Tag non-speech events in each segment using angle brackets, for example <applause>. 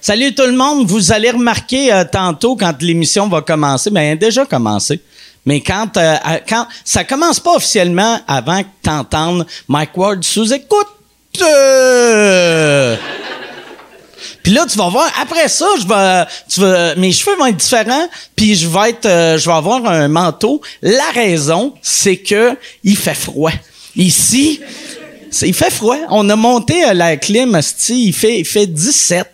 Salut tout le monde. Vous allez remarquer euh, tantôt quand l'émission va commencer, ben elle a déjà commencé. Mais quand euh, quand ça commence pas officiellement avant que t'entendes Mike Ward sous écoute. euh. Puis là, tu vas voir. Après ça, je vais, tu vas, mes cheveux vont être différents. Puis je vais être, euh, je vais avoir un manteau. La raison, c'est que il fait froid. Ici, il fait froid. On a monté euh, la clim, il fait, il fait 17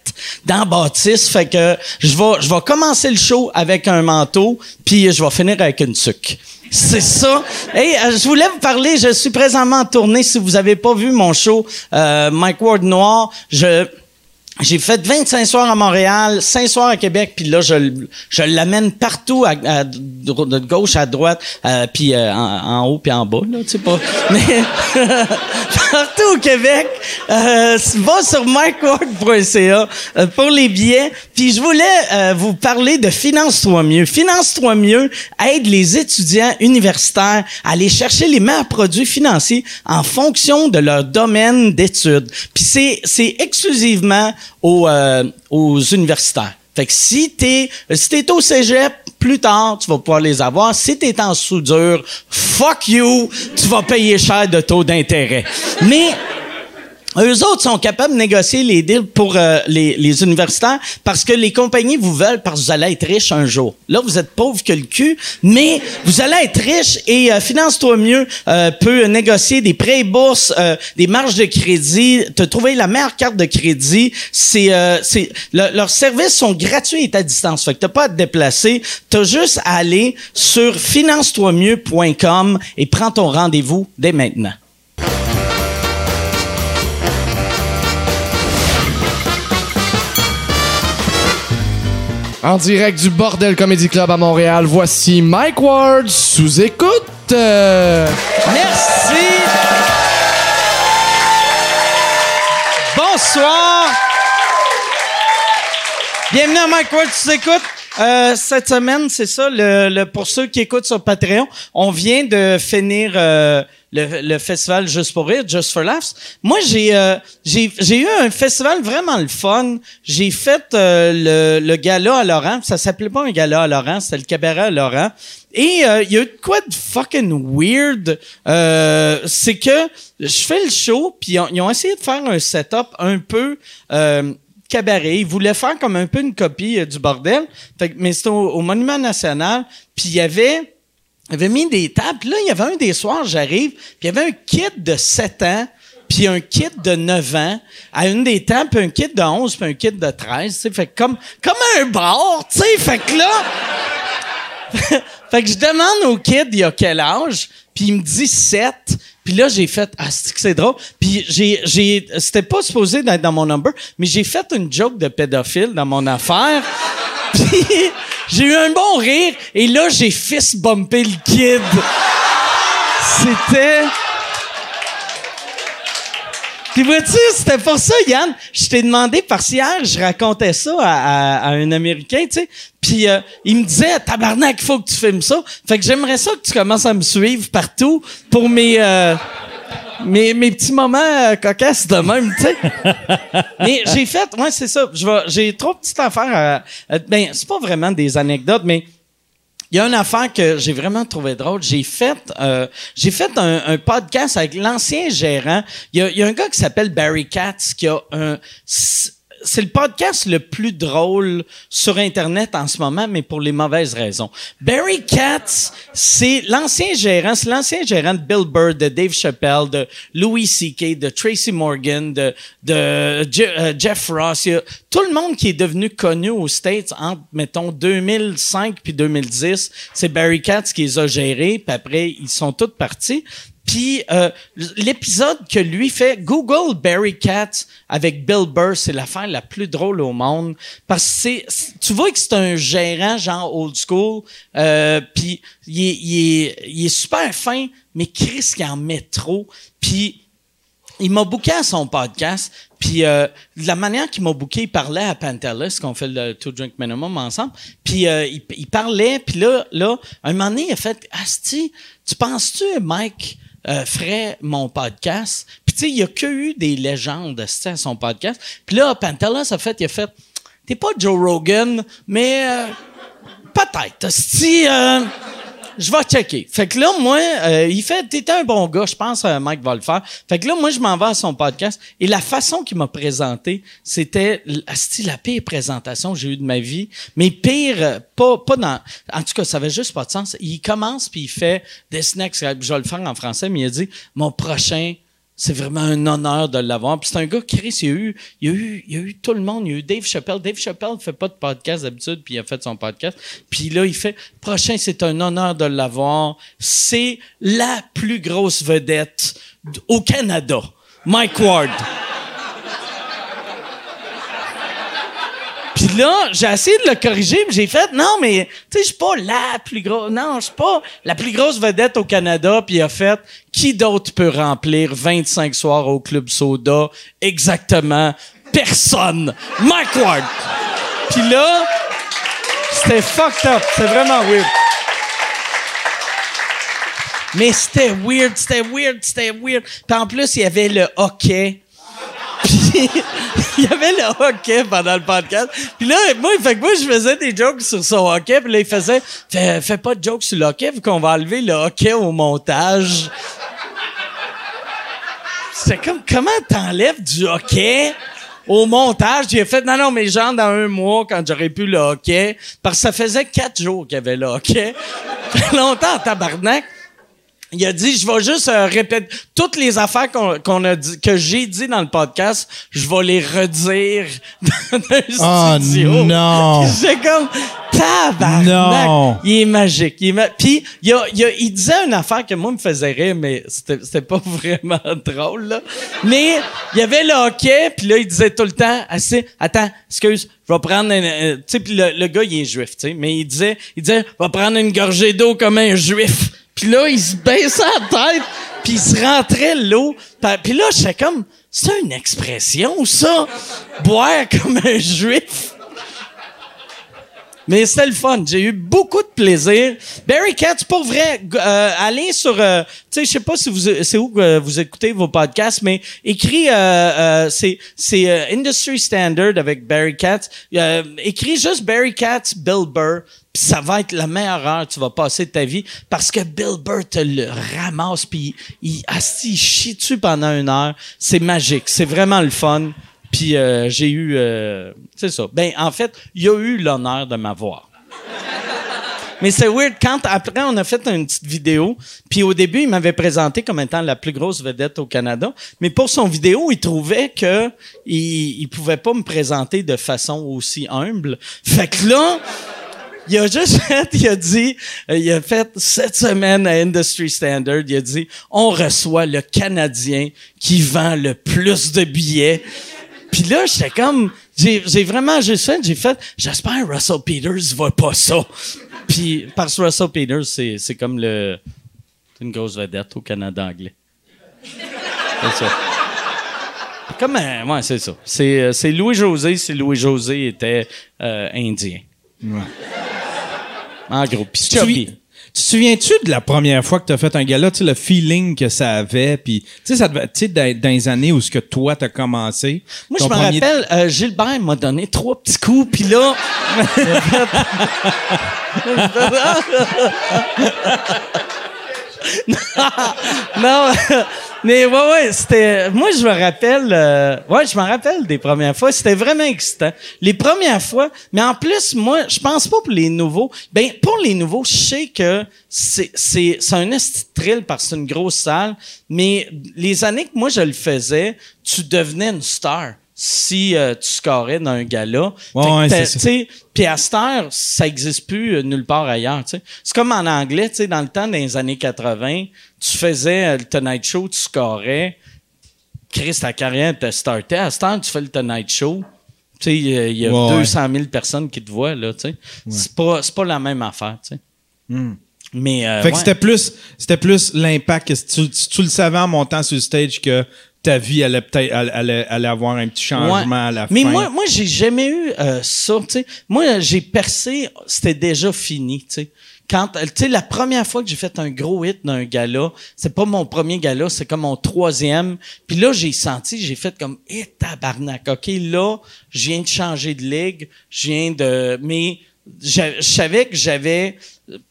dans la bâtisse. Fait que je vais, je vais commencer le show avec un manteau, puis je vais finir avec une tuque. C'est ça. Hey, euh, je voulais vous parler. Je suis présentement en tournée. Si vous avez pas vu mon show, euh, Mike Ward Noir, je j'ai fait 25 soirs à Montréal, 5 soirs à Québec, puis là, je, je l'amène partout, à, à- de gauche à droite, euh, puis euh, en, haut puis en bas, là, tu sais pas. <laughs> Mais <laughs> partout au Québec, euh, va sur mikeward.ca euh, pour les billets. Puis je voulais euh, vous parler de Finance-toi mieux. Finance-toi mieux aide les étudiants universitaires à aller chercher les meilleurs produits financiers en fonction de leur domaine d'études. Puis c'est exclusivement aux, euh, aux universitaires. Fait que si t'es, si t'es au cégep, plus tard, tu vas pouvoir les avoir. Si t'es en soudure, fuck you, tu vas payer cher de taux d'intérêt. Mais, eux autres sont capables de négocier les deals pour euh, les, les universitaires parce que les compagnies vous veulent parce que vous allez être riche un jour. Là, vous êtes pauvre que le cul, mais vous allez être riche et euh, Finance-toi mieux euh, peut négocier des prêts et bourses, euh, des marges de crédit, te trouver la meilleure carte de crédit. C'est, c'est le- leurs services sont gratuits et à distance. Fait que t'as pas à te déplacer. T'as juste à aller sur finance-toi-mieux.com et prends ton rendez-vous dès maintenant. En direct du Bordel Comedy Club à Montréal, voici Mike Ward sous écoute. Merci. Bonsoir. Bienvenue à Mike Ward, tu écoutes. Euh, cette semaine, c'est ça, le, le- pour ceux qui écoutent sur Patreon, on vient de finir euh, le, le festival Juste pour rire, Just for Laughs. Moi, j'ai euh, j'ai j'ai eu un festival vraiment le fun. J'ai fait euh, le, le gala à Laurent. Ça s'appelait pas un gala à Laurent, c'était le cabaret à Laurent. Et euh, il y a eu de quoi de fucking weird. Euh, c'est que je fais le show, puis ils ont, ils ont essayé de faire un setup un peu euh, cabaret. Ils voulaient faire comme un peu une copie euh, du bordel. Mais c'était au, Monument National. Puis il y avait... Il avait mis des tables. Puis là, il y avait un des soirs, j'arrive, puis il y avait un kit de 7 ans, puis un kit de 9 ans, à une des tables, puis un kit de 11, puis un kit de 13. tu sais. Fait que comme, comme un bar, tu sais. Fait que là... <laughs> fait que je demande au kid, il a quel âge? Puis il me dit 7. Puis là, j'ai fait, ah, c'est que c'est drôle? Puis j'ai, j'ai, c'était pas supposé d'être dans mon number, mais j'ai fait une joke de pédophile dans mon affaire. <laughs> Puis j'ai eu un bon rire. Et là, j'ai fist bumpé le kid. C'était... Puis vois-tu, c'était pour ça, Yann? Je t'ai demandé parce qu'hier, je racontais ça à, à- à un Américain, tu sais. Puis euh, il me disait, tabarnak, il faut que tu filmes ça. Fait que j'aimerais ça que tu commences à me suivre partout pour mes euh, mes, mes petits moments euh, cocasses de même, tu sais. mais j'ai fait, ouais, c'est ça. J'ai trop petites affaires. À, à- ben, c'est pas vraiment des anecdotes, mais il y a une affaire que j'ai vraiment trouvé drôle. J'ai fait, euh, j'ai fait un, podcast avec l'ancien gérant. Il y il y a un gars qui s'appelle Barry Katz qui a un. C'est le podcast le plus drôle sur Internet en ce moment, mais pour les mauvaises raisons. Barry Katz, c'est l'ancien gérant, c'est l'ancien gérant de Bill Burr, de Dave Chappelle, de Louis C.K., de Tracy Morgan, de, euh, Jeff Ross. Tout le monde qui est devenu connu aux States entre, mettons, 2005 puis 2010, c'est Barry Katz qui les a gérés, puis après, ils sont tous partis. Puis euh, l'épisode que lui fait, Google Barry Katz avec Bill Burr, c'est l'affaire la plus drôle au monde. Parce que c'est, tu vois que c'est un gérant genre old school, euh, puis il est, il, est, il est super fin, mais Chris qui en met trop, puis il m'a booké à son podcast, puis euh, de la manière qu'il m'a booké, il parlait à Pantelis, qu'on fait le Two Drink Minimum ensemble, puis euh, il, il parlait, puis là, là, un moment donné, il a fait « Asti, tu penses-tu, Mike, euh, ferait mon podcast? » Puis tu sais, il y a que eu des légendes à son podcast. Puis là, Pantelis a fait, il a fait t'es pas Joe Rogan, mais euh, peut-être. Si euh, je vais checker. Fait que là, moi, euh, il fait, t'étais un bon gars, je pense, euh, Mike va le faire. Fait que là, moi, je m'en vais à son podcast et la façon qu'il m'a présenté, c'était la pire présentation que j'ai eue de ma vie. Mais pire, euh, pas, pas dans, en tout cas, ça avait juste pas de sens. Il commence puis il fait des snacks, je vais le faire en français, mais il a dit, mon prochain, c'est vraiment un honneur de l'avoir. Puis c'est un gars, Chris, il a eu, il a eu, a eu tout le monde. Il y a eu Dave Chappelle. Dave Chappelle fait pas de podcast d'habitude, puis il a fait son podcast. Puis là, il fait, prochain, c'est un honneur de l'avoir. C'est la plus grosse vedette au Canada. Mike Ward. Puis là, j'ai essayé de le corriger, puis j'ai fait non, mais tu sais, je pas la plus grosse. Non, je suis pas la plus grosse vedette au Canada. Puis il a fait qui d'autre peut remplir 25 soirs au club soda? Exactement personne. Mike Ward. Puis là, c'était fucked up. C'était vraiment weird. Mais c'était weird, c'était weird, c'était weird. Puis en plus, il y avait le hockey. <laughs> Il y avait le hockey pendant le podcast. Puis là, moi, fait que moi, je faisais des jokes sur son hockey. Puis là, il faisait, fais, fais pas de jokes sur le hockey, vu qu'on va enlever le hockey au montage. C'est comme, comment t'enlèves du hockey au montage? J'ai fait, non, non, mais genre dans un mois, quand j'aurais pu le hockey, parce que ça faisait quatre jours qu'il y avait le hockey. <laughs> Longtemps tabarnak. Il a dit, je vais juste euh, répéter toutes les affaires qu'on qu'on a dit, que j'ai dit dans le podcast, je vais les redire <laughs> dans un Oh studio. non. C'est comme tabarnak. Non. Il est magique. Il est ma- Puis il, a- il y a- il disait une affaire que moi me faisait rire, mais c'était c'était pas <laughs> vraiment drôle là. Mais il y avait le hockey, puis là il disait tout le temps, assez, attends, excuse, je vais prendre, un- un- tu sais, le, le gars il est juif, tu sais, mais il disait, il disait, je vais prendre une gorgée d'eau comme un juif. Puis là il se baissait la tête, puis il se rentrait l'eau. Puis là j'étais comme, c'est une expression ça, boire comme un juif? Mais c'était le fun. J'ai eu beaucoup de plaisir. Barry Katz, pour vrai, euh, allez sur... euh, tu sais, je sais pas si vous c'est où vous écoutez vos podcasts, mais écris... Euh, euh, c'est c'est euh, Industry Standard avec Barry Katz. Écris juste Barry Katz, Bill Burr, puis ça va être la meilleure heure que tu vas passer de ta vie parce que Bill Burr te le ramasse puis il, asti, il chie dessus pendant une heure. C'est magique. C'est vraiment le fun. Puis euh, j'ai eu, euh, c'est ça. Ben en fait, il a eu l'honneur de m'avoir. Mais c'est weird quand après on a fait une petite vidéo, puis au début il m'avait présenté comme étant la plus grosse vedette au Canada, mais pour son vidéo il trouvait que il, il pouvait pas me présenter de façon aussi humble. Fait que là, il a juste <laughs> fait, il a dit, euh, il a fait cette semaine à Industry Standard, il a dit, on reçoit le Canadien qui vend le plus de billets. Puis là, j'étais comme, j'ai, vraiment juste fait, j'ai fait, j'espère Russell Peters va pas ça. Puis parce que Russell Peters, c'est, comme le, une grosse vedette au Canada anglais. C'est ça. Comme, euh, ouais, c'est ça. C'est, euh, c'est Louis José si Louis José était indien. En gros. Puis Tu te tu souviens-tu de la première fois que tu as fait un gala, tu sais, le feeling que ça avait, puis tu sais, ça devait, tu sais, dans, dans les années où ce que toi t'as commencé? Moi, je me premier- rappelle, euh, Gilbert m'a donné trois petits coups, puis là... <laughs> <laughs> <laughs> non, mais ouais, ouais, c'était... Moi, je me rappelle... euh, ouais, je me rappelle des premières fois. C'était vraiment excitant. Les premières fois, mais en plus, moi, je pense pas pour les nouveaux. Ben, pour les nouveaux, je sais que c'est, c'est, c'est un thrill parce que c'est une grosse salle, mais les années que moi, je le faisais, tu devenais une star si euh, tu scorais dans un gala. Ouais, que ouais, Puis à cette heure, ça existe plus euh, nulle part ailleurs. tu sais. C'est comme en anglais, tu sais, dans le temps des années 80, tu faisais euh, le Tonight Show, tu scorais. Chris, ta carrière te startait. À cette heure, tu fais le Tonight Show. Tu sais, il y a- y a Ouais, ouais. 200 000 personnes qui te voient, là, tu sais. C'est pas, c'est pas la même affaire, tu sais. Mais, Fait que ouais. c'était plus, c'était plus l'impact que tu le savais en montant sur le stage que ta vie allait peut-être allait, allait- avoir un petit changement Ouais. à la Mais fin. moi, moi, j'ai jamais eu euh, ça. tu sais. Moi, j'ai percé, c'était déjà fini. tu sais. quand, tu sais, la première fois que j'ai fait un gros hit d'un gala, c'est pas mon premier gala, c'est comme mon troisième. Puis là, j'ai senti, j'ai fait comme, eh, tabarnak, OK, là, je viens de changer de ligue, je viens de, mais, je, je savais que j'avais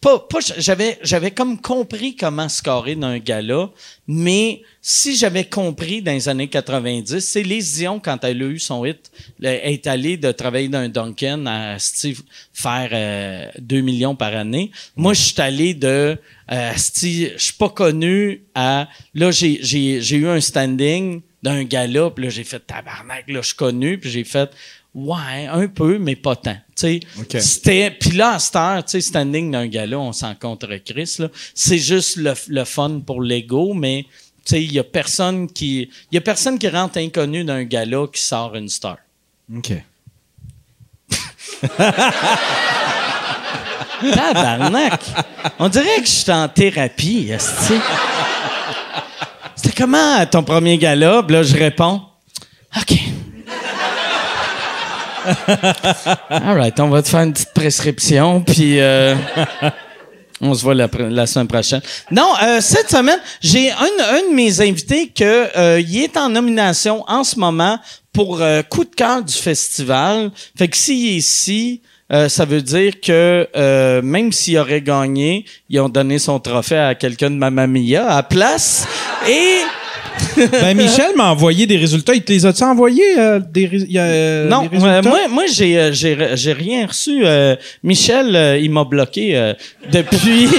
pas, pas j'avais j'avais comme compris comment scorer dans un gala, mais si j'avais compris dans les années 90, c'est les Dion quand elle a eu son hit, elle est allée de travailler dans un Duncan à Steve faire euh, 2 millions par année. Moi, je suis allé de euh, Steve, je suis pas connu à là j'ai j'ai j'ai eu un standing d'un gala, puis là j'ai fait tabarnak, là je suis connu, puis j'ai fait Ouais, un peu, mais pas tant. Tu sais, OK. c'était puis là à cette heure, tu sais, standing d'un gala, on s'en contre Chris. C'est juste le, le fun pour l'ego, mais tu sais, il y a personne qui il y a personne qui rentre inconnu d'un gala qui sort une star. OK. <laughs> Tabarnak. On dirait que je suis en thérapie. C'était comment ton premier gala? Puis là, je réponds. OK. <laughs> All right, on va te faire une petite prescription, puis euh, on se voit la, semaine prochaine. Non, euh, cette semaine, j'ai un, un de mes invités que euh, il est en nomination en ce moment pour euh, coup de cœur du festival. Fait que s'il est ici, euh, ça veut dire que euh, même s'il aurait gagné, ils ont donné son trophée à quelqu'un de Mamma Mia à la place. Et <laughs> Ben, Michel m'a envoyé des résultats. Il te les a-tu envoyés, euh, des, euh, Non, des euh, moi, moi j'ai, euh, j'ai, j'ai rien reçu. Michel, il m'a bloqué depuis. <laughs>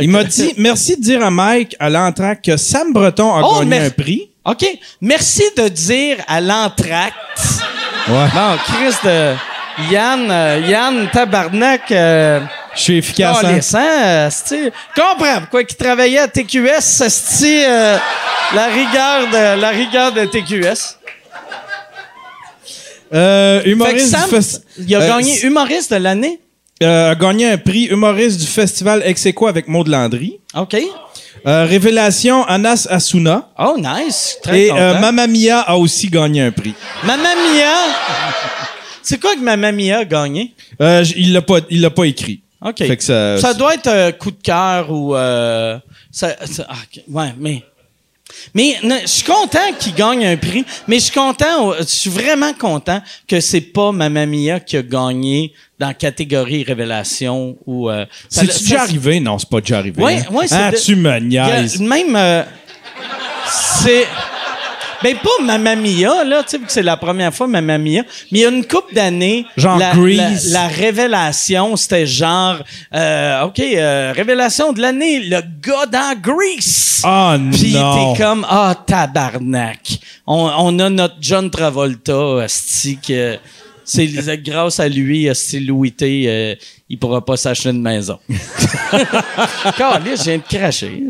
Il m'a dit, merci de dire à Mike à l'entraque que Sam Breton a Oh, gagné un prix. OK. Merci de dire à l'entracte. Ouais. Bon, Chris de Yann, Yann Tabarnak. Euh, Je suis efficace, hein? calisse, hein, euh, c'ti- Comprends pourquoi il travaillait à TQS, c'est la rigueur de la rigueur de TQS. Euh, humoriste Sam, il a Euh, gagné humoriste de l'année. euh, a gagné un prix humoriste du festival Execo avec Maud Landry. OK. Euh, Révélation Anas Asuna. Oh, nice. Très Et euh, Mamma Mia a aussi gagné un prix. Mamma Mia? C'est quoi que Mamma Mia a gagné? Euh, il l'a pas, il l'a pas écrit. OK. Fait que ça- ça doit être euh, coup de cœur ou... euh, ça, ça- ah, ouais, mais... Mais je suis content qu'il gagne un prix, mais je suis content, je suis vraiment content que c'est pas Mamma Mia qui a gagné dans la catégorie révélation ou... euh, ça- déjà arrivé? Non, c'est pas déjà arrivé. Ouais, hein? ouais, c'est Ah, de- tu me niaises. Même, euh, c'est. Ben, pas Mamma Mia, là, tu sais, c'est la première fois Mamma Mia, mais il y a une couple d'années. Genre la, Grease. La, la révélation, c'était genre, euh, OK, euh, révélation de l'année, le gars dans Grease. Ah Puis non. t'es comme, ah, tabarnak. On, on a notre John Travolta, que c'est grâce à lui, asti, Louis T, euh, il pourra pas s'acheter une maison. <laughs> <laughs> Caliste, je viens de cracher.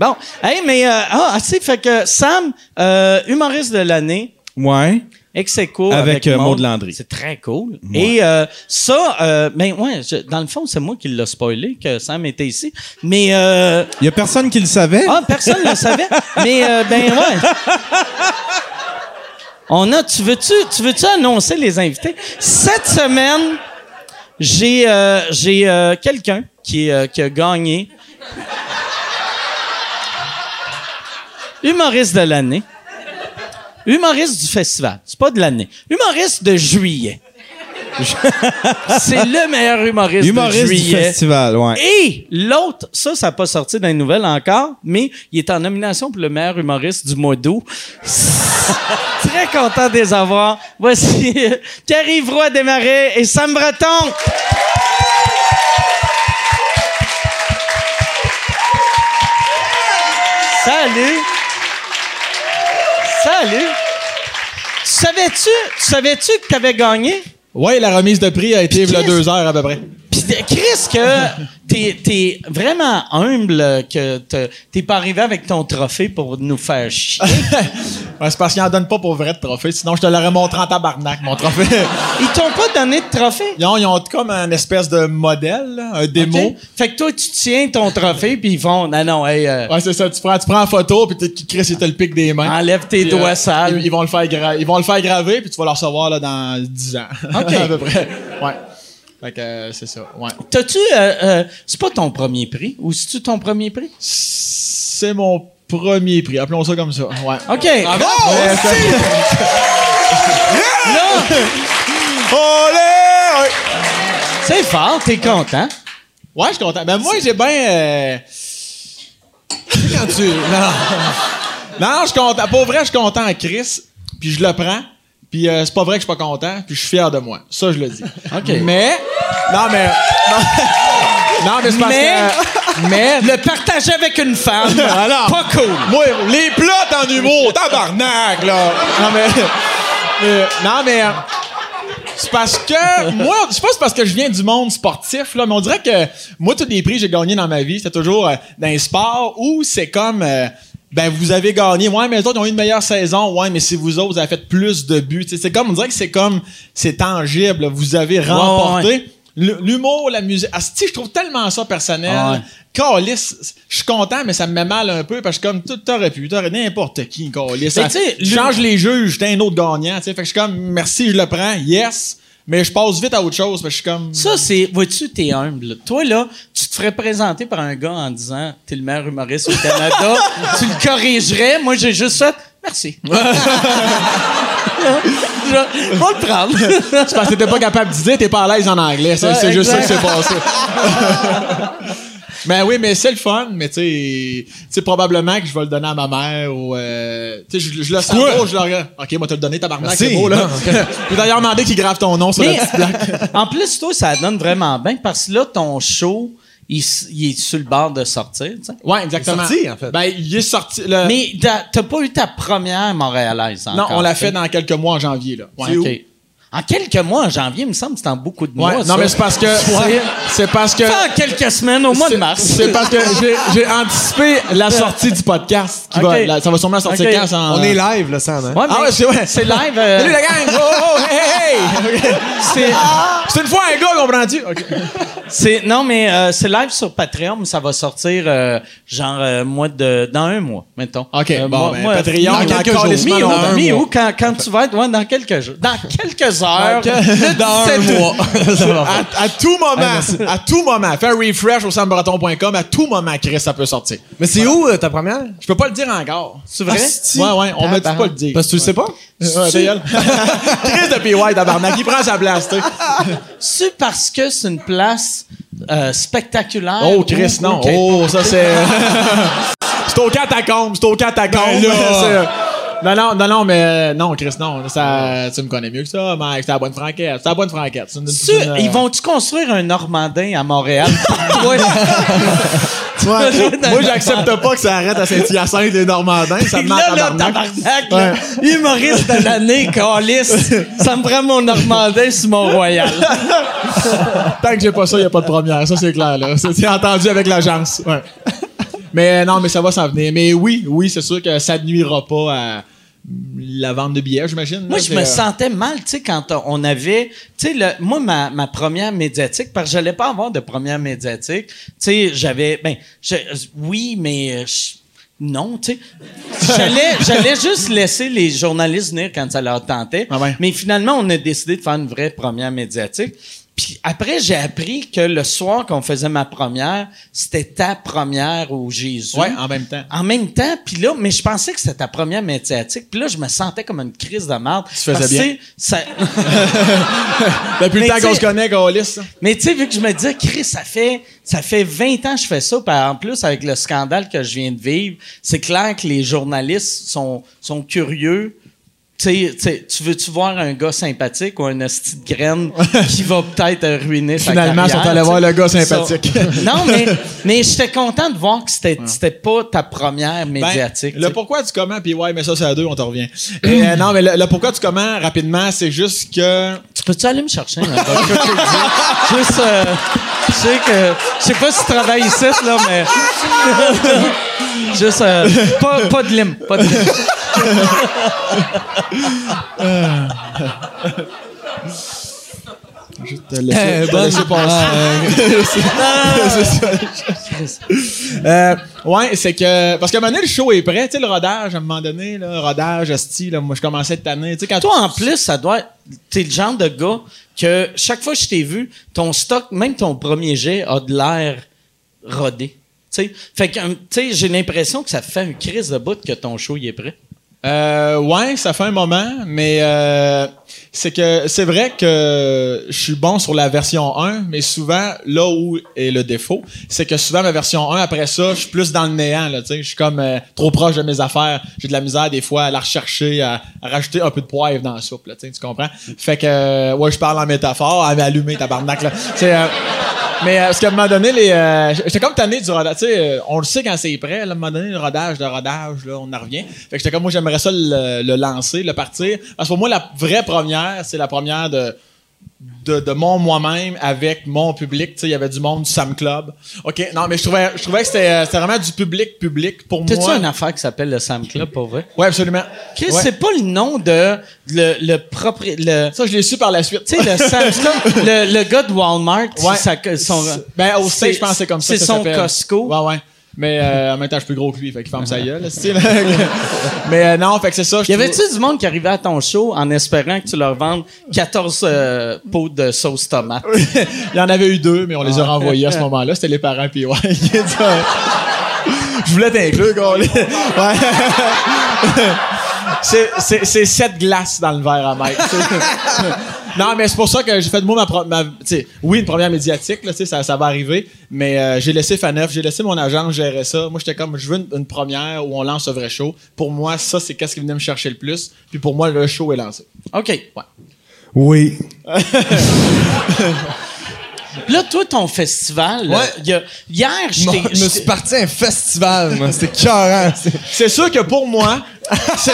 Bon, hey, mais, euh, ah, asti, fait que Sam, euh, humoriste de l'année, Ouais. ex Avec, euh, Maud Landry. C'est très cool. Et euh, ça, euh, ben ouais, je- dans le fond, c'est moi qui l'a spoilé que Sam était ici. Mais euh, Il y a personne qui le savait. ah, personne ne le savait. Mais euh, ben ouais. On a. Tu veux-tu, tu veux-tu annoncer les invités? Cette semaine, j'ai euh, j'ai euh, quelqu'un euh, qui a gagné humoriste de l'année, humoriste du festival. C'est pas de l'année. Humoriste de juillet. <laughs> C'est le meilleur humoriste, Humoriste de du juillet. festival, ouais. Et l'autre, ça, ça n'a pas sorti dans les nouvelles encore, mais il est en nomination pour le meilleur humoriste du mois d'août. <laughs> Très content de les avoir. Voici <laughs> Pierre-Yves Roy Desmarais et Sam Breton. Salut. Savais-tu, tu savais-tu que tu avais gagné? Ouais, la remise de prix a été il y a deux heures à peu près. Chris, que t'es, t'es vraiment humble que te- t'es pas arrivé avec ton trophée pour nous faire chier. <laughs> Ouais, c'est parce qu'ils en donnent pas pour vrai de trophée. Sinon, je te l'aurais montré en tabarnak, mon trophée. <laughs> Ils t'ont pas donné de trophée? ils, ont, ils ont comme un espèce de modèle, là, un démo. Fait que toi, tu tiens ton trophée, puis ils font, non, non, hey, euh, Ouais, c'est ça. Tu prends, tu prends en photo, puis Chris, il te le pique des mains. enlève tes doigts euh, sales. Ils, ils vont le faire ils vont le faire graver, puis tu vas le recevoir là, dans 10 ans. OK. <laughs> à peu près. Ouais. Fait que euh, c'est ça. Ouais. T'as-tu. euh, euh, c'est pas ton premier prix ou c'est-tu ton premier prix? C'est mon premier prix. Appelons ça comme ça. Ouais. OK. Bravo! Là, Olé! Ouais. c'est fort, t'es content. Ouais, je suis content. Ben moi, j'ai bien. euh, Quand tu. Non. Non, non, je suis content. Pour vrai, je suis content à Chris. Puis je le prends. Puis euh, c'est pas vrai que je suis pas content. Puis je suis fier de moi. Ça, je le dis. <laughs> OK. Mais. Non, mais. Non, <laughs> non, mais c'est parce Mais- que. Mais. <laughs> Le partager avec une femme, Alors, pas cool. Moi, les plots en humour, tabarnak, là. Non, mais. mais- non, mais. euh, C'est parce que. Moi, je sais pas si c'est parce que je viens du monde sportif, là, mais on dirait que moi, tous les prix que j'ai gagnés dans ma vie, c'était toujours euh, dans les sports où c'est comme. euh, ben, vous avez gagné. Ouais, mais les autres ont eu une meilleure saison. Ouais, mais c'est vous autres, vous avez fait plus de buts. C'est comme, on dirait que c'est comme, c'est tangible. Vous avez remporté. ouais. L'humour, la musique. Asti, je trouve tellement ça personnel. Ah ouais. Calice, je suis content, mais ça me met mal un peu parce que comme tout t'aurais pu, t'aurais n'importe qui, Calice. Ça- Tu changes les juges, t'es un autre gagnant. Fait que je suis comme, merci, je le prends, yes, mais je passe vite à autre chose, parce que je suis comme. Ça, c'est. Vois-tu, t'es humble. Toi, là, tu te ferais présenter par un gars en disant T'es le meilleur humoriste au Canada. <laughs> tu le corrigerais. Moi, j'ai juste fait Merci. <laughs> <laughs> Je vais le prendre. C'est parce que t'étais pas capable de dire, t'es pas à l'aise en anglais. C'est juste ça qui s'est passé. Mais oui, mais c'est le fun, mais tu sais, probablement que je vais le donner à ma mère ou, euh, tu sais, je, je le sens pas, je le regarde. Ok, moi, te le donner, tabarnak, c'est beau, là. <laughs> J'ai d'ailleurs demandé qu'il grave ton nom sur la Mais, petite plaque. <laughs> en plus, toi, ça donne vraiment bien parce que là, ton show, il, est sur le bord de sortir. tu sais. Ouais, exactement. Il est sorti, en fait. Ben, il est sorti. le- Mais t'as t'as pas eu ta première montréalaise non, encore. on l'a fait dans quelques mois en janvier, là. Ouais. En quelques mois, en janvier, il me semble que c'est en beaucoup de Ouais, mois. non, ça. mais c'est parce que. C'est parce que. En quelques semaines, au mois de mars. C'est parce que j'ai- anticipé la sortie du podcast. Qui va, la- ça va sûrement sortir quand? ça, en- On est live, là, Sam, hein? Ouais, Ah mais ouais, c'est live. euh, Salut la gang! Oh, oh, hey, hey! <laughs> Ok. c'est, une fois un gars, comprends-tu? C'est- non, mais euh, c'est live sur Patreon, mais ça va sortir euh, genre euh, mois de, dans un mois, mettons. Ok, Euh, bon, moi- ben, moi, Patreon, dans dans quelques jours. Mi-août, quand, quand tu vas être, ouais, dans quelques jours. Dans quelques heures. Dans- <laughs> Dans un 17 mois. <laughs> À, à tout moment, à tout moment, faire refresh au sambreton.com, à tout moment, Chris, ça peut sortir. Mais c'est où euh, ta première? Je peux pas le dire encore. C'est vrai? Asti. Ouais, ouais, on m'a dit pas le dire. Parce que tu le sais pas? Ouais, ta gueule. <laughs> Chris de PY, tabarnak, il prend sa place, tu sais. C'est parce que c'est une place euh, spectaculaire. Oh, Chris, non. Oh, ça, c'est. c'est au catacombe, c'est au catacombe. Ben là. Non, non, non, non, mais euh, non, Chris, non. Ça, tu me connais mieux que ça, Mike. C'est la bonne franquette. C'est la bonne franquette. C'est une- Tu- c'est une, euh, Ils vont-tu construire un Normandin à Montréal? <laughs> Ouais. <laughs> Ouais. Moi, j'accepte pas que ça arrête à Saint-Hyacinthe les Normandins. Ça me ment là, là, tabarnak. là, humoriste de l'année, calice, ça me prend mon Normandin sur Mont-Royal. <laughs> Tant que j'ai pas ça, il a pas de première. Ça, c'est clair, là. C'est entendu avec l'agence. Ouais. Mais non, mais ça va s'en venir. Mais oui, oui, c'est sûr que ça ne nuira pas à la vente de billets, j'imagine. Moi, là. je me euh, sentais mal, tu sais, quand on avait, tu sais, le- moi, ma, ma première médiatique, parce que j'allais pas avoir de première médiatique, tu sais, j'avais, ben, je- oui, mais euh, je- non, tu sais, <laughs> j'allais, j'allais juste laisser les journalistes venir quand ça leur tentait, Ah ouais. mais finalement, on a décidé de faire une vraie première médiatique. Puis après, j'ai appris que le soir qu'on faisait ma première, c'était ta première au Jésus. Ouais, en même temps. En même temps, puis là, mais je pensais que c'était ta première médiatique. Puis là, je me sentais comme une crise de merde. Tu faisais bien. ça- <laughs> Depuis Mais le temps qu'on se connaît, Gaulis. mais tu sais, vu que je me disais, Chris, ça fait, ça fait 20 ans que je fais ça. Puis en plus, avec le scandale que je viens de vivre, c'est clair que les journalistes sont, sont curieux. Tu veux-tu voir un gars sympathique ou un hostie de graine qui va peut-être ruiner sa Finalement, carrière? ils sont allés voir le gars sympathique. Ça- <laughs> non, mais, mais j'étais content de voir que c'était, c'était pas ta première Ben, médiatique. le pourquoi du comment, puis ouais, mais ça, c'est à deux, on te revient. Et, euh, non, mais le, le pourquoi du comment, rapidement, c'est juste que. Tu peux-tu aller me chercher Zero? Juste, euh, je sais que, je sais pas si tu travailles ici, là, mais. Juste, euh, pas, pas de lime, pas de lime. <laughs> Juste te laisser, te bonne- laisser passer. <laughs> C'est ça. <laughs> Euh, ouais, c'est que. Parce qu'à un moment donné, le show est prêt. Tu sais, le rodage, à un moment donné, là, rodage, là, moi, je commençais cette année. Tu sais, quand Toi, en plus, ça doit être t'es le genre de gars que chaque fois que je t'ai vu, ton stock, même ton premier jet, a de l'air rodé. Fait que, euh, tu sais, j'ai l'impression que ça fait une crise de bout que ton show il est prêt. Euh, ouais, ça fait un moment, mais euh, c'est que c'est vrai que je suis bon sur la version 1, mais souvent là où est le défaut, c'est que souvent ma version 1 après ça, je suis plus dans le néant tu sais, je suis comme euh, trop proche de mes affaires, j'ai de la misère des fois à la rechercher, à, rajouter un peu de poivre dans la soupe tu comprends? Fait que ouais, je parle en métaphore, à m'allumer tabarnak là. Mais euh, parce qu'à un donné, les, euh, j'étais comme tanné du rodage. Tu sais, euh, on le sait quand c'est prêt. Là, à un moment donné, le rodage, le rodage, là, on en revient. Fait que j'étais comme moi, j'aimerais ça le, le lancer, le partir. Parce que pour moi, la vraie première, c'est la première de de, de mon moi-même avec mon public. Tu sais, il y avait du monde du Sam Club. Ok, non, mais je trouvais, je trouvais que c'était, euh, c'était vraiment du public public pour T'as-tu moi. une affaire qui s'appelle le Sam Club, pour vrai? Ouais, absolument. Chris, Ouais. c'est pas le nom de le, le propre, le, Ça, je l'ai su par la suite. tu sais, le Sam <laughs> Club, le, le gars de Walmart, Ouais. ça, son, Ben, au stage, je pense que c'est comme ça. C'est ça son s'appelle. Costco. Ouais, ouais. Mais euh, en même temps, je suis plus gros que lui, fait qu'il ferme sa gueule. <laughs> Mais euh, non, fait que c'est ça. Y trouve- avait-tu du monde qui arrivait à ton show en espérant que tu leur vendes 14 euh, pots de sauce tomate? <laughs> Il y en avait eu deux, mais on les a renvoyés à ce moment-là. C'était les parents, puis ouais. <laughs> Je voulais t'inclure, gars. Ouais. C'est sept glaces dans le verre à Mike. Non, mais c'est pour ça que j'ai fait de moi ma, oui, une première médiatique, là, tu sais, ça, ça va arriver, mais euh, j'ai laissé Faneuf, j'ai laissé mon agent gérer ça. Moi, j'étais comme, je veux une, une première où on lance un vrai show. Pour moi, ça, c'est qu'est-ce qui venait me chercher le plus. Puis pour moi, le show est lancé. OK. Ouais. Oui. <laughs> Là, toi, ton festival, Ouais. y a- hier, Je me suis parti à un festival, moi. C'était. C'est- C'est sûr que pour moi, <laughs> c'est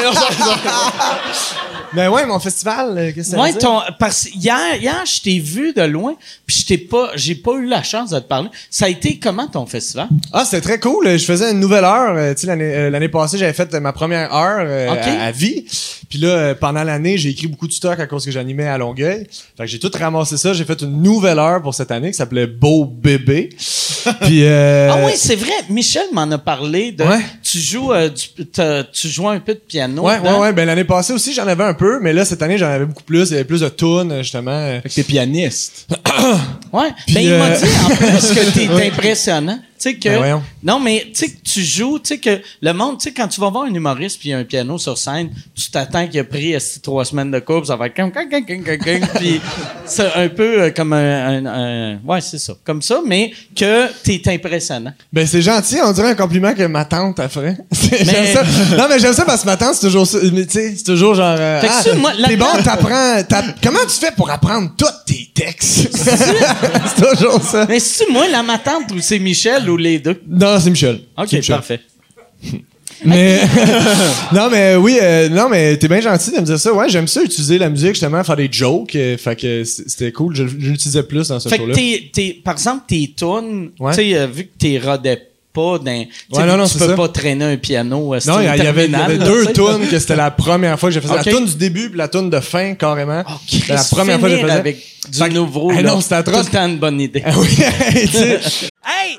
Ben ouais, mon festival, euh, qu'est-ce que ça Ouais, dire? ton, parce hier, hier, je t'ai vu de loin, puis je t'ai pas, j'ai pas eu la chance de te parler. Ça a été comment ton festival? Ah, c'était très cool. Je faisais une nouvelle heure. Euh, tu sais, l'année, euh, l'année passée, j'avais fait ma première heure à, à vie. Puis là, pendant l'année, j'ai écrit beaucoup de stock à cause que j'animais à Longueuil. Fait que j'ai tout ramassé ça. J'ai fait une nouvelle heure pour cette année qui s'appelait Beau Bébé. <laughs> Puis euh, Ah oui, c'est vrai. Michel m'en a parlé de. Ouais. Tu joues, euh, t'as- tu joues un peu de piano. Ouais, ouais, dedans. ouais. Ben l'année passée aussi, j'en avais un peu, mais là cette année, j'en avais beaucoup plus. Il y avait plus de tunes, euh, justement. euh. Fait que t'es pianiste. Ouais. Puis, ben, il m'a euh, dit en plus que t'es <laughs> impressionnant. Tu sais que. Ben, non, mais tu sais que tu joues, tu sais que le monde, tu sais, quand tu vas voir un humoriste puis un piano sur scène, tu t'attends qu'il a pris trois semaines de cours, ça va être comme. puis <laughs> c'est un peu euh, comme un, un- un- Ouais, c'est ça. Comme ça, mais que t'es impressionnant. Ben c'est gentil, on dirait un compliment que ma tante a fait. <laughs> Mais- ça. Non mais j'aime ça parce que ma tante c'est toujours ça, mais tu sais, c'est toujours genre euh, Fait que ah, ça, moi, t'es bon, t'apprends t'app- comment tu fais pour apprendre tous tes textes? <laughs> C'est toujours ça. Mais c'est moi la ma tante ou c'est Michel ou les deux? Non, c'est Michel. Ok, Michel. parfait. <laughs> Mais <laughs> non mais oui, euh, non mais t'es bien gentil de me dire ça. Ouais, j'aime ça utiliser la musique justement faire des jokes, euh, fait que c'était cool, je, je l'utilisais plus dans ce Fait que show-là. t'es, t'es- par exemple, tes tunes, Ouais. tu sais, euh, vu que t'es rodais pas dans, tu sais, Ouais, vu non, que non, tu c'est peux ça. pas traîner un piano. Non, il y, avait, il y terminal, avait là, deux tunes que c'était la première fois que j'ai fait. Ok. La tune du début puis la tune de fin carrément. Oh, C'était la première fois que finir faisais. avec du Fait que- nouveau. Eh là, non, c'était tout atroce. le temps une bonne idée. <laughs> Ah sais. Hey,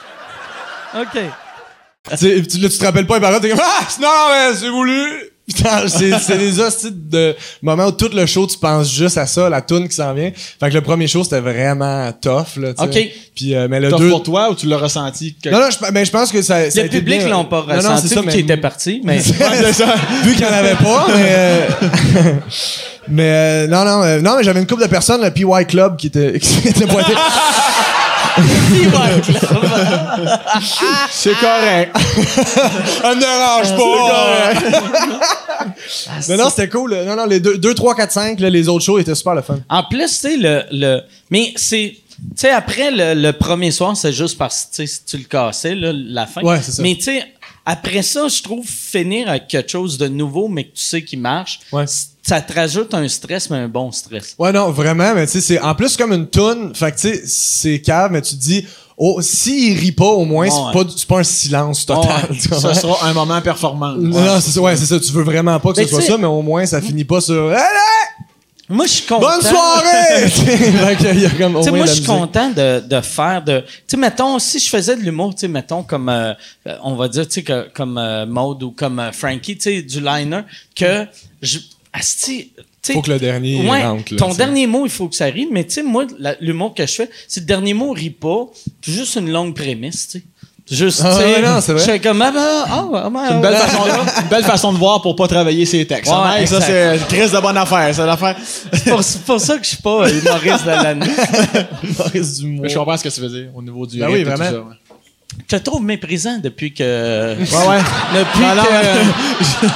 OK. Tu là, tu te rappelles pas les paroles, t'es comme Ah! Non, mais c'est voulu! Putain, <laughs> c'est, des hosties de moments où tout le show, tu penses juste à ça, la tune qui s'en vient. Fait que le premier show, c'était vraiment tough, là, tu sais. OK. Puis, euh, mais le Tough deux... pour toi ou tu l'as ressenti? Que... Non, non, je, ben, je pense que ça, ça a Le été public l'ont pas Non, non, ressenti c'est ça, mais- qu'il était parti, mais... <laughs> Ça. Vu qu'il n'y en avait pas, <laughs> mais... euh, mais euh, non, non, euh, non, mais j'avais une couple de personnes, le PY Club, qui était, qui était pointé. C'est correct. <laughs> Ça me dérange pas! mais non, c'était cool. Non, non, les 2, 3, 4, 5, les autres shows étaient super le fun. En plus, tu sais, le, le... Mais c'est... Tu sais, après, le, le premier soir, c'est juste parce que si tu le cassais, là, la fin. Ouais, c'est ça. Mais tu sais, après ça, je trouve finir avec quelque chose de nouveau, mais que tu sais qui marche, Ouais. ça te rajoute un stress, mais un bon stress. Ouais, non, vraiment, mais tu sais, c'est en plus comme une toune. Fait que tu sais, c'est cave, mais tu te dis, oh, s'il rit pas, au moins, c'est pas, c'est pas un silence total. Ouais. Ce sera un moment performant. Non, non, c'est ça, ouais, c'est ça. Tu veux vraiment pas que Mais ce soit ça, mais au moins, ça finit pas sur, Allez, Moi, je suis content. bonne soirée! <laughs> <laughs> moi, je suis content de, de faire de. Tu sais, mettons, si je faisais de l'humour, tu sais, mettons, comme, euh, on va dire, tu sais, comme euh, Maude ou comme euh, Frankie, tu sais, du liner, que je. Asti, sais. Faut que le dernier ouais, rentre, là, ton dernier mot, il faut que ça rie, mais tu sais, moi, l'humour que je fais, si le dernier mot rit pas, c'est juste une longue prémisse, tu sais. Juste, Ah ouais, non, c'est vrai. Je fais comme, ah, ben, ah, ah, ben, C'est une belle, façon, une belle façon de voir pour pas travailler ses textes. Ouais, ça, mec, ça, exact. c'est une crise de bonne affaire. C'est l'affaire. c'est pour, ça que je suis pas euh, humoriste de l'année. <laughs> Maurice Dumont. Mais je comprends ce que tu veux dire au niveau du Ben oui, tout vraiment. ça, ouais. Je te trouve méprisant depuis que. Ouais, ouais. <laughs> Depuis Ah que.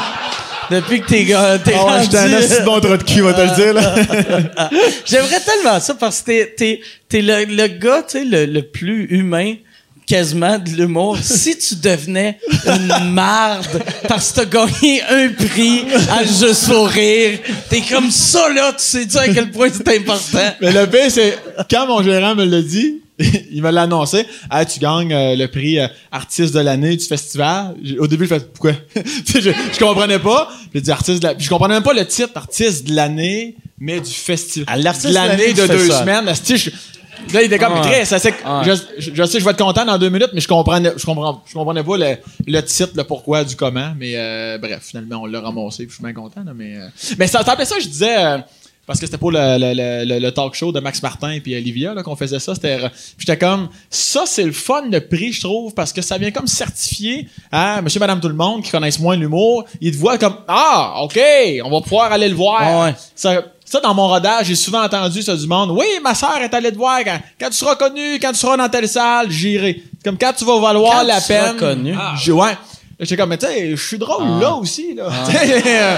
mais, <laughs> Depuis que t'es ga- t'es Ah ouais, j'étais un rendu- assez bon de cul, on va te le dire, là. J'aimerais tellement ça parce que t'es, t'es, t'es le, le gars, tu sais, le, le plus humain quasiment de l'humour. <laughs> si tu devenais une marde parce que t'as gagné un prix à juste pour rire, t'es comme ça, là, tu sais-tu à quel point c'est important? Mais le pire, c'est quand mon gérant me l'a dit, <laughs> il me l'a annoncé. Ah, tu gagnes euh, le prix euh, artiste de l'année du festival. Au début, je fais pourquoi? <laughs> Tu sais, je, je comprenais pas. J'ai dit artiste de la... puis je comprenais même pas le titre artiste de l'année, mais du festival. L'artiste de de l'année de deux semaines. Je- Là, il était comme. Chris, ça, c'est que- Ouais. je, je- je sais, je vais être content dans deux minutes, mais je comprenais, je comprends, je comprenais pas le, le titre, le pourquoi du comment. Mais euh, bref, finalement, on l'a ramassé, puis je suis bien content. là, mais euh, mais ça, ça ça, je disais. euh, parce que c'était pour le, le, le- le- le talk show de Max Martin et puis Olivia là, qu'on faisait ça. C'était, puis j'étais comme, ça c'est le fun, le prix, je trouve, parce que ça vient comme certifier à monsieur, madame, tout le monde qui connaissent moins l'humour. Ils te voient comme, ah, ok, on va pouvoir aller le voir. Ouais. Ça, ça, dans mon rodage, j'ai souvent entendu ça du monde. Oui, ma sœur est allée te voir. Quand, quand tu seras connu, quand tu seras dans telle salle, j'irai. Comme quand tu vas valoir Quand la tu seras peine. connu. j'ai- ouais. J'étais comme, mais tu sais, je suis drôle Ah. là aussi. Là. <laughs> euh,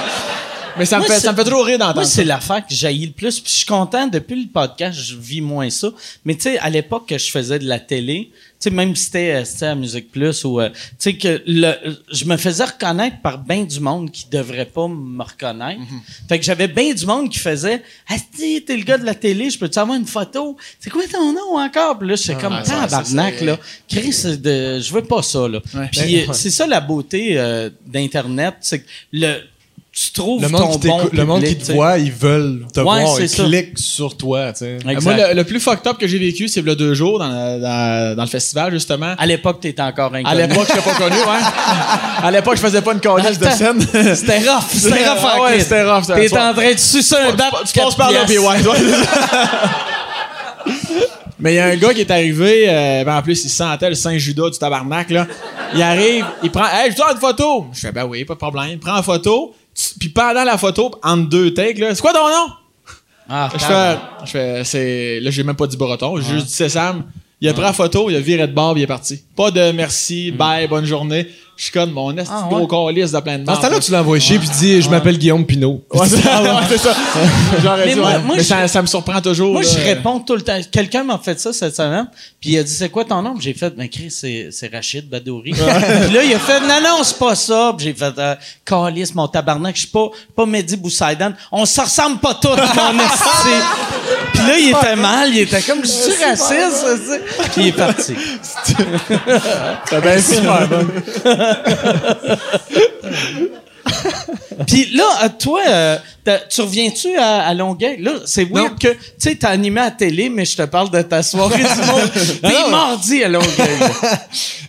mais ça me, Moi, fait, ça me fait trop rire Moi, d'entendre c'est ça. l'affaire que j'haïs le plus. Puis je suis content, depuis le podcast, je vis moins ça. Mais tu sais, à l'époque que je faisais de la télé, sais, même si c'était euh, à Musique Plus ou... euh, tu sais, que le, je me faisais reconnaître par bien du monde qui devrait pas me reconnaître. Fait que j'avais bien du monde qui faisait « Asti, t'es le gars de la télé, je peux-tu avoir une photo? C'est quoi ton nom encore? » Puis là, j'étais comme tabarnak, c'est- là. Chris, de, je veux pas ça, là. Puis euh, c'est ça la beauté euh, d'Internet, c'est que le... Tu trouves Le ton monde, qui bon le monde qui te voit, ils veulent te Ouais, voir, ils ça. cliquent sur toi, tu sais. Exact. Moi, le, le plus fucked up que j'ai vécu, c'est il y a deux jours dans, dans, dans le festival, justement. À l'époque, t'étais encore inconnu. À l'époque, j'étais pas connu, ouais. <laughs> À l'époque, je faisais pas une calice de scène. C'était rough. C'était rough en ouais, c'était rough, tu en train de sucer un tu passes par là, puis ouais. <laughs> Mais il y a un gars qui est arrivé, euh, ben en plus, il sentait le Saint-Judas du tabarnak, là. Il arrive, il prend, hey, je donne une photo. Je fais, ben oui, pas de problème. Il prend la photo, puis pendant la photo, entre deux takes, là, c'est quoi ton nom? Ah, Je fais, je fais, c'est, là, j'ai même pas dit breton, j'ai juste dit Sésame. Il a pris la photo, il a viré de bord, puis il est parti. Pas de merci, bye, bonne journée. Je suis comme mon esti Ah, gros calice de plein de Dans ce temps-là, tu l'envoies chier puis tu dis Je m'appelle Guillaume Pinot. Ouais, c'est ça. Ouais, <laughs> Mais dit, moi- ouais. moi, Mais je- ça, ça me surprend toujours. Moi, là. je réponds tout le temps. Quelqu'un m'a fait ça cette semaine, puis il a dit c'est quoi ton nom? Puis J'ai fait ben Chris, c'est c'est Rachid Badouri. <laughs> puis là, il a fait non non, c'est pas ça. Puis j'ai fait euh, Calice, mon tabarnak, je suis pas pas Mehdi Boussaïdan. On se ressemble pas tous, mon esti. Puis là, il était mal, il était comme je suis raciste, ça, tu sais. Puis il est parti. T'as bien super bon. <laughs> Puis là, toi, euh, tu reviens-tu à, à Longueuil? Là, c'est weird que, tu sais, t'as animé à la télé, mais je te parle de ta soirée du monde. <laughs> T'es mardi à Longueuil. <laughs>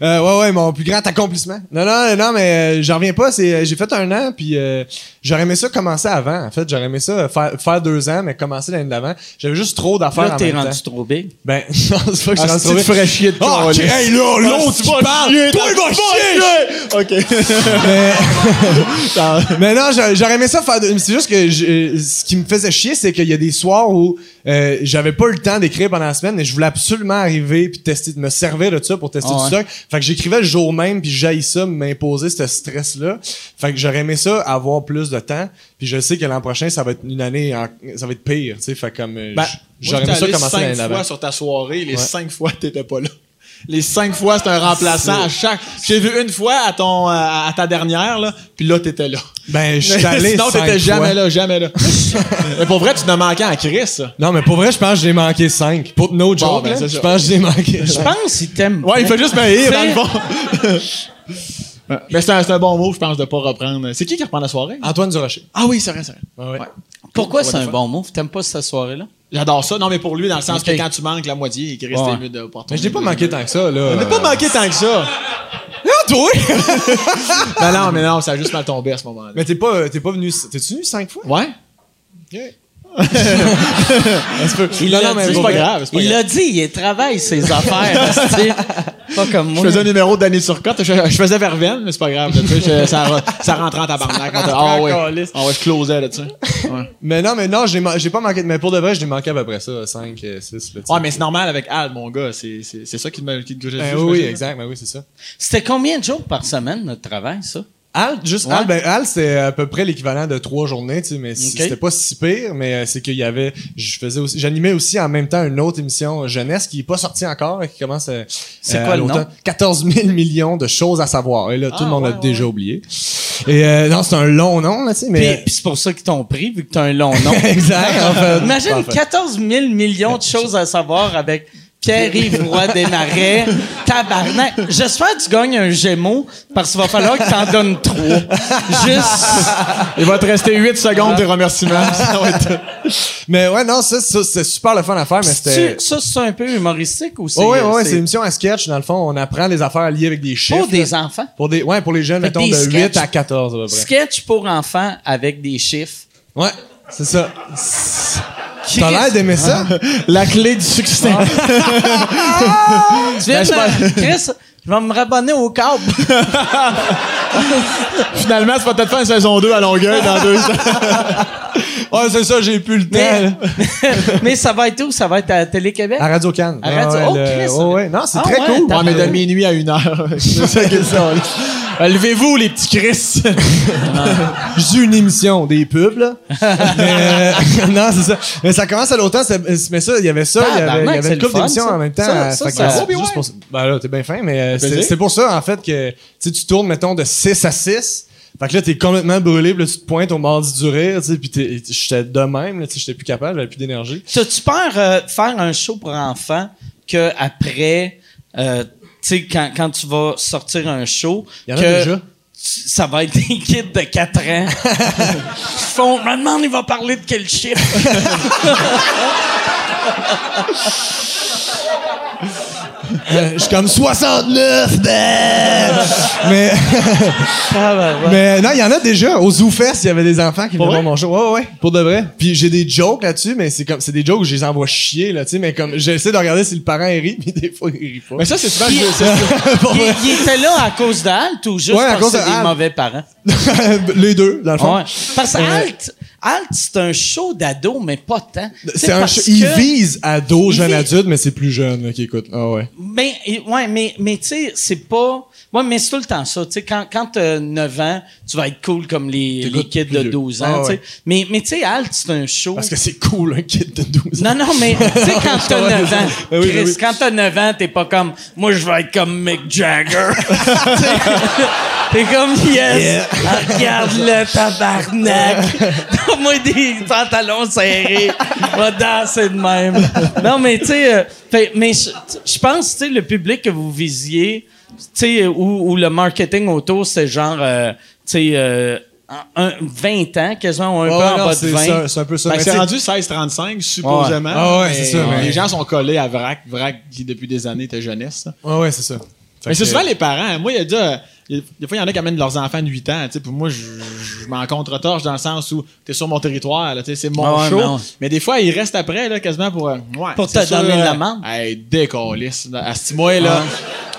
Euh, ouais, ouais, mon plus grand accomplissement. Non, non, non, mais euh, j'en reviens pas. C'est, j'ai fait un an, puis euh, j'aurais aimé ça commencer avant. En fait, j'aurais aimé ça faire, faire deux ans, mais commencer l'année d'avant. J'avais juste trop d'affaires Là, en t'es rendu temps. trop big. Ben, <laughs> non, c'est pas que je Ah, suis rendu trop ferais chier de Ah, calice. ok, hey, là, Ah, l'autre tu vas chier, Toi, il va chier! OK. <laughs> Mais non, j'a- j'aurais aimé ça faire. de- C'est juste que je- ce qui me faisait chier, c'est qu'il y a des soirs où euh, j'avais pas le temps d'écrire pendant la semaine, mais je voulais absolument arriver puis tester, me servir de ça pour tester Ah du ouais. stock. Fait que j'écrivais le jour même puis j'aille ça m'imposer ce stress-là. Fait que j'aurais aimé ça avoir plus de temps. Puis je sais que l'an prochain, ça va être une année, en- ça va être pire. Tu sais, fait comme euh, Ben, j'aurais aimé ça commencer l'année cinq d'avant. fois sur ta soirée. Les Ouais. cinq fois, t'étais pas là. Les cinq fois, c'est un remplaçant à chaque. J'ai vu une fois à ton, euh, à ta dernière, là, puis là, t'étais là. Ben, je suis <laughs> allé Sinon, cinq t'étais jamais fois. là, jamais là. mais pour vrai, tu n'as manqué à Chris. Non, mais pour vrai, je pense que j'ai manqué 5. Pour no joke, ben, là, je pense que j'ai manqué. Je pense qu'il t'aime. Ouais, il fait juste me rire, dans le fond. <laughs> Mais c'est un, c'est un bon mot, je pense, de pas reprendre. C'est qui qui reprend la soirée? Antoine Durocher. Ah oui, c'est vrai, c'est vrai. Ouais, ouais. Pourquoi c'est un bon move? T'aimes pas cette soirée-là? J'adore ça. Non, mais pour lui, dans le sens que quand tu manques la moitié, il reste Ouais. mieux de pas Mais je l'ai pas manqué tant que ça, là. On n'a pas manqué tant que ça. Non, <laughs> toi! non, <laughs> non, mais non, ça a juste mal tombé à ce moment-là. mais t'es pas, t'es pas venu. T'es-tu venu 5 fois? Ouais? <laughs> Il Non, non, mais c'est pas grave, pas Il l'a dit, il travaille ses affaires. <laughs> c'est pas comme Je moi. faisais un numéro d'année sur cote. Je, je faisais Verveine, mais c'est pas grave. je- ça, ça rentrait en tabarnak. Ah ouais. Ah ouais, je closais là-dessus. Ouais. Mais non, mais non, j'ai, pas manqué. Mais pour de vrai, j'ai manqué à peu près ça. 5, 6, là. tu sais. Ouais, mais c'est normal avec Al, mon gars. C'est, c'est, c'est ça qui me te grugeait Ben oui, exact. Ben oui, c'est ça. C'était combien de jours par semaine, notre travail, ça? Al, juste Ouais. Al, ben Al, c'est à peu près l'équivalent de trois journées, tu sais, mais c- Ok. c'était pas si pire, mais euh, c'est qu'il y avait, je faisais aussi, j'animais aussi en même temps une autre émission jeunesse qui est pas sortie encore et qui commence euh, C'est euh, quoi à le nom? 14 000 millions de choses à savoir. Et là, tout Ah, le monde ouais, a déjà oublié. Et euh, non, c'est un long nom, là, tu sais, Puis, mais... puis c'est pour ça qu'ils t'ont pris, vu que t'as un long <laughs> nom. exact, en fait. Imagine En fait. 14 000 millions de choses à savoir avec Pierre-Yves Roy Desmarais. Tabarnak. J'espère que tu gagnes un Gémeaux parce qu'il va falloir que t'en donnes trois. Juste. Il va te rester 8 secondes de remerciements. <laughs> Mais ouais, non, ça, ça, c'est super le fun à faire, mais c'était... Tu- Ça, c'est un peu humoristique ou c'est. Oh, ouais, ouais, ouais, c'est une émission à sketch, dans le fond. On apprend des affaires liées avec des chiffres. pour des enfants? Pour des, ouais, pour les jeunes, Fait mettons, des de sketchs. 8 à 14, à peu près. Sketch pour enfants avec des chiffres. Ouais, c'est ça. T'as l'air d'aimer ça? La clé du succès. <laughs> Tu viens de me- Chris, je vais me rabonner au câble. <laughs> Finalement, c'est va peut-être faire une saison 2 à Longueuil dans deux ans. <laughs> <laughs> Ouais, c'est ça, j'ai plus le temps. <laughs> Mais, ça va être où? Ça va être à Télé-Québec? À Radio Cannes. À Radio- oh, le- Chris. ouais. Non, c'est Ah, très ouais, cool. Ouais, mais de minuit à une heure. <laughs> c'est ça sont, là. Euh, Levez-vous, les petits Chris. J'ai une émission, des pubs, là. mais, euh, non, c'est ça. Mais ça commence à l'automne, c'est- mais ça, il y avait ça, il y avait, y une le couple fun, d'émissions ça. en même temps. Ça, euh, ça, que ça- juste pour ça. Ben là, t'es bien fin, mais c'est pour ça, en fait, que tu tournes, mettons, de 6 à 6. Fait que là, t'es complètement brûlé, puis là, tu te pointes au mardi du rire, tu sais, puis t'es- j'étais de même, là, tu sais, j'étais plus capable, j'avais plus d'énergie. T'as-tu peur euh, faire un show pour enfants que après, euh, tu sais, quand, quand tu vas sortir un show, Il y en a que déjà. tu- ça va être <laughs> des kids de 4 ans. Ils font, me demande, il va parler de quel chiffre. <laughs> Euh, Je suis comme 69, ben! mais, Ah, ben, ouais. mais non, il y en a déjà. Au Zoo Fest, il y avait des enfants qui venaient voir mon show. Ouais, ouais, pour de vrai? Puis j'ai des jokes là-dessus, mais c'est comme, c'est des jokes où je les envoie chier, là, tu sais, mais comme, j'essaie de regarder si le parent il rit, puis des fois, il rit pas. Mais ça, c'est souvent. <laughs> Il, vrai. il était là à cause de Halt ou juste Ouais, à parce cause que de des Halt. mauvais parents? <laughs> les deux, dans le fond. Ouais. Parce que Halt, Halt, c'est un show d'ado, mais pas tant. C'est sais, un parce show- il vise jeunes vise- adultes, mais c'est plus jeune qui écoute. Ah ouais. Ben, ouais, mais, mais tu sais, c'est pas. Ouais, mais c'est tout le temps ça. Tu sais, quand, quand t'as 9 ans, tu vas être cool comme les, les kids de vieux. 12 ans. Ah, ouais. Mais, mais tu sais, Alt, c'est un show. Parce que c'est cool, un kid de 12 ans. Non, non, mais tu sais, quand t'as <laughs> Ouais, 9 ans, Ben oui, Chris, oui. quand t'as 9 ans, t'es pas comme, moi, je vais être comme Mick Jagger. <laughs> <laughs> T'es comme, yes, ah, regarde-le, tabarnak. Donne-moi des pantalons serrés, va danser de même. Non, mais tu sais, euh, mais je pense, tu sais, le public que vous visiez, tu sais, où, où le marketing autour, c'est genre, euh, tu sais, euh, un, 20 ans, quasiment, ou un Ouais, peu en bas de c'est 20. ça, c'est un peu ça. Ben, Mais c'est rendu 16-35, supposément. Ah ouais, c'est ça, Les gens sont collés à VRAC. VRAC, qui depuis des années était jeunesse. ça. Ouais, ouais, c'est ça. Fait Mais c'est souvent les parents. Moi, il y a déjà. Des fois, il y en a qui amènent leurs enfants de 8 ans. tu sais, Puis moi, je, je m'en contre-torche dans le sens où t'es sur mon territoire. C'est mon Ah ouais, show. mais des fois, ils restent après, là, quasiment pour. euh, ouais, Pour te donner de l'amende. Hey, décalisse. À ce mois là.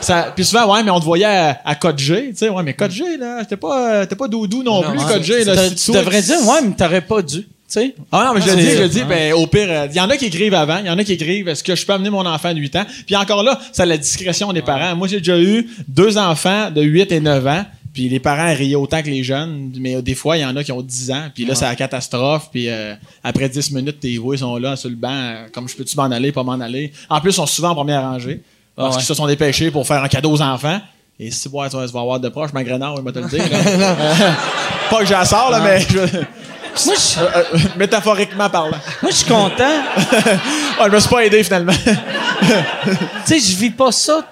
Ça, puis souvent, ouais, mais on te voyait à, à Code G. Tu sais, ouais, mais Code G, là, c'était pas, euh, t'es pas doudou non, Non, plus, ouais. Code G. Là, tu devrais dire, ouais, mais t'aurais pas dû. Tu sais? ah non, mais je le Ah, dis, c'est- je le dis, ben, au pire, il y en a qui écrivent avant, il y en a qui écrivent, est-ce que je peux amener mon enfant de 8 ans? Puis encore là, c'est à la discrétion des parents. Moi, j'ai déjà eu deux enfants de 8 et 9 ans, puis les parents riaient autant que les jeunes, mais des fois, il y en a qui ont 10 ans, puis là, c'est la catastrophe, puis euh, après 10 minutes, tes voix sont là sur le banc, euh, comme je peux-tu m'en aller, pas m'en aller? En plus, ils sont souvent en première rangée. Parce ouais. qu'ils se sont dépêchés pour faire un cadeau aux enfants. Et si ouais, tu vas avoir de proche, ma grenade, il va te le dire. là. Euh, <laughs> pas que j'en sors, là, mais je- Moi, je, euh, euh, métaphoriquement parlant. moi, je suis content. Ouais, <laughs> je me suis pas aidé finalement. tu sais, je vis pas ça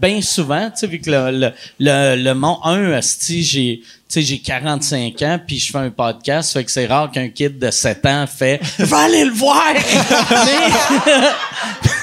bien souvent, tu sais, vu que le, le, le, le monde, un, asti, j'ai, tu sais, j'ai 45 ans, puis je fais un podcast, fait que c'est rare qu'un kid de 7 ans fait « Va aller le voir! »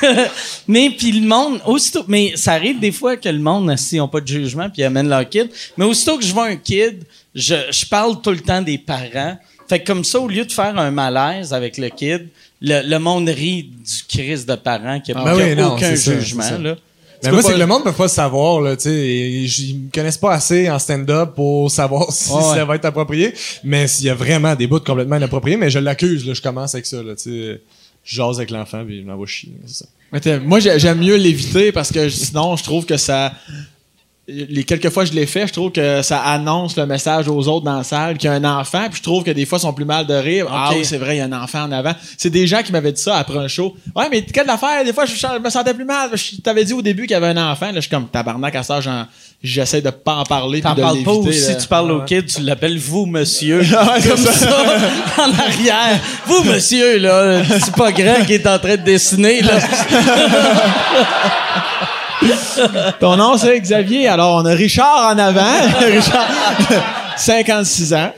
Mais, <laughs> mais puis le monde, aussitôt, mais ça arrive des fois que le monde, asti, ont pas de jugement, puis ils amènent leur kid, mais aussitôt que je vois un kid, je, je parle tout le temps des parents, fait que comme ça, au lieu de faire un malaise avec le kid, le, le monde rit du crise de parents qui a, Ben qui a oui, aucun jugement. ça. là. Mais moi, pas- c'est que le monde peut pas le savoir, là, tu sais. et Ils me connaissent pas assez en stand-up pour savoir <laughs> si Ouais. ça va être approprié. Mais s'il y a vraiment des bouts complètement inappropriés, mais je l'accuse, je commence avec ça, là, tu sais. Je jase avec l'enfant, puis je chier, ça. Mais t'es- Moi, j'ai- j'aime mieux l'éviter parce que sinon, je trouve que ça. Les quelques fois que je l'ai fait, je trouve que ça annonce le message aux autres dans la salle qu'il y a un enfant, puis je trouve que des fois, ils sont plus mal de rire. Ah oui, c'est vrai, il y a un enfant en avant. C'est des gens qui m'avaient dit ça après un show. Ouais, mais quelle affaire? Des fois, je, je me sentais plus mal. Je t'avais dit au début qu'il y avait un enfant. Là, je suis comme tabarnak à ça, j'en- j'essaie de pas en parler. T'en parles pas ou l'éviter, si là. tu parles au kid, tu l'appelles vous, monsieur. <laughs> Ouais, comme ça. ça. en arrière. Vous, monsieur, là, c'est pas grand qui est en train de dessiner, là. <laughs> <laughs> Ton nom, c'est Xavier. Alors, on a Richard en avant. <laughs> Richard, <laughs> 56 ans.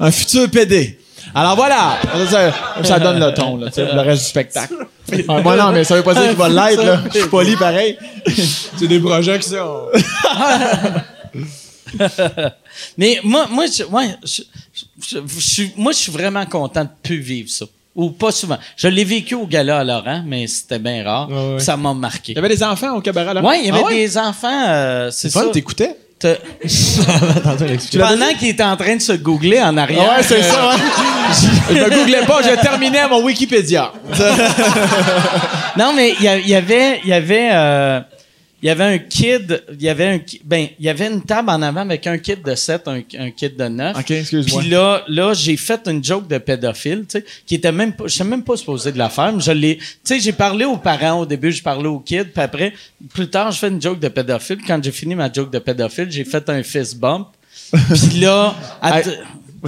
Un futur PD. Alors voilà, ça, ça donne le ton, là, le reste du spectacle. Ah, moi non, mais ça veut pas dire qu'il va l'être, là. Je suis poli pareil. C'est des projets qui sont... Mais moi, moi, je, ouais, je, je- je suis, moi, je suis vraiment content de plus vivre ça. Ou pas souvent. Je l'ai vécu au gala à Laurent, mais c'était bien rare. Ouais, ouais. Ça m'a marqué. Il y avait des enfants au cabaret, là? Ouais, il y avait Ah des enfants, euh, c'est ça. T'écoutais? <laughs> Pendant qu'il était en train de se googler en arrière. Ouais, c'est euh, ça, ouais. <laughs> Je me googlais pas, je terminais mon Wikipédia. Non, mais il y, avait, il y avait, euh, il y avait un kid, il y avait un, ben, il y avait une table en avant avec un kid de 7, un, un kid de 9. Ok, excuse-moi. Puis là, là, j'ai fait une joke de pédophile, tu sais, qui était même pas, je sais même pas supposé de la faire, mais je l'ai, tu sais, j'ai parlé aux parents au début, j'ai parlé aux kids, puis après, plus tard, je fais une joke de pédophile. Quand j'ai fini ma joke de pédophile, j'ai fait un fist bump. Puis là,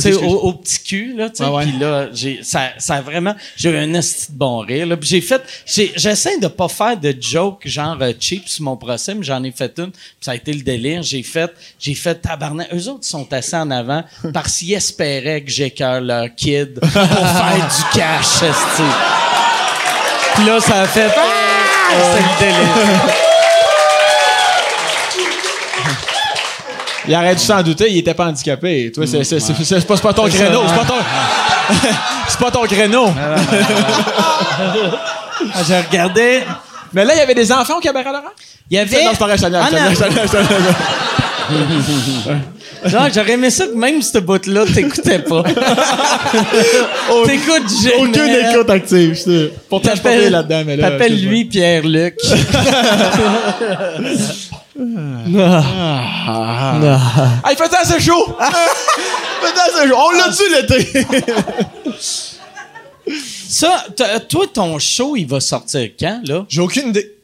à- Hey, tu sais, excuse. au, au petit cul, là, tu sais, Ouais, ouais. puis là, j'ai, ça, ça a vraiment, j'ai eu un esti de bon rire, là. Puis j'ai fait, j'ai, j'essaie de pas faire de joke genre euh, cheap sur mon procès, mais j'en ai fait une, puis ça a été le délire. J'ai fait, j'ai fait tabarnak. Eux autres sont assis en avant parce qu'ils espéraient que j'écœure leur kid pour faire du cash, esti. Puis là, ça a fait, ah! c'est le délire. Il aurait dû s'en douter, il était pas handicapé. Toi, c'est, c'est, c'est, c'est pas, c'est pas ton créneau. C'est pas ton, <laughs> c'est pas ton créneau. Ah, J'ai regardé, Mais là, il y avait des enfants au cabaret Laurent? il y avait. Non, c'est pas vrai. Genre, <laughs> j'aurais aimé ça que même ce bout-là, t'écoutais pas. <laughs> T'écoutes jamais. Aucune écoute active, je sais. Pourtant, je là-dedans, mais là. T'appelles lui Pierre-Luc. Ah, il faisait assez chaud! <laughs> faisait assez chaud. On l'a tu l'été? <laughs> Ça, toi, ton show, il va sortir quand, là? J'ai aucune idée.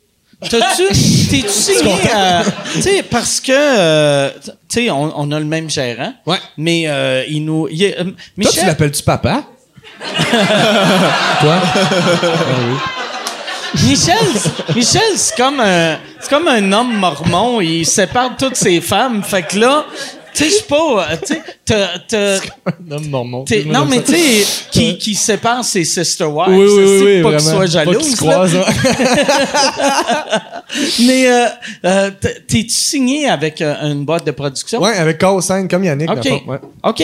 T'as-tu, t'es-tu <laughs> signé à- Tu sais, parce que, euh, tu sais, on, on a le même gérant. Ouais. Mais, euh, il nous. il est- euh, Toi, Michel, tu l'appelles-tu papa? Toi? Michel, c'est- Michel, c'est comme un, c'est comme un homme mormon. Il sépare toutes ses femmes. Fait que là, tu sais, je sais pas, euh, tu sais, t'as- t'as- Non, non, mais tu sais, qui, qui sépare ses sister wives. Oui, oui, oui, oui, pas qu'ils vraiment. soient Pas jaloux. qu'ils se croisent, hein. <laughs> Mais euh, euh, t'es- t'es-tu signé avec euh, une boîte de production? Ouais, avec K5, comme Yannick. OK. Ouais. OK.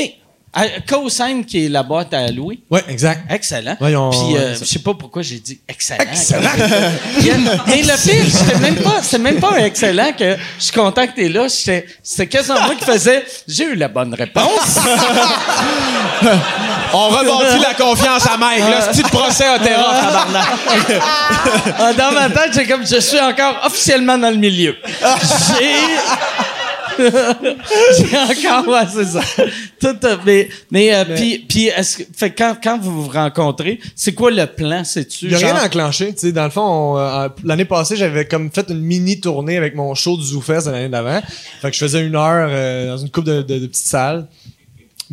Euh, Co-Sign, qui est la boîte à Louis. ouais, exact. Excellent. On- Puis, euh, ouais, je sais pas pourquoi j'ai dit excellent. Excellent. <laughs> Mais le pire, c'était même pas, c'était même pas excellent que je suis content que t'es là. C'était quasiment moi qui faisais, j'ai eu la bonne réponse. <laughs> On rebâtit la confiance à Mike. Là, ce petit procès à tabarnak? Ah, Dans ma tête, j'ai comme, je suis encore officiellement dans le milieu. J'ai, J'ai encore, ouais, c'est ça. Tout, euh, mais, mais, euh, puis, puis, est-ce que, fait que quand, quand vous vous rencontrez, c'est quoi le plan, c'est-tu? Il y a genre- rien enclenché. Tu sais, dans le fond, on, euh, l'année passée, j'avais comme fait une mini tournée avec mon show du ZooFest de l'année d'avant. Fait que je faisais une heure euh, dans une coupe de, de, de petites salles.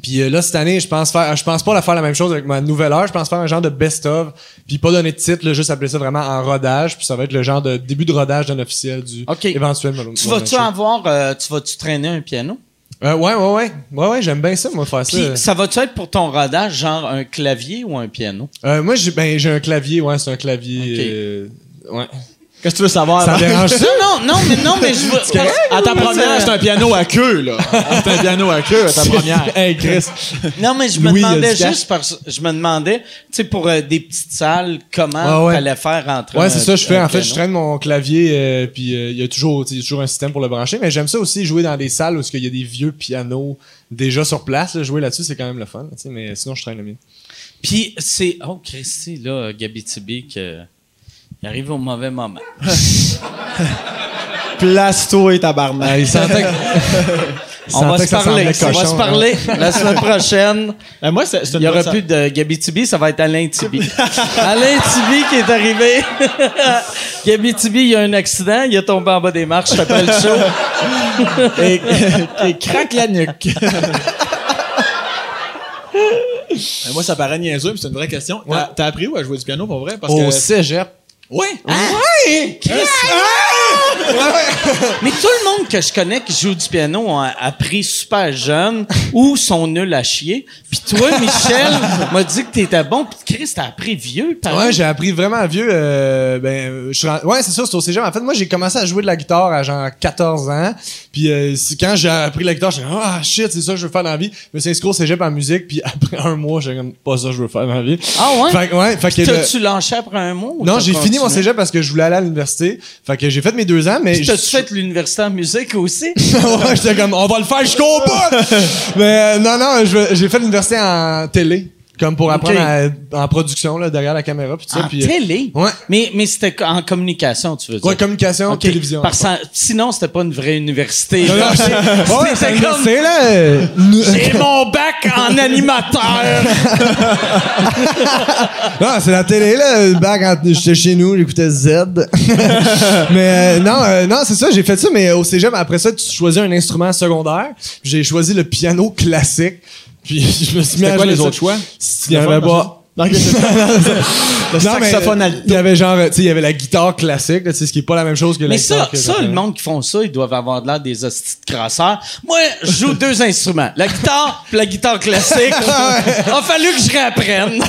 Puis euh, là, cette année, je pense faire, je pense pas la faire la même chose avec ma nouvelle heure. Je pense faire un genre de best-of. Puis pas donner de titre, là, juste appeler ça vraiment en rodage. Puis ça va être le genre de début de rodage d'un officiel du éventuel. Tu vas-tu avoir, euh, tu vas-tu traîner un piano? Euh, ouais, ouais, ouais. Ouais, ouais, j'aime bien ça, moi, faire Puis ça. ça va-tu être pour ton rodage, genre un clavier ou un piano? Euh, moi, j'ai, ben, j'ai un clavier, ouais, c'est un clavier. Ok. euh, ouais. Qu'est-ce que tu veux savoir? Ça <laughs> dérange ça? Non, non, mais non, mais je veux. À ta première, c'est un piano à queue, là. C'est un piano à queue, à ta <laughs> première. hey, Chris. Non, mais je me Louis, demandais juste parce je me demandais, tu sais, pour euh, des petites salles, comment Ouais, ouais. t'allais faire entre Ouais, un- c'est ça, je fais. un En fait, je piano? traîne mon clavier, euh, puis euh, il y a toujours, toujours un système pour le brancher. Mais j'aime ça aussi jouer dans des salles où il y a des vieux pianos déjà sur place. là. jouer là-dessus, c'est quand même le fun. Mais sinon, je traîne le mien. Puis c'est. Oh, Christy, là, Gabi Tibi, que. Il arrive au mauvais moment. <laughs> Place-toi et tabarnak. il sentait que, <laughs> On va sentait se que ça parler. semblait On va se hein. parler la semaine prochaine. <laughs> Ben, moi, c'est c'est Il n'y aura plus de Gabi Tibi, ça va être Alain Tibi. Alain Tibi qui est arrivé. Gabi Tibi, il y a un accident, il est tombé en bas des marches après le show. et, et craque la nuque. Ben, moi, ça paraît niaiseux, mais c'est une vraie question. T'as- T'as appris où à jouer du piano pour vrai? Parce Au que. cégep. Ouais. <laughs> Mais tout le monde que je connais qui joue du piano a appris super jeune ou sont nuls à chier. Puis toi, <laughs> Michel, m'a dit que t'étais bon. Puis Chris, t'as appris vieux, pareil. Ouais, j'ai appris vraiment vieux. Euh, ben, je suis ouais, c'est ça, c'est au cégep. En fait, moi, j'ai commencé à jouer de la guitare à genre 14 ans. Puis euh, c'est- quand j'ai appris la guitare, j'ai dit ah shit, c'est ça que je veux faire dans la vie. Je me suis inscrit au cégep en musique. Puis <laughs> après un mois, j'ai comme pas ça que je veux faire dans la vie. Ah ouais? Fait, ouais, fait que le- T'as-tu lâché après un mois? non, j'ai fini mon continué? cégep parce que je voulais aller à l'université. Fait que j'ai fait mes deux ans, mais T'as-tu je- fait l'université en musique aussi? <laughs> ouais, j'étais comme, on va le faire jusqu'au bout! <laughs> Mais euh, non, non, j'ai fait l'université en télé. Comme pour apprendre à- en production, là, derrière la caméra, puis tout ça. en puis, euh, télé? Ouais. Mais, mais c'était en communication, tu veux dire? Ouais, communication, Ok. télévision. Parce que sinon, c'était pas une vraie université. Non, non, <laughs> c'est- ouais, c'est C'était comme- l'université, là. J'ai mon bac en animateur. <laughs> Non, c'est la télé, là. le Bac, j'étais chez nous, j'écoutais Z. <laughs> mais euh, non, euh, non, c'est ça, j'ai fait ça, mais au cégep, après ça, tu choisis un instrument secondaire. J'ai choisi le piano classique. Puis je me suis mis C'était à quoi les autres choix? Il y avait pas. Non, c'est ça. <laughs> Le mais, saxophone euh, alto. Il y avait genre, tu sais, il y avait la guitare classique, là, tu sais, ce qui est pas la même chose que la Mais guitare ça, que ça, j'appelle. le monde qui font ça, ils doivent avoir de l'air des hosties de crasseurs. Moi, je joue <laughs> deux instruments. La guitare puis la guitare classique. <laughs> A fallu que je réapprenne.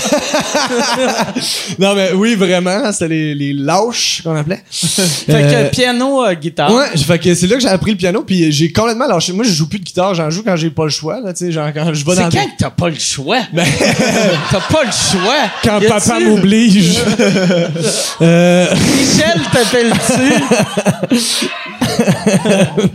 Non, mais oui, vraiment, c'était les, les lâches qu'on appelait. Fait Euh, que piano, euh, guitare. Ouais, fait que c'est là que j'ai appris le piano, puis j'ai complètement lâché. Moi, je joue plus de guitare, j'en joue quand j'ai pas le choix, là, tu sais, genre quand je vais C'est dans quand des- que t'as pas le choix? t'as pas le choix. Quand papa m'oblige. <laughs> euh, Michel t'appelle-tu?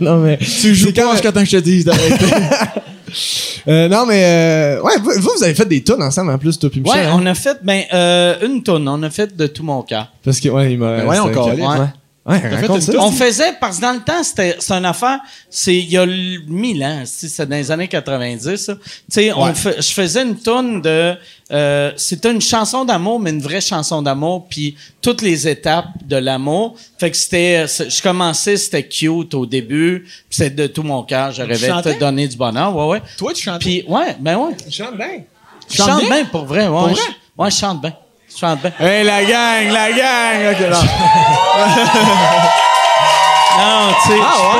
<laughs> non mais Tu joues pas jusqu'à temps que je te dise d'arrêter. <laughs> euh, non mais euh, ouais, vous, vous, avez fait des tunes ensemble en plus toi puis Michel. Ouais, hein? on a fait, ben, euh, une tonne. On a fait de tout mon cœur. Parce que ouais, il m'a Ben ouais. Ouais. Ouais, une? On faisait, parce que dans le temps, c'était c'est une affaire, c'est il y a mille ans, c'est c'est dans les années 90. ça. Tu sais, on fait- je faisais une tonne de... Euh, c'était une chanson d'amour, mais une vraie chanson d'amour, puis toutes les étapes de l'amour. Fait que c'était... Je commençais, c'était cute au début, puis c'était de tout mon cœur, je rêvais de chantais? te donner du bonheur, ouais, ouais. Toi, tu chantes. Puis, ouais, ben ouais. Tu chantes bien. Je chantes chante bien? pour vrai, ouais. Pour vrai? Ouais, je chante bien. Je chante bien. Hey, la gang, la gang! Ok, non. <laughs> Non, tu sais, Ah, je suis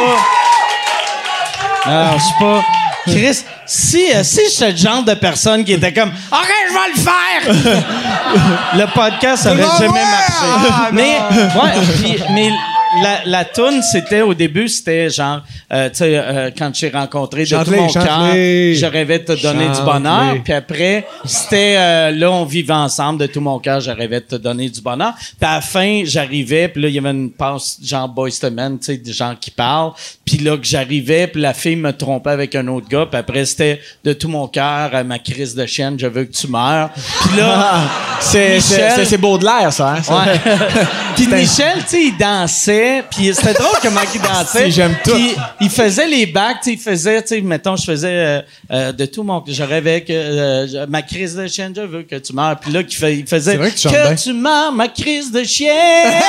pas. Non, je suis pas. Chris, si, euh, si j'étais le genre de personne qui était comme OK, je vais le faire! <laughs> le podcast aurait jamais marché. Ah, mais, ouais, puis- mais la, la toune, c'était au début, c'était genre, euh, tu sais, euh, quand j'ai rencontré de tout mon cœur, je rêvais de te donner du bonheur. Puis après, c'était euh, là, on vivait ensemble de tout mon cœur, je rêvais de te donner du bonheur. Puis à la fin, j'arrivais, puis là, il y avait une passe genre Boys to Men, tu sais, des gens qui parlent. Puis là, que j'arrivais, puis la fille me trompait avec un autre gars. Puis après, c'était de tout mon cœur, euh, ma crise de chienne, je veux que tu meurs. Puis là, C'est Michel- c'est- Baudelaire, ça. Hein? ça. Ouais. <laughs> Puis Michel, tu sais, il dansait, dansait, puis c'était drôle comment il <laughs> dansait. Si, j'aime tout. Puis il faisait les bacs, tu sais, il faisait, tu sais, mettons, je faisais euh, euh, de tout mon... Je rêvais que euh, ma crise de chienne, je veux que tu meurs. Puis là, qu'il fait- il faisait vrai que tu tu meurs, ma crise de chienne. <laughs>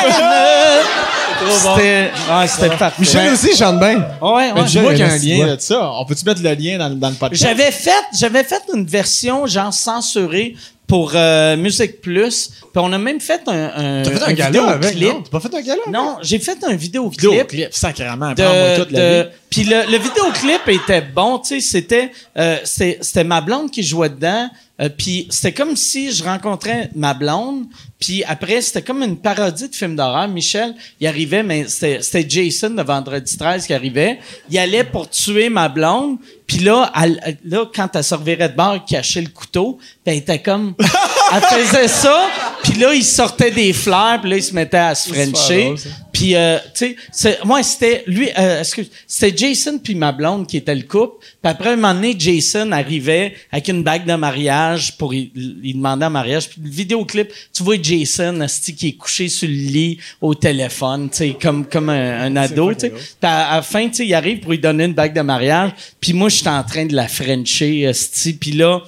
C'était ouais, c'était parfait. Michel aussi chante bien. Ouais, ouais. Mais Michel, Moi il qui a un lien doigt. de ça, on peut-tu mettre le lien dans, dans le podcast? J'avais fait, j'avais fait une version genre censurée pour euh, Musique Plus. Puis on a même fait un, un, T'as fait un un gala avec, non? T'as pas fait un gala? Non, j'ai fait un vidéoclip. Vidéoclip, sacrément, de, toute la vie. Puis le, le vidéoclip était bon, tu sais, c'était euh, c'était ma blonde qui jouait dedans, euh, puis c'était comme si je rencontrais ma blonde, puis après c'était comme une parodie de film d'horreur. Michel, il arrivait, mais c'était Jason de Vendredi 13 qui arrivait, il allait pour tuer ma blonde, puis là, elle- là quand elle se revirait de bord, il cachait le couteau, puis elle était comme, <laughs> elle faisait ça, puis là il sortait des fleurs, puis là il se mettait à se frencher. Puis, euh, tu sais, moi, c'était lui, euh, excuse, c'était Jason puis ma blonde qui était le couple. Puis après, un moment donné, Jason arrivait avec une bague de mariage pour il, il demandait en mariage. Puis le vidéoclip, tu vois Jason, asti, qui est couché sur le lit au téléphone, tu sais, comme, comme un, un ado, tu sais. Puis à, à la fin, tu sais, il arrive pour lui donner une bague de mariage. Puis moi, j'étais en train de la frencher, asti. Puis là,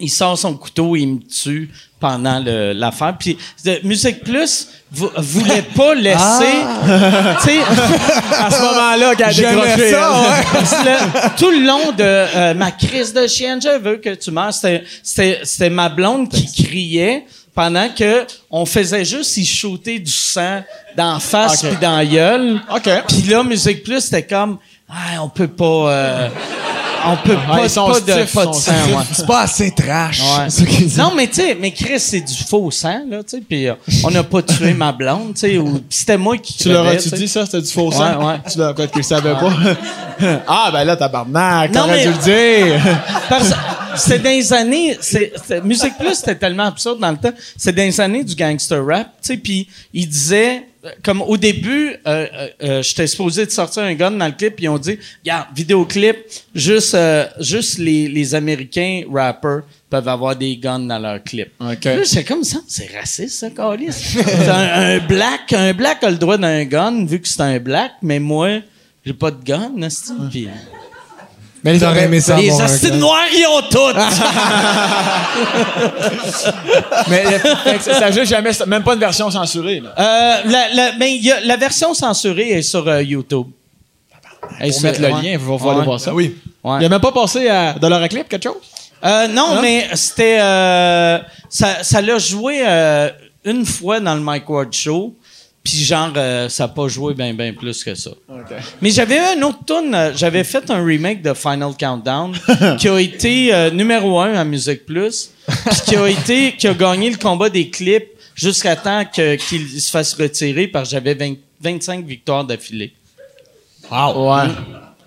il sort son couteau il me tue pendant l'affaire. Puis Musique Plus vou- voulait pas laisser, <laughs> tu sais, À ce moment-là, qu'elle a décroché. ça, ouais. le- tout le long de euh, ma crise de chienne, je veux que tu meurs, c'était- ma blonde qui criait pendant que on faisait juste y shooter du sang d'en face Ok. puis dans la gueule. OK. Puis là, Musique Plus, c'était comme, ah, on peut pas, euh, on peut pas, sont pas de, pas ils de sang. ouais. C'est pas assez trash. Ouais. C'est ça qu'il dit. Non, mais tu sais, mais Chris, c'est du faux sang, là, tu sais, puis euh, on n'a pas tué ma blonde, tu sais, ou pis c'était moi qui Tu leur as-tu dit ça? C'était du faux sang? Ouais, ouais. Tu l'as peut-être qu'il savait pas? <laughs> ah, ben là, tabarnak, Non, t'aurais mais- dû le dire. <laughs> Parce- C'était dans les années, c'est, c'est- Musique Plus, c'était tellement absurde dans le temps. C'est dans les années du gangster rap, tu sais, puis il disait, comme au début, euh, euh, euh, j'étais supposé de sortir un gun dans le clip, puis ils ont dit, regarde, vidéoclip, juste, euh, juste les, les Américains rappers peuvent avoir des guns dans leur clip. OK. Là, c'est comme ça, c'est raciste, ça, Carlis. Un, un black, un black a le droit d'un gun, vu que c'est un black, mais moi, j'ai pas de gun, Mais les T'aurais aimé ça Les gun. noirs, ils ont toutes! <laughs> Mais ça ça juste jamais, même pas une version censurée. Là. Euh, la, la, ben, il y a, la version censurée est sur euh, YouTube. Est Pour mettre le ouais. lien, il va falloir Ouais. voir ça. Oui. Ouais. Il a même pas passé à Dollar Clip, quelque chose? Euh, non, mais c'était. euh, ça, ça l'a joué euh, une fois dans le Mike Ward Show. Puis genre, euh, ça n'a pas joué bien ben plus que ça. Mais j'avais un autre tune. euh, J'avais fait un remake de Final Countdown <laughs> qui a été euh, numéro un à Musique Plus, puis qui a été, qui a gagné le combat des clips jusqu'à temps que- qu'il se fasse retirer parce que j'avais 20 25 victoires d'affilée. Ouais.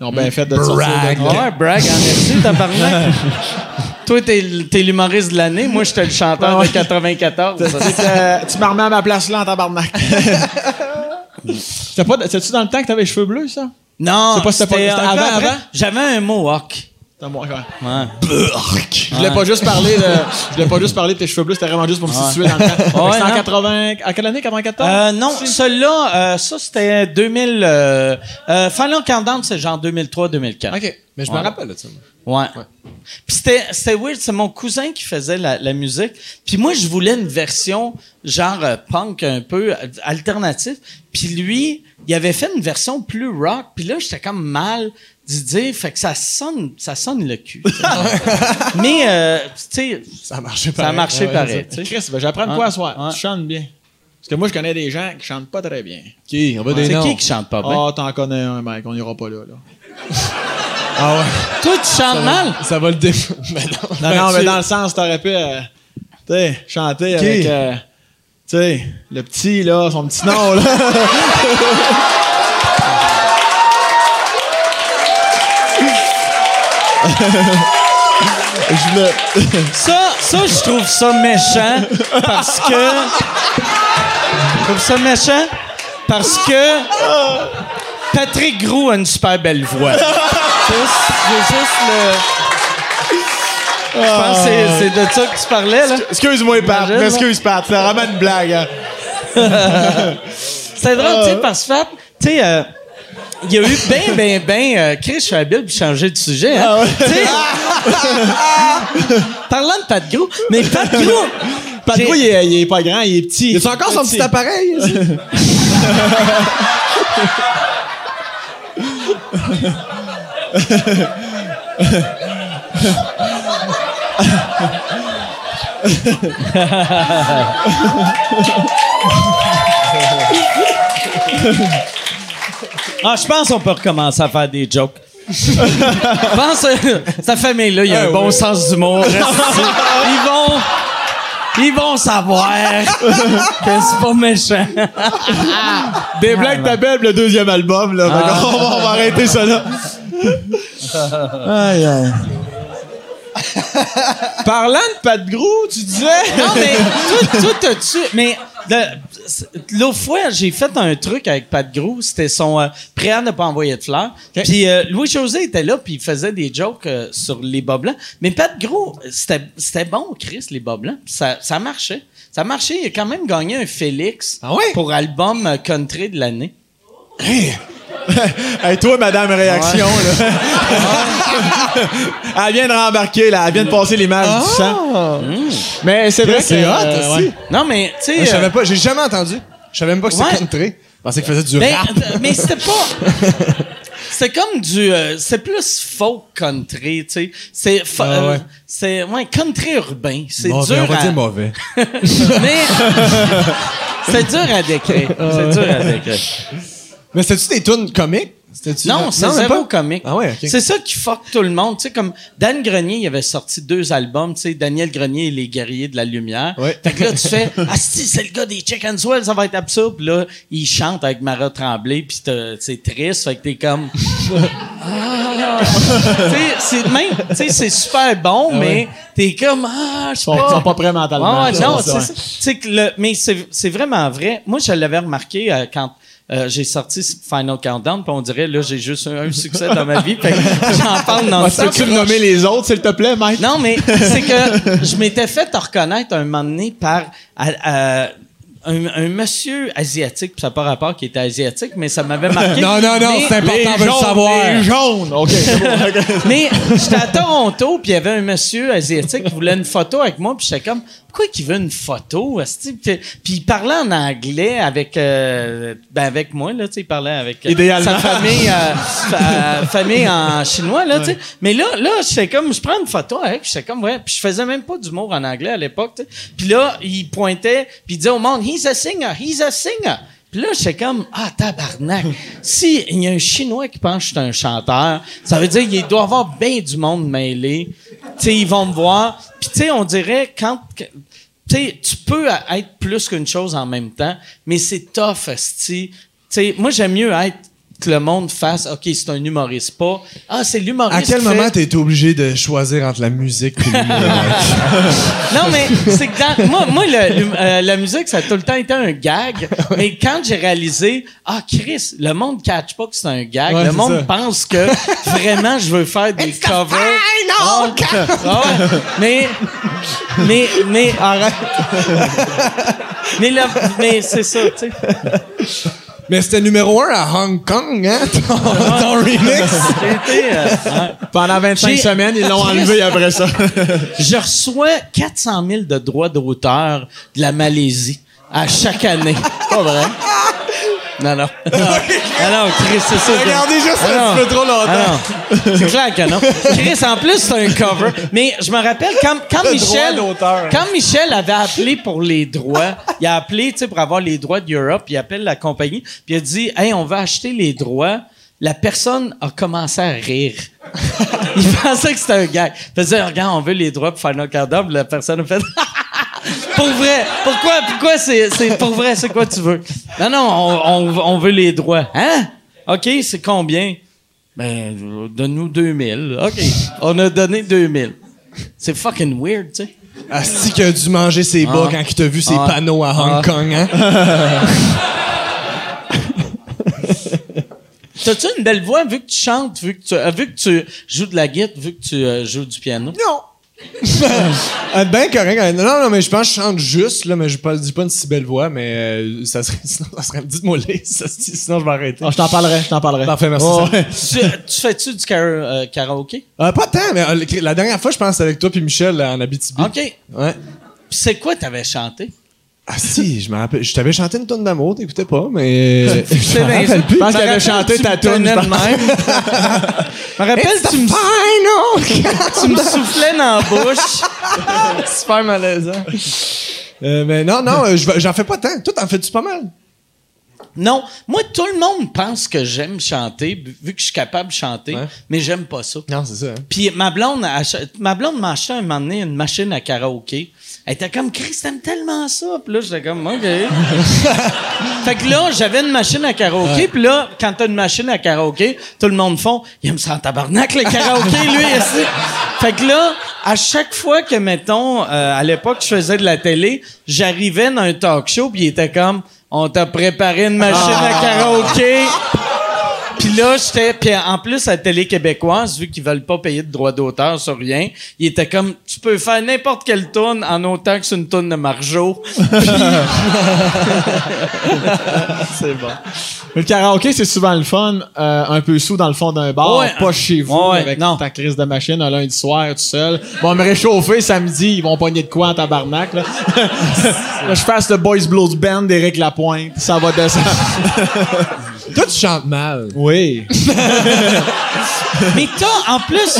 Ils ont bien fait de sortir de. Ouais, brag, en merci, tabarnak. <laughs> Toi, t'es, l'humoriste de l'année. Moi, j'étais le chanteur de 94. Euh, tu m'as remis à ma place là en tabarnak. <laughs> C'était pas, c'est-tu dans le temps que t'avais les cheveux bleus, ça? Non, C'est pas- c'était avant, avant? J'avais un mohawk. Moi, ouais. Ouais. Je voulais pas juste parler de, je voulais pas juste parler de tes cheveux bleus, c'était vraiment juste pour me situer dans le temps. <laughs> Ouais, C'était en non. 80, à quelle année, 94? Euh, non, celui-là, euh, ça, c'était 2000... Euh, euh, Countdown, c'est genre 2003-2004. OK. Mais je Ouais. me rappelle de ça. Ouais. Puis c'était, c'était weird, c'est mon cousin qui faisait la, la musique. Puis moi, je voulais une version genre euh, punk un peu alternative. Puis lui, il avait fait une version plus rock. Puis là, j'étais comme mal d'y dire, fait que ça sonne, ça sonne le cul. <laughs> Mais euh, tu sais, Ça a marché ça a pareil. marché Ouais, pareil. tu sais. Chris, ben, j'apprends de Ouais. quoi à soir. Ouais. Tu chantes bien. Parce que moi, je connais des gens qui chantent pas très bien. OK, on va des C'est qui qui chante pas bien? Ah, t'en connais un, mec, on ira pas là, là. <laughs> Ah ouais. Toi, tu chantes mal? Ça va le déf... <laughs> Mais non. Non, non, tu- mais dans le sens, t'aurais pu, euh, tu sais, chanter avec, euh, tu sais, le petit, là, son petit nom, là. Je. Ça, ça, je trouve ça méchant parce que. Je trouve ça méchant parce que. Patrick Gros a une super belle voix. <laughs> Juste- le. Je pense que c'est- c'est de ça que tu parlais, là. Excuse-moi, Pat. M'excuse, Pat. C'est vraiment une blague, hein. <laughs> C'était drôle, tu sais, parce que, tu sais, euh, il y a eu ben, ben, ben, euh, Chris, je suis habile pour changer de sujet, hein. Sais, <laughs> parlant de Pat Gros, mais Pat Gros, Pat Gros, il est, il est pas grand, il est petit. Y a encore son petit appareil? <laughs> Ah, je pense qu'on peut recommencer à faire des jokes. Je pense euh, cette famille-là, il y a un bon sens d'humour. <laughs> Ils vont. Ils vont savoir que c'est pas méchant. <laughs> Des blagues ta belle, le deuxième album, là. Fait qu'on va, on va arrêter ça là. Aïe, aïe. Parlant de Pat Gros, tu disais? Non, mais toi, toi, t'as-tu. Mais l'autre fois, j'ai fait un truc avec Pat Gros. C'était son euh, prêt à ne pas envoyer de fleurs. Puis euh, Louis-José était là, puis il faisait des jokes euh, sur les bas blancs. Mais Pat Gros, c'était c'était bon, Chris, les bas blancs. Ça, ça marchait. Ça marchait. Il a quand même gagné un Félix Ah ouais? pour album euh, country de l'année. Hey, <laughs> toi, Madame Réaction, là. <laughs> elle vient de rembarquer, là. Elle vient de passer l'image du sang. Mais c'est vrai que. c'est hot, euh, aussi. ouais. Non, mais, tu sais. Je savais euh, pas, j'ai jamais entendu. Je savais même pas que Ouais. c'était country. Je pensais qu'il faisait du Mais, rap. euh, mais c'était pas. <laughs> C'est comme du. euh, c'est plus folk country, tu sais. C'est. Ah euh, ouais. c'est. Ouais, country urbain. C'est dur on va à. dire mauvais. mais. c'est dur à décrire. C'est dur à décrire. Mais c'était-tu des tunes comiques? Non, c'est zéro comique. Ah ouais. C'est ça qui fuck tout le monde. Tu sais, comme Dan Grenier, il avait sorti deux albums, tu sais, Daniel Grenier et les guerriers de la lumière. Ouais. Fait que là, tu fais, <laughs> ah, si, c'est le gars des Chicken Swell, ça va être absurde. Puis là, il chante avec Mara Tremblay, puis c'est triste. Fait que t'es comme. <laughs> Ah. Tu sais, c'est même, tu sais, c'est super bon, mais t'es comme, ah, je sais pas. ils sont pas prêts mentalement. Ah non, c'est ça. Tu sais que le, mais c'est, c'est vraiment vrai. Moi, je l'avais remarqué euh, quand euh, j'ai sorti Final Countdown, puis on dirait, là, j'ai juste un, un succès dans ma vie. <laughs> J'en parle dans Ah, Peux-tu me nommer les autres, s'il te plaît, Mike? Non, mais c'est que je m'étais fait reconnaître un moment donné par à- à- un, un monsieur asiatique, puis ça n'a pas rapport qui était asiatique, mais ça m'avait marqué. <laughs> Non, non, non, c'est important Les de le savoir. Les jaunes. OK, c'est bon. <laughs> Mais j'étais à Toronto, puis il y avait un monsieur asiatique qui voulait une photo avec moi, puis j'étais comme, pourquoi il veut une photo? Puis puis il parlait en anglais avec, euh, ben avec moi, là, tu sais, il parlait avec euh, Idéalement. sa famille, euh, fa- euh, famille en chinois, là, tu sais. Mais là, là, j'étais comme, je prends une photo avec, puis j'étais comme, ouais, puis je faisais même pas d'humour en anglais à l'époque, tu sais. Puis là, il pointait, puis il disait au monde, he's a singer, he's a singer. Puis là, j'étais comme, ah, tabarnak. Si il y a un Chinois qui pense que je suis un chanteur, ça veut dire qu'il doit avoir bien du monde mêlé. Tu ils vont me voir. Puis tu sais, on dirait, quand... que- Tu peux être plus qu'une chose en même temps, mais c'est tough, sais, moi, j'aime mieux être que le monde fasse, OK, c'est un humoriste, pas, ah, c'est l'humoriste À quel qui moment fait- t'as été obligé de choisir entre la musique et l'humour? <laughs> Non, mais c'est que dans, moi, moi le- le- euh, la musique, ça a tout le temps été un gag. Mais quand j'ai réalisé, ah, Chris, le monde catch pas que c'est un gag. Ouais, le monde ça. pense que vraiment je veux faire des covers. Ah, ah. Mais, mais, mais, arrête. mais là, mais c'est ça, tu sais. Mais c'était numéro un à Hong Kong, hein? <laughs> Ton, ton remix? Été, euh. Pendant 25 J'ai- semaines, ils l'ont enlevé après ça. <laughs> Je reçois 400 000 de droits d'auteur de la Malaisie à chaque année. Pas vrai? Non, non. <laughs> Non, non, Chris, c'est ça. Regardez juste Ah un petit peu trop longtemps. Ah non. C'est clair que non. Chris, en plus, c'est un cover. Mais je me rappelle, quand, quand Michel... Quand Michel avait appelé pour les droits, il a appelé, tu sais, pour avoir les droits d'Europe, il appelle la compagnie, puis il a dit, « Hey, on va acheter les droits. » La personne a commencé à rire. <laughs> il pensait que c'était un gag. Il faisait, regarde, on veut les droits pour Final Countdown. Puis La personne a fait, <laughs> pour vrai. Pourquoi, pourquoi c'est, c'est pour vrai, c'est quoi tu veux? Non, non, on, on, on veut les droits. Hein? OK, c'est combien? Ben, donne-nous 2000. OK. On a donné 2000. C'est fucking weird, tu sais. Asti qui a dû manger ses bas Ah. quand il t'a vu ses Ah. panneaux à Hong Ah. Kong, hein? <laughs> T'as-tu une belle voix? Vu que tu chantes, vu que tu, euh, vu que tu joues de la guitare, vu que tu euh, joues du piano? Non. <laughs> Ah, ben correct. Non, non, mais je pense que je chante juste, là, mais je je dis pas une si belle voix, mais euh, ça serait, <laughs> sinon, ça serait, dites-moi les, sinon je vais arrêter. Ah, je t'en parlerai, je t'en parlerai. Parfait, merci. Oh, ouais. tu, tu fais-tu du kara- euh, karaoké? Euh, pas tant, mais euh, la dernière fois, je pense, avec toi puis Michel là, en Abitibi. OK. Puis Ouais. c'est quoi t'avais chanté? Ah si, je me rappelle. Je t'avais chanté une tonne d'amour, t'écoutais pas, mais. <laughs> Je me rappelle plus. Je pense avait chanté ta tune, je pense. Je me rappelle, tu me, tu me soufflais dans la bouche. <laughs> Super malaisant. Euh, mais non, non, euh, j'en fais pas tant. Toi, t'en fais-tu pas mal? Non, moi, tout le monde pense que j'aime chanter, vu que je suis capable de chanter, Ouais. mais j'aime pas ça. Non, c'est ça. hein. Puis ma blonde, ma blonde m'a acheté un moment donné une machine à karaoké. Elle était comme, Chris, t'aimes tellement ça. Puis là, j'étais comme, OK. <laughs> fait que là, j'avais une machine à karaoké. Puis là, quand t'as une machine à karaoké, tout le monde font, il aime ça en tabarnak, le karaoké, lui, <laughs> ici. Fait que là, à chaque fois que, mettons, euh, à l'époque, je faisais de la télé, j'arrivais dans un talk show, puis il était comme, on t'a préparé une machine à karaoké. Puis là, j'étais. Puis en plus, à la télé québécoise, vu qu'ils veulent pas payer de droits d'auteur sur rien, il était comme tu peux faire n'importe quelle tourne en autant que c'est une tourne de Marjo. <laughs> c'est bon. Mais le karaoké, c'est souvent le fun, euh, un peu sous dans le fond d'un bar, Ouais. pas chez vous, Ouais, avec non. ta crise de machine un lundi soir tout seul. Bon, me réchauffer samedi, ils vont pogner de quoi en tabarnak, là. <laughs> Là, je fasse le Boys Blues Band d'Éric Lapointe, ça va descendre. <laughs> Toi, tu chantes mal. Oui. <laughs> Mais t'as, en plus,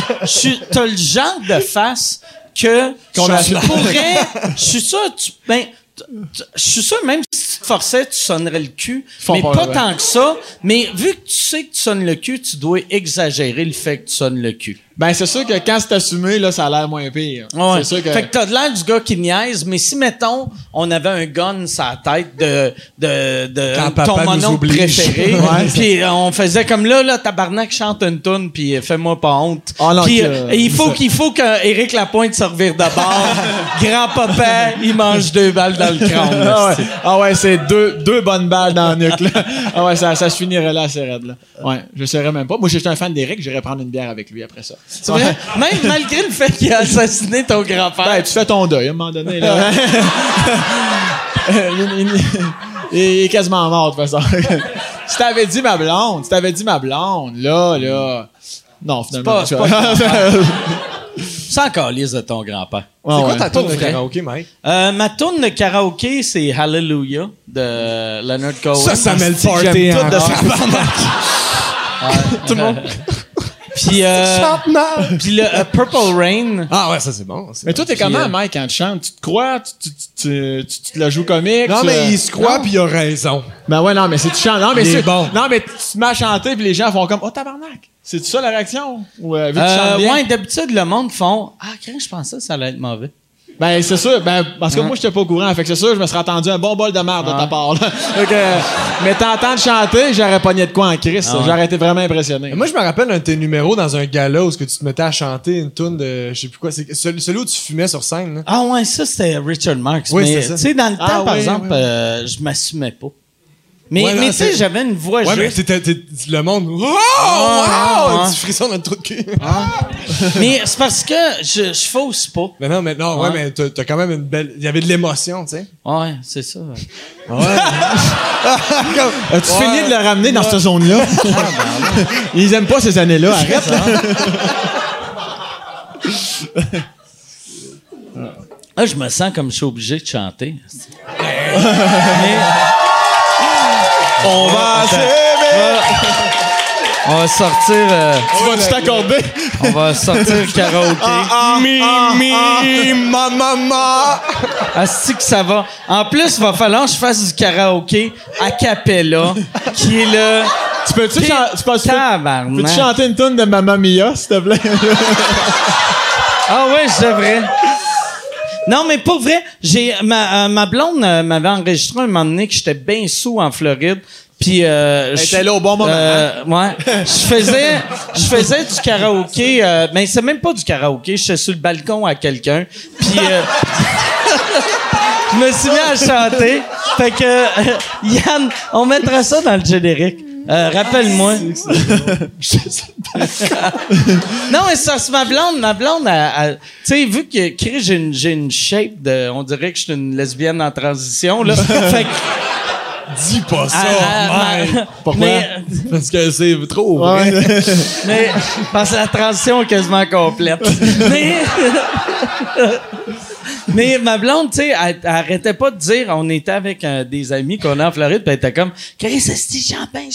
t'as le genre de face que Qu'on a- pourrais. Je suis sûr, tu, ben, je suis sûr, même si tu te forçais, tu sonnerais le cul. Font mais pas, tant que ça. Mais vu que tu sais que tu sonnes le cul, tu dois exagérer le fait que tu sonnes le cul. Ben, c'est sûr que quand c'est assumé, là, ça a l'air moins pire. Ouais. C'est sûr que. Fait que t'as de l'air du gars qui niaise, mais si, mettons, on avait un gun sur la tête de, de, de Quand papa ton oblige. préféré, <laughs> Ouais. puis euh, on faisait comme là, là, tabarnak chante une toune, puis euh, fais-moi pas honte. Non, Puis que- euh, il faut qu'il faut qu'Éric Lapointe se revire de bord. <laughs> Grand-papa, il mange deux balles dans le crâne. Ah ouais, ah ouais c'est deux, deux bonnes balles dans le nuque, là. Ah ouais, ça, ça se finirait là, assez raide, là. Ouais, je saurais même pas. Moi, j'étais un fan d'Éric, j'irais prendre une bière avec lui après ça. C'est vrai? Même malgré le fait qu'il a assassiné ton grand-père. Ben, tu fais ton deuil à un moment donné, là. <laughs> il, est quasiment mort, de toute façon. <laughs> si t'avais dit ma blonde, si t'avais dit ma blonde, là, là. Non, finalement. c'est pas C'est encore lisse de ton grand-père. C'est quoi ta tourne de karaoké, Mike? Euh, ma tourne de karaoké, c'est Hallelujah de Leonard Cohen. Ça, ça met le party tout de en ça. <laughs> Tout le monde Puis, <laughs> euh, chante mal. puis le euh, Purple Rain. Ah ouais, ça c'est bon. c'est Mais bon. toi, t'es comment, euh, Mike, quand tu chantes? Tu te crois? Tu, tu, tu, tu- tu te la joues comique? Non, tu, mais euh, il se croit non? puis il a raison. Ben ouais, non, mais c'est tu chantes. Non, mais c'est bon. Non, mais tu te mets à chanter puis les gens font comme Oh tabarnak! C'est ça la réaction? Ou euh, vu que tu Euh, chantes bien? ouais, d'habitude, le monde font Ah, crème, je pensais que ça allait être mauvais. Ben c'est sûr, ben parce que Hein? moi j'étais pas au courant, fait que c'est sûr je me serais attendu un bon bol de merde de ta part. Là. <laughs> Fait que, euh, mais t'entends chanter, j'aurais pogné de quoi en crise, Ah ouais. j'aurais été vraiment impressionné. Moi, je me rappelle un de tes numéros dans un gala où ce que tu te mettais à chanter une tune de, je sais plus quoi, c'est celui, celui où tu fumais sur scène. Là. Ah, ouais, ça, c'était Richard Marx. Oui, mais, c'est ça. tu sais, dans le temps, Ah, par oui, exemple, oui, oui. euh, je m'assumais pas. Mais, Ouais, mais tu sais, j'avais une voix Ouais, mais juste. t'étais, le monde, wow, Ah, wow, ouais. tu frissons dans le trou de cul. mais c'est parce que je, je fausse pas. Mais non, mais non, ouais, Ouais. mais t'as, quand même une belle, il y avait de l'émotion, tu sais. Ouais, c'est ça. <laughs> As-tu fini de le ramener dans cette zone-là? <laughs> Ils aiment pas ces années-là, arrête. là. <laughs> Ah, je me sens comme je suis obligé de chanter. On va s'aimer. On va sortir. euh, Tu vas-tu t'accorder? on va sortir <laughs> karaoké. mi, mi, ma, maman. Asti que ça va. En plus, il va falloir que je fasse du karaoké a cappella, qui est le. Tu peux-tu Puis- chan- tu peux- tu peux- chanter une tune de Mamma Mia, s'il te plaît? Ah ouais, je devrais. Non, mais pour vrai, j'ai ma, euh, ma blonde euh, m'avait enregistré un moment donné que j'étais bien sous en Floride. Puis euh, je- là au bon moment, euh, ouais. Je faisais je faisais du karaoké euh, mais c'est même pas du karaoké, j'étais sur le balcon à quelqu'un. Puis euh, <laughs> je me suis mis à chanter. Fait que euh, <laughs> Yann, on mettra ça dans le générique. Euh, Rappelle-moi. <laughs> non, mais ça, c'est ma blonde. Ma blonde, tu sais, vu que Chris, j'ai une, j'ai une shape de. On dirait que je suis une lesbienne en transition, là. <laughs> fait que. Dis pas ça, elle- mec. Pourquoi? Mais, Parce que c'est trop Ouais. vrai. <laughs> mais parce que la transition est quasiment complète. mais. Mais ma blonde, tu sais, elle, elle arrêtait pas de dire, on était avec euh, des amis qu'on a en Floride, puis elle était comme, Chris, c'est chante bien,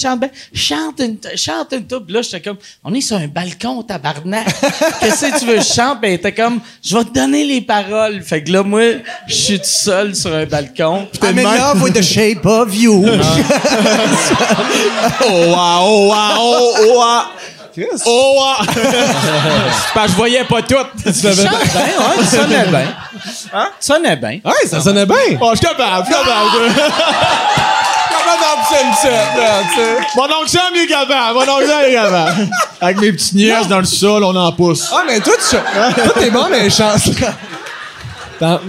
chante une, chante une toupe. Là, j'étais comme, on est sur un balcon, tabarnak. <laughs> Qu'est-ce que tu veux chante? Puis elle était comme, je vais te donner les paroles. Fait que là, moi, je suis tout seul sur un balcon. I'm in love with the shape of you. <laughs> <laughs> Oh, wow, oh, wow, oh, oh, wow. Oh. C'est <laughs> parce que je voyais pas tout. Tu chantes bien, ouais, tu sonnais bien. Hein? Tu sonnais bien. Ouais, ça sonnait bien. Oh, je suis capable, je suis capable. Sais? Mon oncle Sam, il est capable. Mon oncle Sam, il est capable. Avec mes petites nièces dans le sol, on en pousse. Ah, mais toi, tu toi, t'es bon chansons. Dans-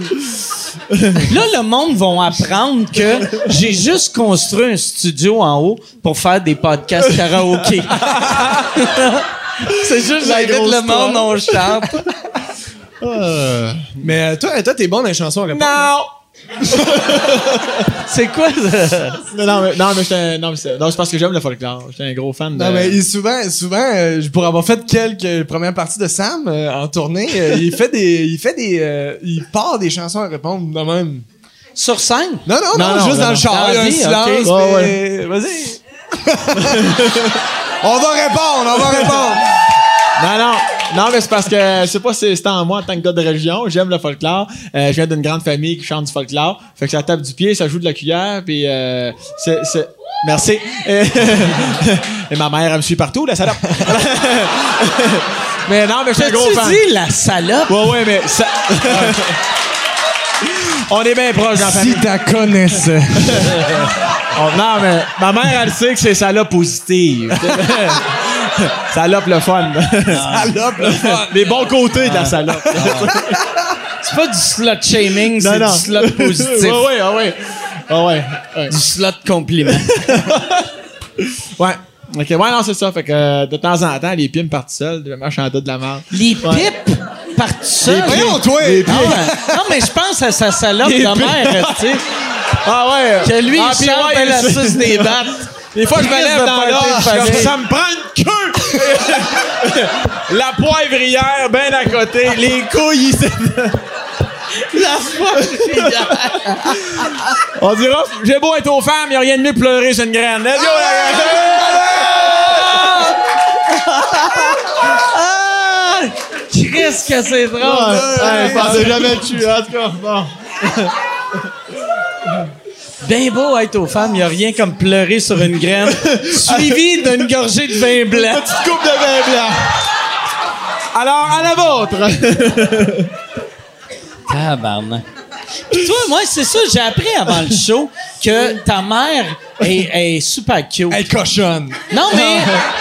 <laughs> Là, le monde va apprendre que j'ai juste construit un studio en haut pour faire des podcasts karaoké. <laughs> C'est juste, La j'invite le monde, on chante. Mais euh, toi, toi, t'es bon dans les chansons à répondre. Non! <laughs> C'est quoi ça? Non, non, mais, non, mais j'étais, non, mais c'est, non, c'est parce que j'aime le folklore. J'étais un gros fan de. Non, mais il- souvent, souvent, euh, pour avoir fait quelques premières parties de Sam euh, en tournée, euh, il fait des, il fait des, euh, il part des chansons à répondre de même. Sur scène? Non, non, non, Non, non, juste non, dans le char, il y a un silence, vas-y. <laughs> on va répondre, on va répondre. Non, non, non, mais c'est parce que je sais pas si c'est en moi en tant que gars de région. J'aime le folklore. Euh, je viens d'une grande famille qui chante du folklore. Fait que ça tape du pied, ça joue de la cuillère, puis euh, c'est, c'est... Merci. <laughs> Et ma mère, elle me suit partout, la salope. <laughs> mais non, mais je suis un gros fan. dit la salope? Ouais, ouais, mais ça... <laughs> On est bien proche. Si t'as connaissais. On- non, mais ma mère, elle sait que c'est salope positive. <laughs> salope le fun. Salope, le fun. Les bons côtés de la salope. C'est pas du slut shaming, c'est non. du slut <laughs> positif. ouais, ouais, ah ouais. Ah ouais. ouais. Du slut compliment. <laughs> Ouais. Ok, ouais, non, c'est ça. Fait que euh, de temps en temps, les pieds me partent seuls. Je marche en dos de la merde. Les pipes partent seules? Voyons, toi. Ah ouais. Non, mais je pense à sa salope Les de mère, tu sais. Ah ouais. Que lui, ah, il chante ouais, à la suce des battes. Des fois, je me lève dans famille. ça me prend une queue! <laughs> la poivrière, ben à côté, les couilles ici. La On dira, j'ai beau être aux femmes, y a rien de mieux que pleurer sur une graine. Let's go, la Ah! Qu'est-ce que c'est drôle! Ouais, je pensais jamais tuer, en tout cas. Bon. Bien beau être aux femmes, y a rien comme pleurer sur une graine, <laughs> suivi d'une gorgée de vin blanc. Petite coupe de vin blanc. Alors, à la vôtre. Tabarnak. Puis toi, moi, c'est ça, j'ai appris avant le show que ta mère est, est super cute. Elle cochonne. Non, mais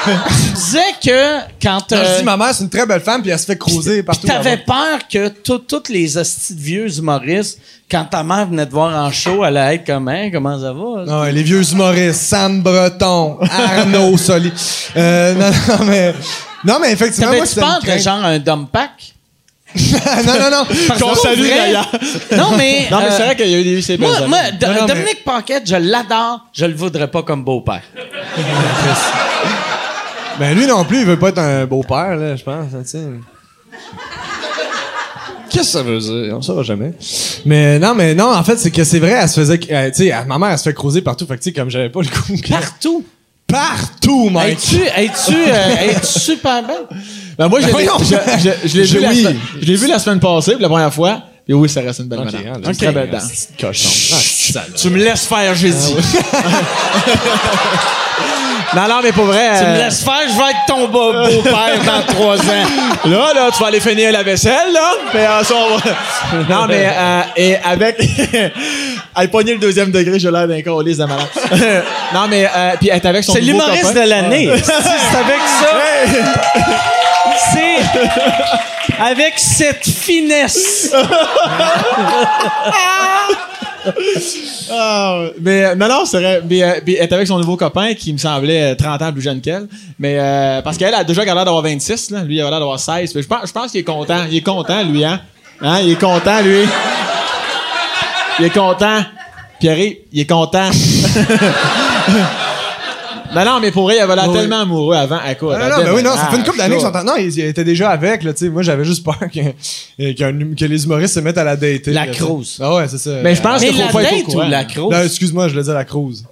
tu disais que quand Non, je euh, dis, ma mère, c'est une très belle femme, puis elle se fait croiser partout. t'avais là-bas. peur que tout- toutes les hosties de vieux humoristes, quand ta mère venait te voir en show, elle allait être comme, Hein, comment ça va? Non, les vieux humoristes, Sam Breton, Arnaud Soli. Euh, non, non, mais. Non, mais effectivement, moi, T'avais-tu c'était une peur de crainte. genre un dump pack? Non, non, non. Parce Qu'on que salue, vrai- d'ailleurs. Non, mais. Non, mais euh, c'est vrai qu'il y a eu des ces belles Moi, moi Dominique Paquette, je l'adore, je le voudrais pas comme beau-père. <laughs> Ben, lui non plus, il veut pas être un beau-père, là, je pense, tu sais. Qu'est-ce que ça veut dire? On saura jamais. Mais non, mais non, en fait, c'est que c'est vrai, elle se faisait. euh, tu sais, elle- ma mère, elle se fait croiser partout. Fait que, tu sais, comme j'avais pas le coup. Partout? Partout, mec! Es-tu es-tu euh, es-tu super belle? Ben moi, je l'ai- Voyons. je, je, je l'ai Je- vu, la oui. semaine- je l'ai vu la semaine passée, la première fois. Et oui, ça reste une belle Ok, madame. hein, Une très belle dame. Cochon. Ah. Tu me laisses faire, j'ai dit. <laughs> Non, non, mais pour vrai. Tu me euh, laisses faire, je vais être ton beau- beau-père dans trois ans. <laughs> Là, là, tu vas aller finir la vaisselle, là. Mais euh, ça, on va- <laughs> Non, mais euh, et avec. Elle pognait le deuxième degré, j'ai l'air d'un colis de malade. non, mais euh, puis elle est avec son C'est l'humoriste de l'année. C'est avec ça. C'est avec cette finesse. Ah, mais euh, non, c'est euh, mais elle est avec son nouveau copain qui me semblait euh, 30 ans plus jeune qu'elle. Mais euh, parce qu'elle a déjà l'air d'avoir 26, là. Lui, il a l'air d'avoir 16. Mais je pense, je pense qu'il est content. Il est content, lui, hein? Hein? Il est content, lui. Il est content. Pierre, il est content. <laughs> non, non, mais pour vrai, il avait l'air Oui. tellement amoureux avant. Écoute, Non, non, non, mais oui, non, ça déménage, fait une couple d'années qu'ils sont en... Non, ils, ils étaient déjà avec, là, tu sais. Moi, j'avais juste peur que, qu'un hum- que les humoristes se mettent à la dater. La là, crouse. Ah ouais, c'est ça. Mais je pense qu'il faut la pas être au date ou courant. la crouse? Non, excuse-moi, je le dis à la crouse.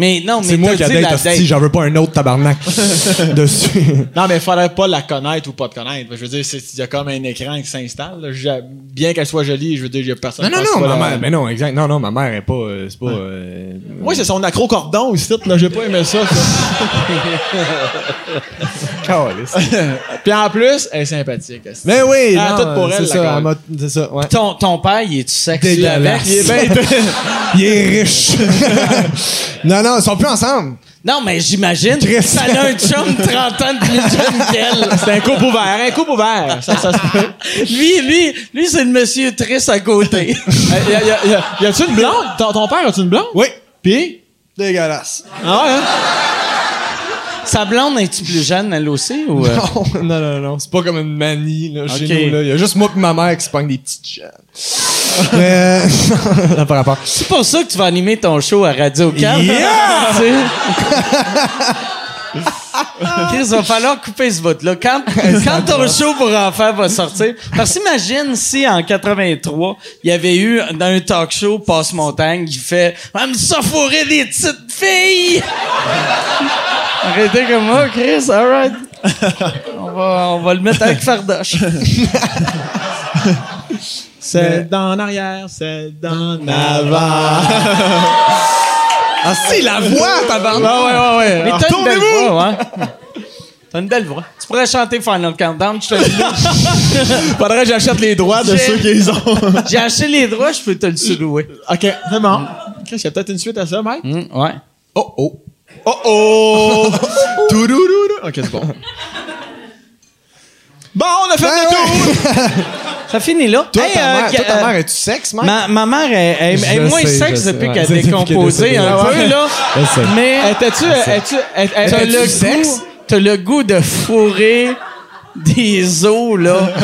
Mais non, mais C'est moi qui a dit la date. j'en veux pas un autre tabarnak <laughs> dessus. Non, mais il faudrait pas la connaître ou pas te connaître. Je veux dire, il y a comme un écran qui s'installe. là. Bien qu'elle soit jolie, je veux dire, a personne Non, non, non, ma la- mère, mais non, exact. Non, non, ma mère est pas, euh, c'est pas, euh, Moi, c'est son accro-cordon ici, là. J'ai pas aimé ça. ça. <laughs> calisse. <laughs> Puis en plus, elle est sympathique. est-ce que- Mais oui, Ah, non, tout pour elle, c'est la ça, c'est ça, ouais. Ton, ton père, il est-tu Dégueulasse. avec? Il est. Il est riche. non, non, ils sont plus ensemble. Non, mais j'imagine. Chris. Ça a un chum 30 ans de plus jeune qu'elle. <laughs> C'est un couple ouvert, un couple ouvert. Ça, ça se peut. Lui, lui, lui, c'est le monsieur triste à côté. <laughs> Y a, y a- y a- y a-tu une blonde? Ton, ton père, a-tu une blonde? Oui. Puis? Dégueulasse. Ah ouais, hein? Sa blonde, est-tu plus jeune, elle aussi? Ou, euh? Non, non, non, non. C'est pas comme une manie, là, chez nous, là. Il y a juste moi et ma mère qui se pognent des petites jeunes. Mais, euh, <laughs> rapport. C'est pour ça que tu vas animer ton show à Radio Can. Yeah! <laughs> Chris, va falloir couper ce bout-là. Quand, <laughs> quand ton show pour enfants va sortir. Parce qu'imagine si en 83, il y avait eu dans un talk show Passe-Montagne qui fait Aime ça fourrer des petites filles! Arrêtez comme moi, Chris, alright. On va, on va le mettre avec Fardoche. C'est d'en arrière, c'est d'en avant. <laughs> Ah, si, la voix, tabarnak! Ah ouais, ouais, ouais. Mais t'as une belle Retournez-vous! voix, hein? T'as une belle voix. Tu pourrais chanter Final Countdown, je te le dis. <laughs> Faudrait que j'achète les droits de ceux qui les ont. <laughs> J'ai acheté les droits, je peux te le sous-louer. OK, c'est bon. Chris, il y a peut-être une suite à ça, Mike? Hum, ouais. Oh, oh. Oh oh! Toulouloulou. OK, c'est bon. Bon, on a fait Ben le tour! Ça finit là. Toi, Hey, ta euh, mère, toi, ta euh, mère, es-tu sexe, Mike? Ma, ma mère est, est- moins sais, sexe depuis ouais. qu'elle <laughs> est décomposé décédée. un peu, là. Mais Étais-tu. Étais-tu. t'as le, sexe? goût, t'as le goût de fourrer des os, là? <laughs>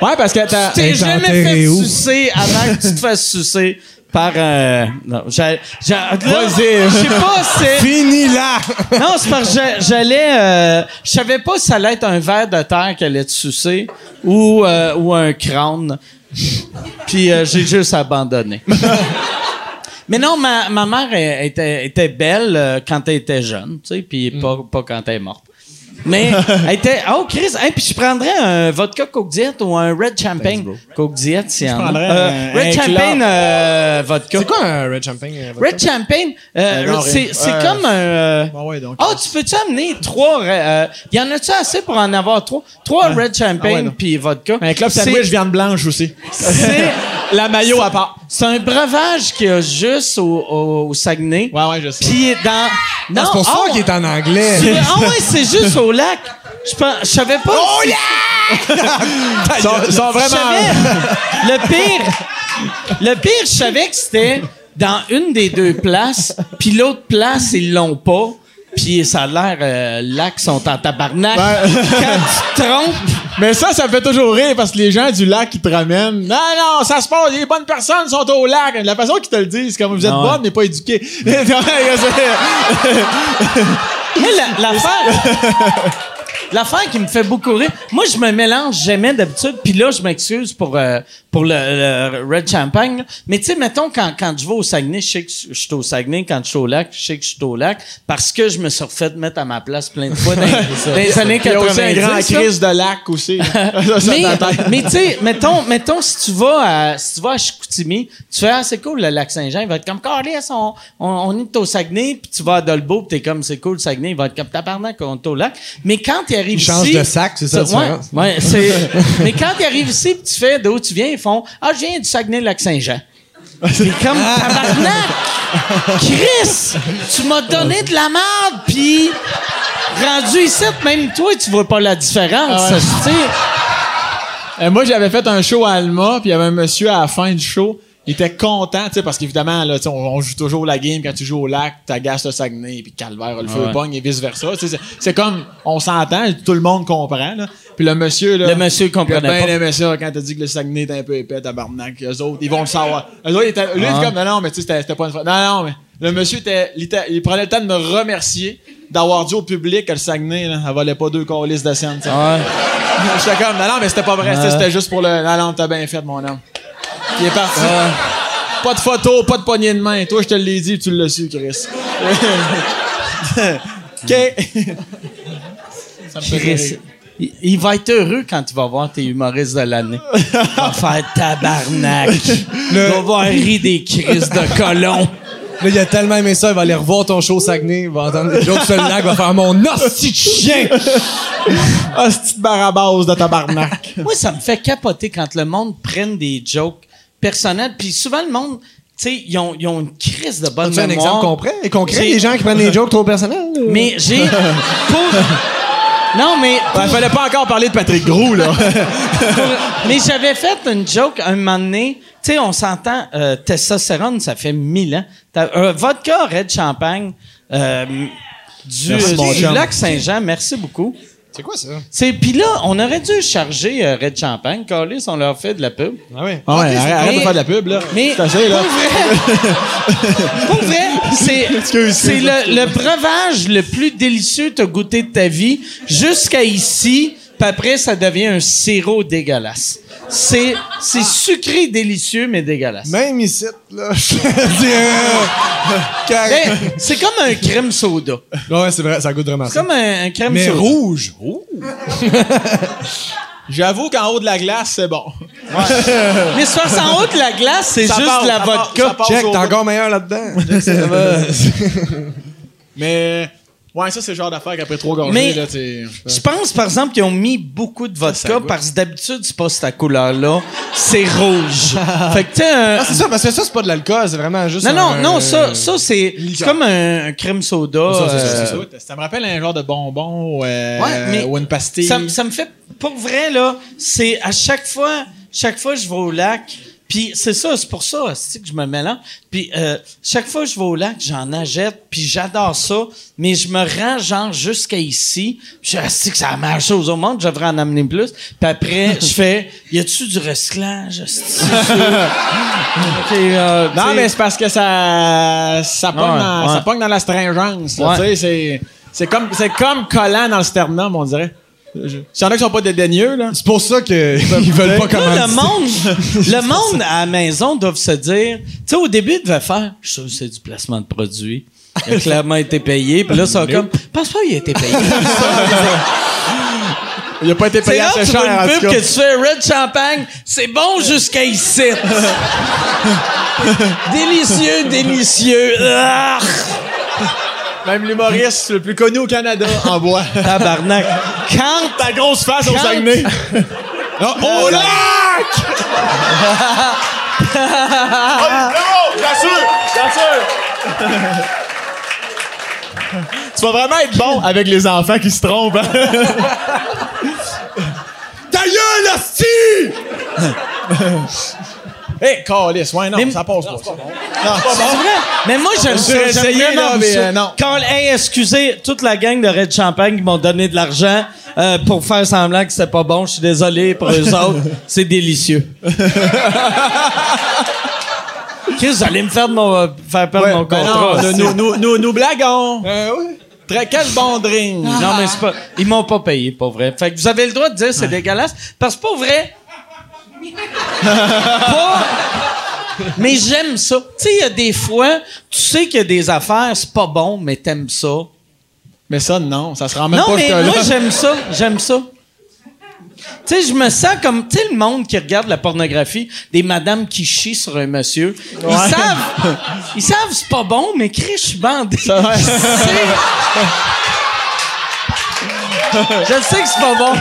Ouais, parce que t'as. T'es Elle est jamais fait sucer avant que tu te fasses sucer par un... Non, j'ai... j'ai- là, Vas-y. Je sais pas, c'est... Fini là! Non, c'est parce que j'allais. euh, je savais pas si ça allait être un verre de terre qu'elle allait te sucer ou, euh, ou un crâne. Puis euh, j'ai juste abandonné. Mais non, ma, ma mère elle, était, était belle euh, quand elle était jeune, tu sais, puis pas, pas quand elle est morte. Mais <laughs> elle était. Oh, Chris, hey, puis je prendrais un vodka Coke Diet ou un Red Champagne. Coke Diet, s'il y en a. Euh, Red Champagne euh, vodka. C'est quoi un Red Champagne? euh, vodka? Red Champagne, euh, c'est c'est comme un. Ah ouais, donc. Oh, tu peux-tu amener trois. y en a-tu assez pour en avoir trois? Trois Red Ah Champagne non. puis vodka. Un club C'est- sandwich viande blanche aussi. C'est <laughs> La maillot à part. c'est un breuvage qu'il y a juste au, au, au Saguenay. Ouais, ouais, je sais. Puis dans. Non, C'est pour ça ah, qu'il est en anglais. Ah ouais, c'est juste au lac. Je pense- je savais pas. Oh yeah! Ils sont, ils sont Je vraiment. savais. Le pire, le pire, je savais que c'était dans une des deux places, puis l'autre place, ils l'ont pas. Puis ça a l'air, euh, qu'ils sont en tabarnak. Quand tu te trompes, Mais ça, ça me fait toujours rire parce que les gens du lac qui te ramènent. Non, non, ça se passe, les bonnes personnes sont au lac. La façon qu'ils te le disent, c'est comme vous êtes Ah bonne mais pas éduquée. <laughs> la- l'affaire... <laughs> L'affaire qui me fait beaucoup rire, moi je me mélange jamais d'habitude, puis là je m'excuse pour euh, pour le, le Red Champagne, là. mais tu sais mettons quand quand je vais au Saguenay, je sais que je suis au Saguenay, quand je suis au lac, je sais que je suis au lac parce que je me suis refait mettre à ma place plein de fois dans, dans les années Il y a 90. aussi un grand crise de lac aussi. <laughs> Mais, tu sais, mettons, mettons, si tu vas à, si tu vas à Chicoutimi, tu fais, ah, c'est cool, le lac Saint-Jean, il va être comme, Carlis, on, on, on est au Saguenay, puis tu vas à Dolbeau, puis t'es comme, c'est cool, le Saguenay, il va être comme, tabarnak, on est au lac. Mais quand il arrive Il ici. change de sac, c'est ça la ouais, différence. ouais, c'est, <laughs> mais quand il arrive ici, tu fais d'où tu viens, ils font, ah, je viens du Saguenay-Lac-Saint-Jean. C'est comme, tabarnak! <laughs> Chris! Tu m'as donné de la merde, puis rendu ici, même toi, tu vois pas la différence, Ah ouais. Euh, moi, j'avais fait un show à Alma, puis il y avait un monsieur à la fin du show. il était content, tu sais, parce qu'évidemment, là, on, on joue toujours la game quand tu joues au lac, t'agaces le Saguenay, puis Calvaire, le feu Ouais. pogne et vice-versa. C'est comme, on s'entend, tout le monde comprend, là. Puis le monsieur, là. Le monsieur il a comprenait bien pas. aimé ça quand t'as dit que le Saguenay était un peu épais, tabarnak. Eux autres, ils vont le savoir. Eux autres, ils étaient, lui, il était comme, non, non, mais tu sais, c'était pas une fois. Non, non, mais le monsieur était, il, prenait le temps de me remercier d'avoir dit au public que le Saguenay, là, elle valait pas deux colis de scène, tu sais. Ouais. <laughs> J'étais comme, non, non, mais c'était pas vrai, c'était- c'était juste pour le. Non, non, t'as bien fait, mon homme. Il est parti. Pas de photo, pas de poignée de main. Toi, je te l'ai dit, tu l'as su, Chris. OK. <laughs> Ça me fait Chris. Il, il va être heureux quand il va voir tes humoristes de l'année. <laughs> Il va faire tabarnak. Il va voir rire des crises de colons. Là, il a tellement aimé ça, il va aller revoir ton show Saguenay, il va entendre l'autre seul lac, va faire mon hostie de chien! <laughs> Cette petite barabase de tabarnak. Moi, ça me fait capoter quand le monde prenne des jokes personnels. Puis souvent, le monde, tu sais, ils ont, ils ont une crise de bonne Tu fais un mémoire. exemple concret et concret, les gens qui prennent des jokes trop personnels? Mais j'ai... <laughs> pour- Non, mais... Il fallait pas encore parler de Patrick Gros, là. Mais j'avais fait une joke un moment donné. Tu sais, on s'entend, euh, testostérone, ça fait mille ans. T'as- Un vodka Red Champagne euh, du, du lac Saint-Jean. Merci beaucoup. C'est quoi ça? C'est Puis là, on aurait dû charger euh, Red Champagne. Carlis, on leur fait de la pub. Ah oui. Ah ouais, arrête, de faire de la pub, là. Mais C'est assez, là. pour vrai, <laughs> pour vrai, c'est Excuse, c'est le, le breuvage le plus délicieux que t'as goûté de ta vie jusqu'à ici, puis après ça devient un sirop dégueulasse. C'est c'est sucré délicieux mais dégueulasse. Même ici, là, <laughs> je euh, <laughs> c'est comme un crème soda. Ouais, c'est vrai, ça goûte vraiment C'est ça. comme un, un crème Mais soda. rouge! Oh. <laughs> J'avoue qu'en haut de la glace, c'est bon. Mais c'est parce qu'en haut de la glace, c'est Ça juste de la ça passe, vodka. ça Check, t'es encore meilleur là-dedans. Mais, ouais, ça, c'est le genre d'affaire qu'après trois gorgées, Mais- là, tu Je pense, par exemple, qu'ils ont mis beaucoup de vodka parce que d'habitude, c'est pas cette couleur-là. C'est rouge. <laughs> fait que, tu un- Ah, c'est ça, parce que ça, c'est pas de l'alcool, c'est vraiment juste. Non, non, un- non, ça, ça c'est comme un, crème soda. Ça, euh, ça. Ça me rappelle un genre de bonbon ou, euh, Ouais, mais ou une pastille. ça, me- ça me fait, pour vrai, là, c'est à chaque fois, chaque fois que je vais au lac, puis c'est ça, c'est pour ça, que je me mélange. Puis euh, chaque fois que je vais au lac, j'en achète, puis j'adore ça, mais je me rends genre jusqu'à ici, puis je sais que la meilleure chose au monde, je devrais en amener plus. Puis après, <laughs> je fais, y a-tu du recyclage? esti? <laughs> Ok, euh, Non, mais c'est parce que ça, ça pogne, Ouais, dans, ouais. ça pogne dans la stringence. Ouais. Tu sais, c'est, c'est comme, c'est comme collant dans le sternum, on dirait. S'il y en a qui sont pas dédaigneux, là. C'est pour ça qu'ils veulent pas commencer. le monde, <laughs> le monde à la maison doit se dire, tu sais, au début, il devait faire, je suis sûr que c'est du placement de produit. Il a <laughs> clairement été payé. Puis là, ça va comme, pense pas qu'il a été payé. <laughs> Il a pas été payé assez tu cher, en une tout pub cas. que tu fais Red Champagne, c'est bon jusqu'à ici. délicieux, délicieux. Ah! Même l'humoriste le plus connu au Canada en <laughs> bois. Tabarnak. Quand Ta grosse face au Saguenay. Non, au lac! Tu vas vraiment être bon avec les enfants qui se trompent. hein? <laughs> Ta gueule, hostie! <laughs> Hé, calice, ouais, non, Mais- ça passe pas. ça. Non, c'est vrai? Mais moi, j'aime ça. J'ai J'aime essayé, vraiment là, mais, ça. euh, non. Quand, hey, excusez, toute la gang de Red Champagne qui m'ont donné de l'argent euh, pour faire semblant que c'était pas bon. Je suis désolé pour eux autres. <laughs> C'est délicieux. Qu'est-ce que vous allez me faire, de mon, euh, faire perdre Ouais, mon ben contrat? non, aussi? nous, nous, nous, nous blaguons. Très, quel bon drink. Non, mais c'est pas. Ils m'ont pas payé, pas vrai. Fait que vous avez le droit de dire c'est dégueulasse. Parce que pas vrai. Pas. Mais j'aime ça. Tu sais, il y a des fois, tu sais qu'il y a des affaires, c'est pas bon, mais t'aimes ça. Mais ça, non, ça se rend même Non, pas mais moi, j'aime ça. J'aime ça. Tu sais, je me sens comme, tu sais, le monde qui regarde la pornographie, des madames qui chient sur un monsieur. Ils savent, ils savent c'est pas bon, mais Chris, je suis bandé. Je sais- que c'est pas bon.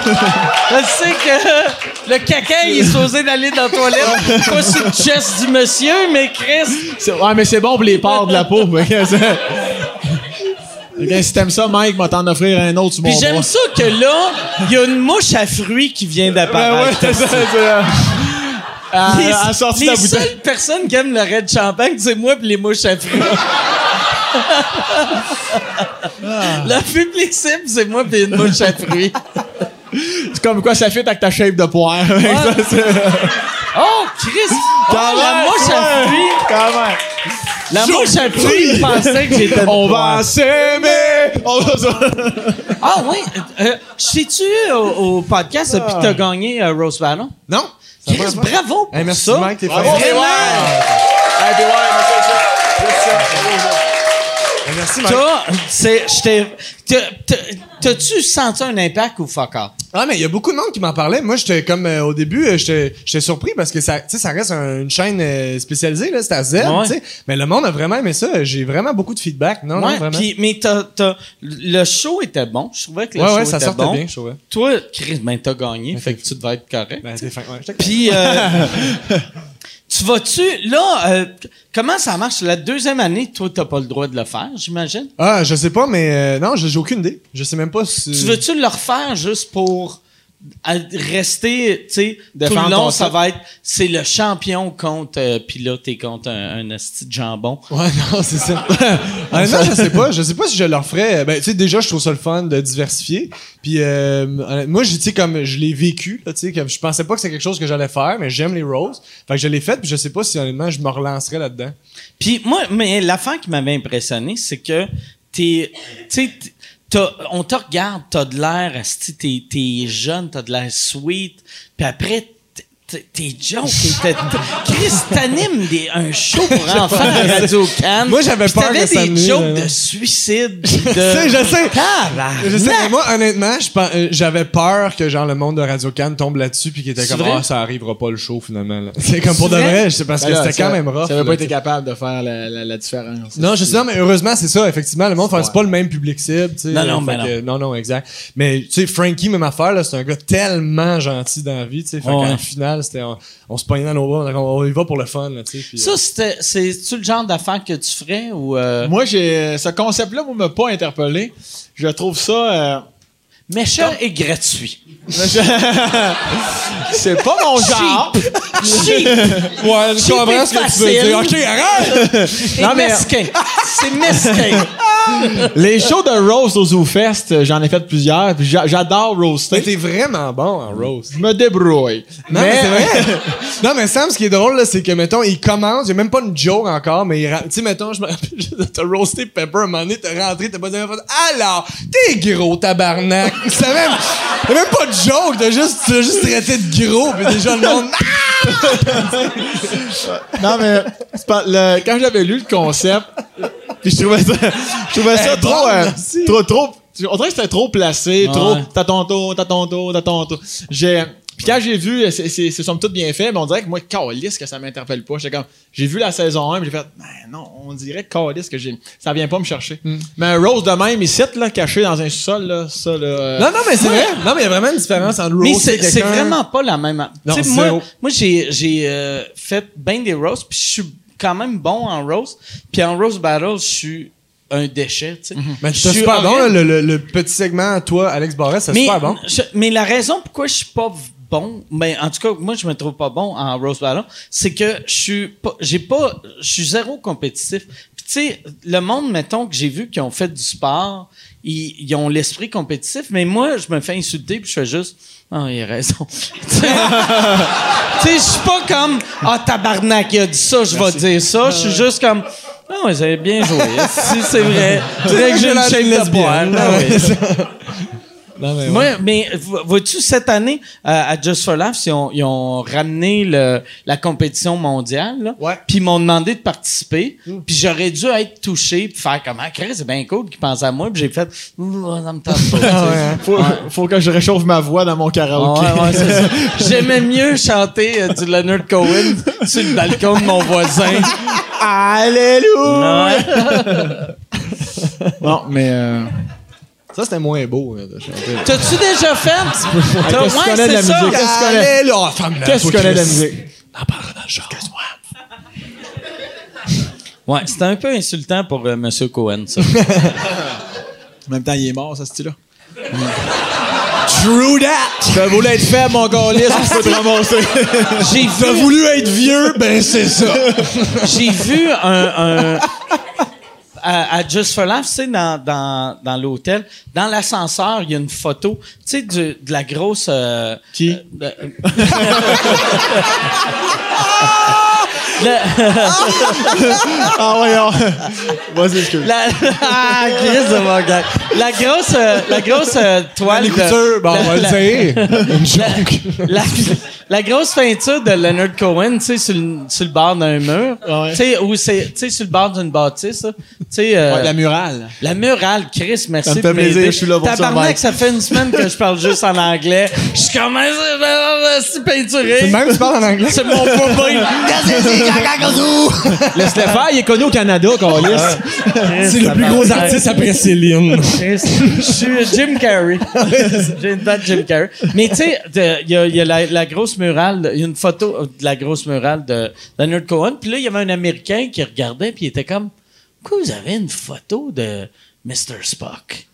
Je sais que le caca, il est supposé d'aller dans la toilette, pas sur le chest du monsieur, mais Chris, Ouais, mais c'est bon pour les pores de la peau. mais que c'est- Ok, si t'aimes ça, Mike, va t'en offrir un autre Puis j'aime ça que là, il y a une mouche à fruits qui vient Ben ouais, d'apparaître. c'est ça, c'est ça. à, Les, à les seules personnes qui aiment le red champagne, c'est moi et les mouches à fruits. Le public cible, c'est moi et une mouche à fruits. C'est comme quoi ça fit avec ta shape de poire. <laughs> Ça, c'est- Oh, Chris! Oh, Quand la même, mouche à ouais. fruits! Quand même. La mouche à fruits, il pensait que j'étais de On poire. va s'aimer. On va se- Ah oui, euh, sais-tu au, au podcast depuis que t'as gagné euh, Rose Battle? Non? Ça Chris, bravo pour Hey, merci, ça. Mike, t'es Bravo, fin. Vraiment. Hey, puis ouais, merci, merci. Hey, Merci, Mike. T'as-tu senti un impact ou fuck off? Ah, mais il y a beaucoup de monde qui m'en parlait. Moi, j'étais comme euh, au début, euh, j'étais j'étais surpris parce que ça, tu sais, ça reste un- une chaîne euh, spécialisée, là, c'est à Z, Ouais. tu sais. Mais le monde a vraiment aimé ça. J'ai vraiment beaucoup de feedback. Non, non, Ouais, vraiment. puis, mais t'as, t'as, le show était bon. Je trouvais que le ouais, show ouais, ça était sortait bon. bien, je trouvais. Toi, Chris, ben t'as gagné, fait que tu devais être correct. Ben, t'es fin. Ouais, j'étais- Puis, euh, <laughs> tu vas-tu, là, euh, comment ça marche? La deuxième année, toi, t'as pas le droit de le faire, j'imagine? Ah, je sais pas, mais euh, non, j'ai j'ai aucune idée. Je sais même pas si. Tu veux-tu le refaire juste pour à- rester, tu sais, tout le long, ça va être, c'est le champion contre, euh, puis là, t'es contre un, un esti de jambon. Ouais, <laughs> non, c'est ça. <laughs> Honnêtement, je sais pas. Je sais pas si je le referais. Ben, tu sais, déjà, je trouve ça le fun de diversifier. Puis, euh, moi, je tu sais, comme je l'ai vécu, tu sais, comme je pensais pas que c'était quelque chose que j'allais faire, mais j'aime les roses. Fait que je l'ai fait, puis je sais pas si, honnêtement, je me relancerais là-dedans. Puis moi, mais l'affaire qui m'avait impressionné, c'est que t'es, tu sais, on te regarde, t'as de l'air, t'es, t'es jeune, t'as de l'air sweet, puis après, tes jokes étaient... Chris, t'animes des, un show pour <laughs> enfants à Radio Cannes. Moi, j'avais peur t'avais que ça des jokes de suicide. <laughs> De... Je sais, je sais. Tabarnak! Je sais, mais moi, honnêtement, euh, j'avais peur que, genre, le monde de Radio Cannes tombe là-dessus, puis qu'il était C'est comme, ah, ça arrivera pas le show, finalement. C'est comme pour C'est de vrai? sais, parce que Ben là, c'était quand même rough. Ça avait là, pas été capable de faire la, la, la différence. Non, je sais, non, mais heureusement, c'est ça, effectivement. Le monde, fait, c'est pas le même public cible, tu sais. Non, non, Fait ben que- non, non, exact. Mais, tu sais, Frankie, même affaire, là, c'est un gars tellement gentil dans la vie, tu sais. Fait Ouais. C'était, on, on se pognait dans nos bras, on, on y va pour le fun, là, tu sais. puis, Ça, euh, c'est-tu le genre d'affaire que tu ferais ou... euh, Moi, j'ai ce concept-là, moi, m'a pas interpellé. Je trouve ça. Euh, méchant et gratuit. <laughs> c'est pas mon genre. Cheap! Ouais, je Cheap comprends ce que tu veux dire. Ok, arrête! Non, mais- mesquin. C'est mesquin. <laughs> Les shows de roast au ZooFest, j'en ai fait plusieurs. puis j'a- J'adore Mais roaster. t'es vraiment bon en rose. Je me débrouille. Non, mais, c'est vrai. <laughs> non, mais Sam, ce qui est drôle, là, c'est que, mettons, il commence, a même pas une joke encore, mais il ra- tu sais, mettons, je me rappelle juste de te roaster Pepper, un moment donné, t'es rentré, t'as pas dit, alors, t'es gros, tabarnak. C'est même, t'as même pas de joke, t'as juste, t'as juste traité de gros, pis déjà le monde, <laughs> Non, mais c'est pas- le- quand j'avais lu le concept, puis je trouvais ça, je trouvais ça est trop, euh, trop, trop. On dirait que c'était trop placé, Ouais. trop. T'as ton tour, t'as ton tour, t'as ton tour. J'ai. Puis quand j'ai vu, c'est, c'est, c'est somme toute bien fait, mais on dirait que moi, Calis, que ça m'interpelle pas. J'étais comme, j'ai vu la saison 1, puis j'ai fait, ben non, on dirait Calis que j'ai, ça vient pas me chercher. Mais un Rose de même, ici, là, caché dans un sous-sol, là, ça, là. euh, non, non, mais c'est vrai. Non, mais il y a vraiment une différence entre Mais roaster c'est vraiment pas la même. Non, Tu sais, moi, moi j'ai j'ai euh, fait bien des roasts, puis je suis quand même bon en roast. Puis en roast battle, je suis un déchet. Tu sais. Mais Je c'est suis super bon, le, le- le petit segment, toi, Alex Barret, c'est mais, super bon. je- mais la raison pourquoi je suis pas bon, mais en tout cas, moi, je me trouve pas bon en roast battle, c'est que je suis pas, j'ai pas, je suis zéro compétitif. Puis tu sais, le monde, mettons, que j'ai vu qui ont fait du sport, ils, ils ont l'esprit compétitif, mais moi, je me fais insulter puis je fais juste, ah, il a raison. <laughs> tu sais, je suis pas comme, ah, tabarnak, il a dit ça, je vais dire ça. Je suis juste comme, ah ouais, c'est bien joué. si c'est vrai. <laughs> Je dirais que j'ai une lesbienne. <laughs> Ah Ah. Non, mais ouais. Moi, mais vo- vois-tu, cette année, euh, à Just for Laughs, ils ont, ils ont ramené le, la compétition mondiale. Puis ils m'ont demandé de participer. Puis j'aurais dû être touché puis faire comme, ah, Chris, c'est bien cool qu'ils pensent à moi. Puis j'ai fait, ça me tente pas. tu sais. Faut, faut que je réchauffe ma voix dans mon Ah karaoké. <laughs> J'aimais mieux chanter euh, du Leonard Cohen <laughs> sur le balcon de mon voisin. Alléluia! Ouais. <laughs> Bon, mais. Euh... Ça, c'était moins beau, là, de chanter. T'as-tu déjà fait? T'as- Qu'est-ce que tu ouais, connais de la c'est ça. musique? Qu'est-ce que tu connais? Allez, là, femme-là, Qu'est-ce que tu toi, connais de la Chris. musique? En parlant dans le genre. Ouais, c'était un peu insultant pour euh, Monsieur Cohen, ça. <laughs> En même temps, il est mort, ça, ce style-là. True that! T'as voulu être faible, mon gars-liste, tu peux te ramasser. J'ai T'as vu, voulu être vieux? Ben, c'est ça. j'ai vu un, un- à, à Just for Laugh, tu sais, dans, dans, dans l'hôtel, dans l'ascenseur, il y a une photo, tu sais, du- de la grosse. euh, Qui? euh, de- <laughs> <laughs> Le- <laughs> Ah, ouais, Vas-y, excuse. la, <laughs> ah, Chris de mon gars. La grosse, euh, la grosse euh, toile. de- L'écouteur, bon, on va le la- dire. Une joke. la, la grosse peinture de Leonard Cohen, tu sais, sur le, sur le bord d'un mur. Ouais. Tu sais, ou c'est, tu sais, sur le bord d'une bâtisse. Tu sais, euh, Ouais, la murale. la murale, Chris, merci. Ça me fait de plaisir, je suis là pour ça, Tabarnak, ça fait une semaine que je parle juste en anglais. Je suis comme, c'est peinturé. C'est même, tu parles en anglais? C'est mon poupée. <laughs> Laisse-le faire, il est connu au Canada, Carlis. C'est le plus gros artiste après Céline. Je suis Jim Carrey. <laughs> J'ai une tête de Jim Carrey. Mais tu sais, il y a, il y a la, la grosse murale, il y a une photo de la grosse murale de Leonard Cohen. Puis là, il y avait un Américain qui regardait, puis il était comme, pourquoi vous avez une photo de Mr. Spock?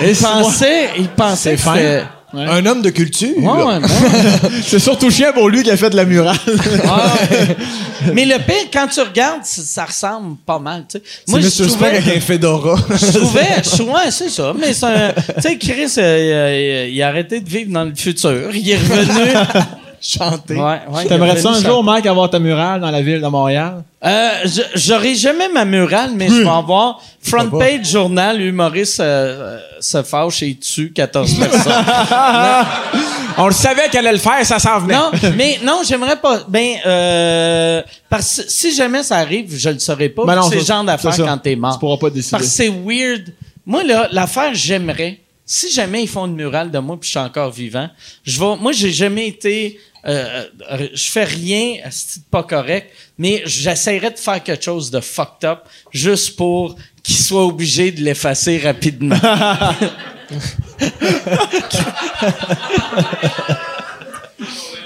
Il pensait, il pensait que Un homme de culture. Ouais, ouais, ouais. <laughs> C'est surtout chien pour lui qui a fait de la murale. <laughs> Mais le pire, quand tu regardes, ça, ressemble pas mal. Tu sais. Moi, je trouvais, avec un fedora. je trouvais, je trouvais- <laughs> ouais, c'est ça. Mais c'est un, tu sais, Chris, euh, euh, il a arrêté de vivre dans le futur. Il est revenu. Chanter. Ouais, ouais, T'aimerais ça un jour, Mike, avoir ta murale dans la ville de Montréal? Euh, je- J'aurai jamais ma murale, mais je vais avoir front Pourquoi pas? page journal, humoriste euh, euh, se fâche et tue 14 personnes. <laughs> On le savait qu'elle allait le faire, ça s'en venait. non, mais non, j'aimerais pas. Ben, euh, parce que si jamais ça arrive, je le saurais pas. Ben non, c'est le ça- genre d'affaire quand t'es mort. Tu pourras pas décider. Parce que c'est weird. Moi, là, l'affaire, j'aimerais. Si jamais ils font une murale de moi puis je suis encore vivant, je vais. Moi, j'ai jamais été. Euh, euh, je fais rien, c'est pas correct, mais j'essaierais de faire quelque chose de fucked up juste pour qu'ils soient obligés de l'effacer rapidement. <laughs>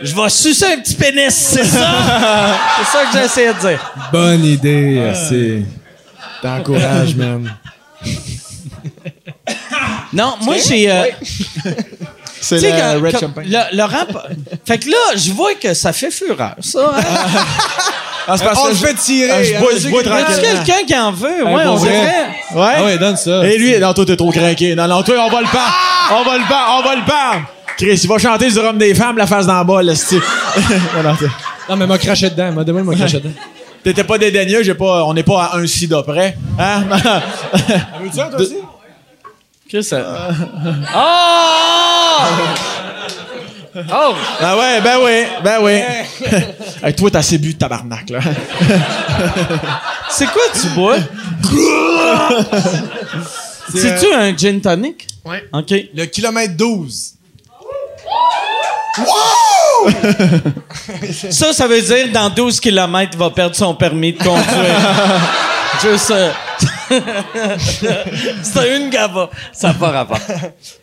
je vais sucer un petit pénis, c'est ça? c'est ça que j'essaie de dire. Bonne idée, merci. T'encourages, man. Non, moi, j'ai. euh, <laughs> C'est Tu sais, le quand- Red quand- Champagne. le- Laurent, <laughs> fait que là, je vois que ça fait fureur, ça. Hein? Ah, c'est parce On que fait tirer. Ah, je hein, bois- je bois que- Y a tranquillement. quelqu'un qui en veut? Ouais, on vrai. dirait. Ouais? Ah ouais, donne ça. Et lui, non, toi, t'es trop craqué. Non, non, toi, on va le pendre. On va le pendre, on va le. Chris, il va chanter du rhum des femmes, la face dans le bas, là, c'est non, mais m'a craché dedans. M'a demandé, m'a craché dedans. <laughs> T'étais pas dédaigneux, j'ai pas, on n'est pas à un sida près. Hein? <laughs> Veux-tu un, toi aussi? Qu'est-ce que ça? Oh! Oh! ah ouais, ben oui, ben oui. <laughs> hey, toi, t'as assez bu de tabarnak, là. <laughs> C'est quoi tu bois? <laughs> C'est-tu un gin tonic? Ouais. OK. Le kilomètre 12. Ça, ça veut dire dans 12 km, il va perdre son permis de conduire. Juste. euh, <laughs> c'est une gava. Ça n'a pas rapport.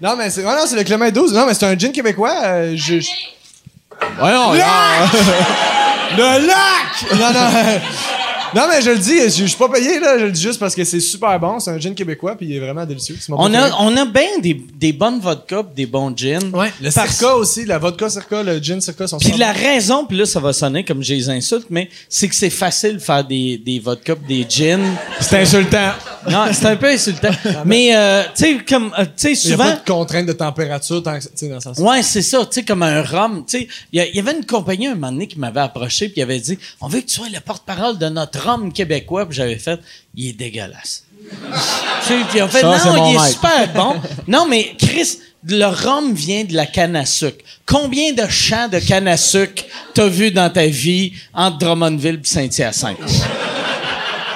Non, mais c'est, ouais, non, c'est le kilomètre 12. Non, mais c'est un gin québécois. euh, je, <laughs> Le lac! Non, non. Non, mais je le dis, je, je suis pas payé, là. Je le dis juste parce que c'est super bon. C'est un gin québécois, puis il est vraiment délicieux. C'est mon On préféré. a, on a bien des, des bonnes vodkas pis des bons gins. Ouais, le Parce- circa aussi, la vodka circa, le gin circa sont Puis super la bons. raison, puis là, ça va sonner comme je les insulte, mais c'est que c'est facile de faire des, des vodkas pis des gins. c'est insultant. Non, c'est un peu insultant. mais, euh, tu sais, comme, euh, tu sais, Il y a souvent... pas de contrainte de température, tant que- tu sais, dans le sens. Ouais, c'est ça, tu sais, comme un rhum. Tu sais, il y, a- il y avait une compagnie un moment donné qui m'avait approché puis il avait dit On veut que tu sois le porte-parole de notre rhum québécois. Puis j'avais fait Il est dégueulasse. <laughs> Tu sais, puis en fait Ça, Non, il est super bon. <laughs> Non, mais Chris, le rhum vient de la canne à sucre. Combien de champs de canne à sucre t'as vu dans ta vie entre Drummondville et Saint-Hyacinthe?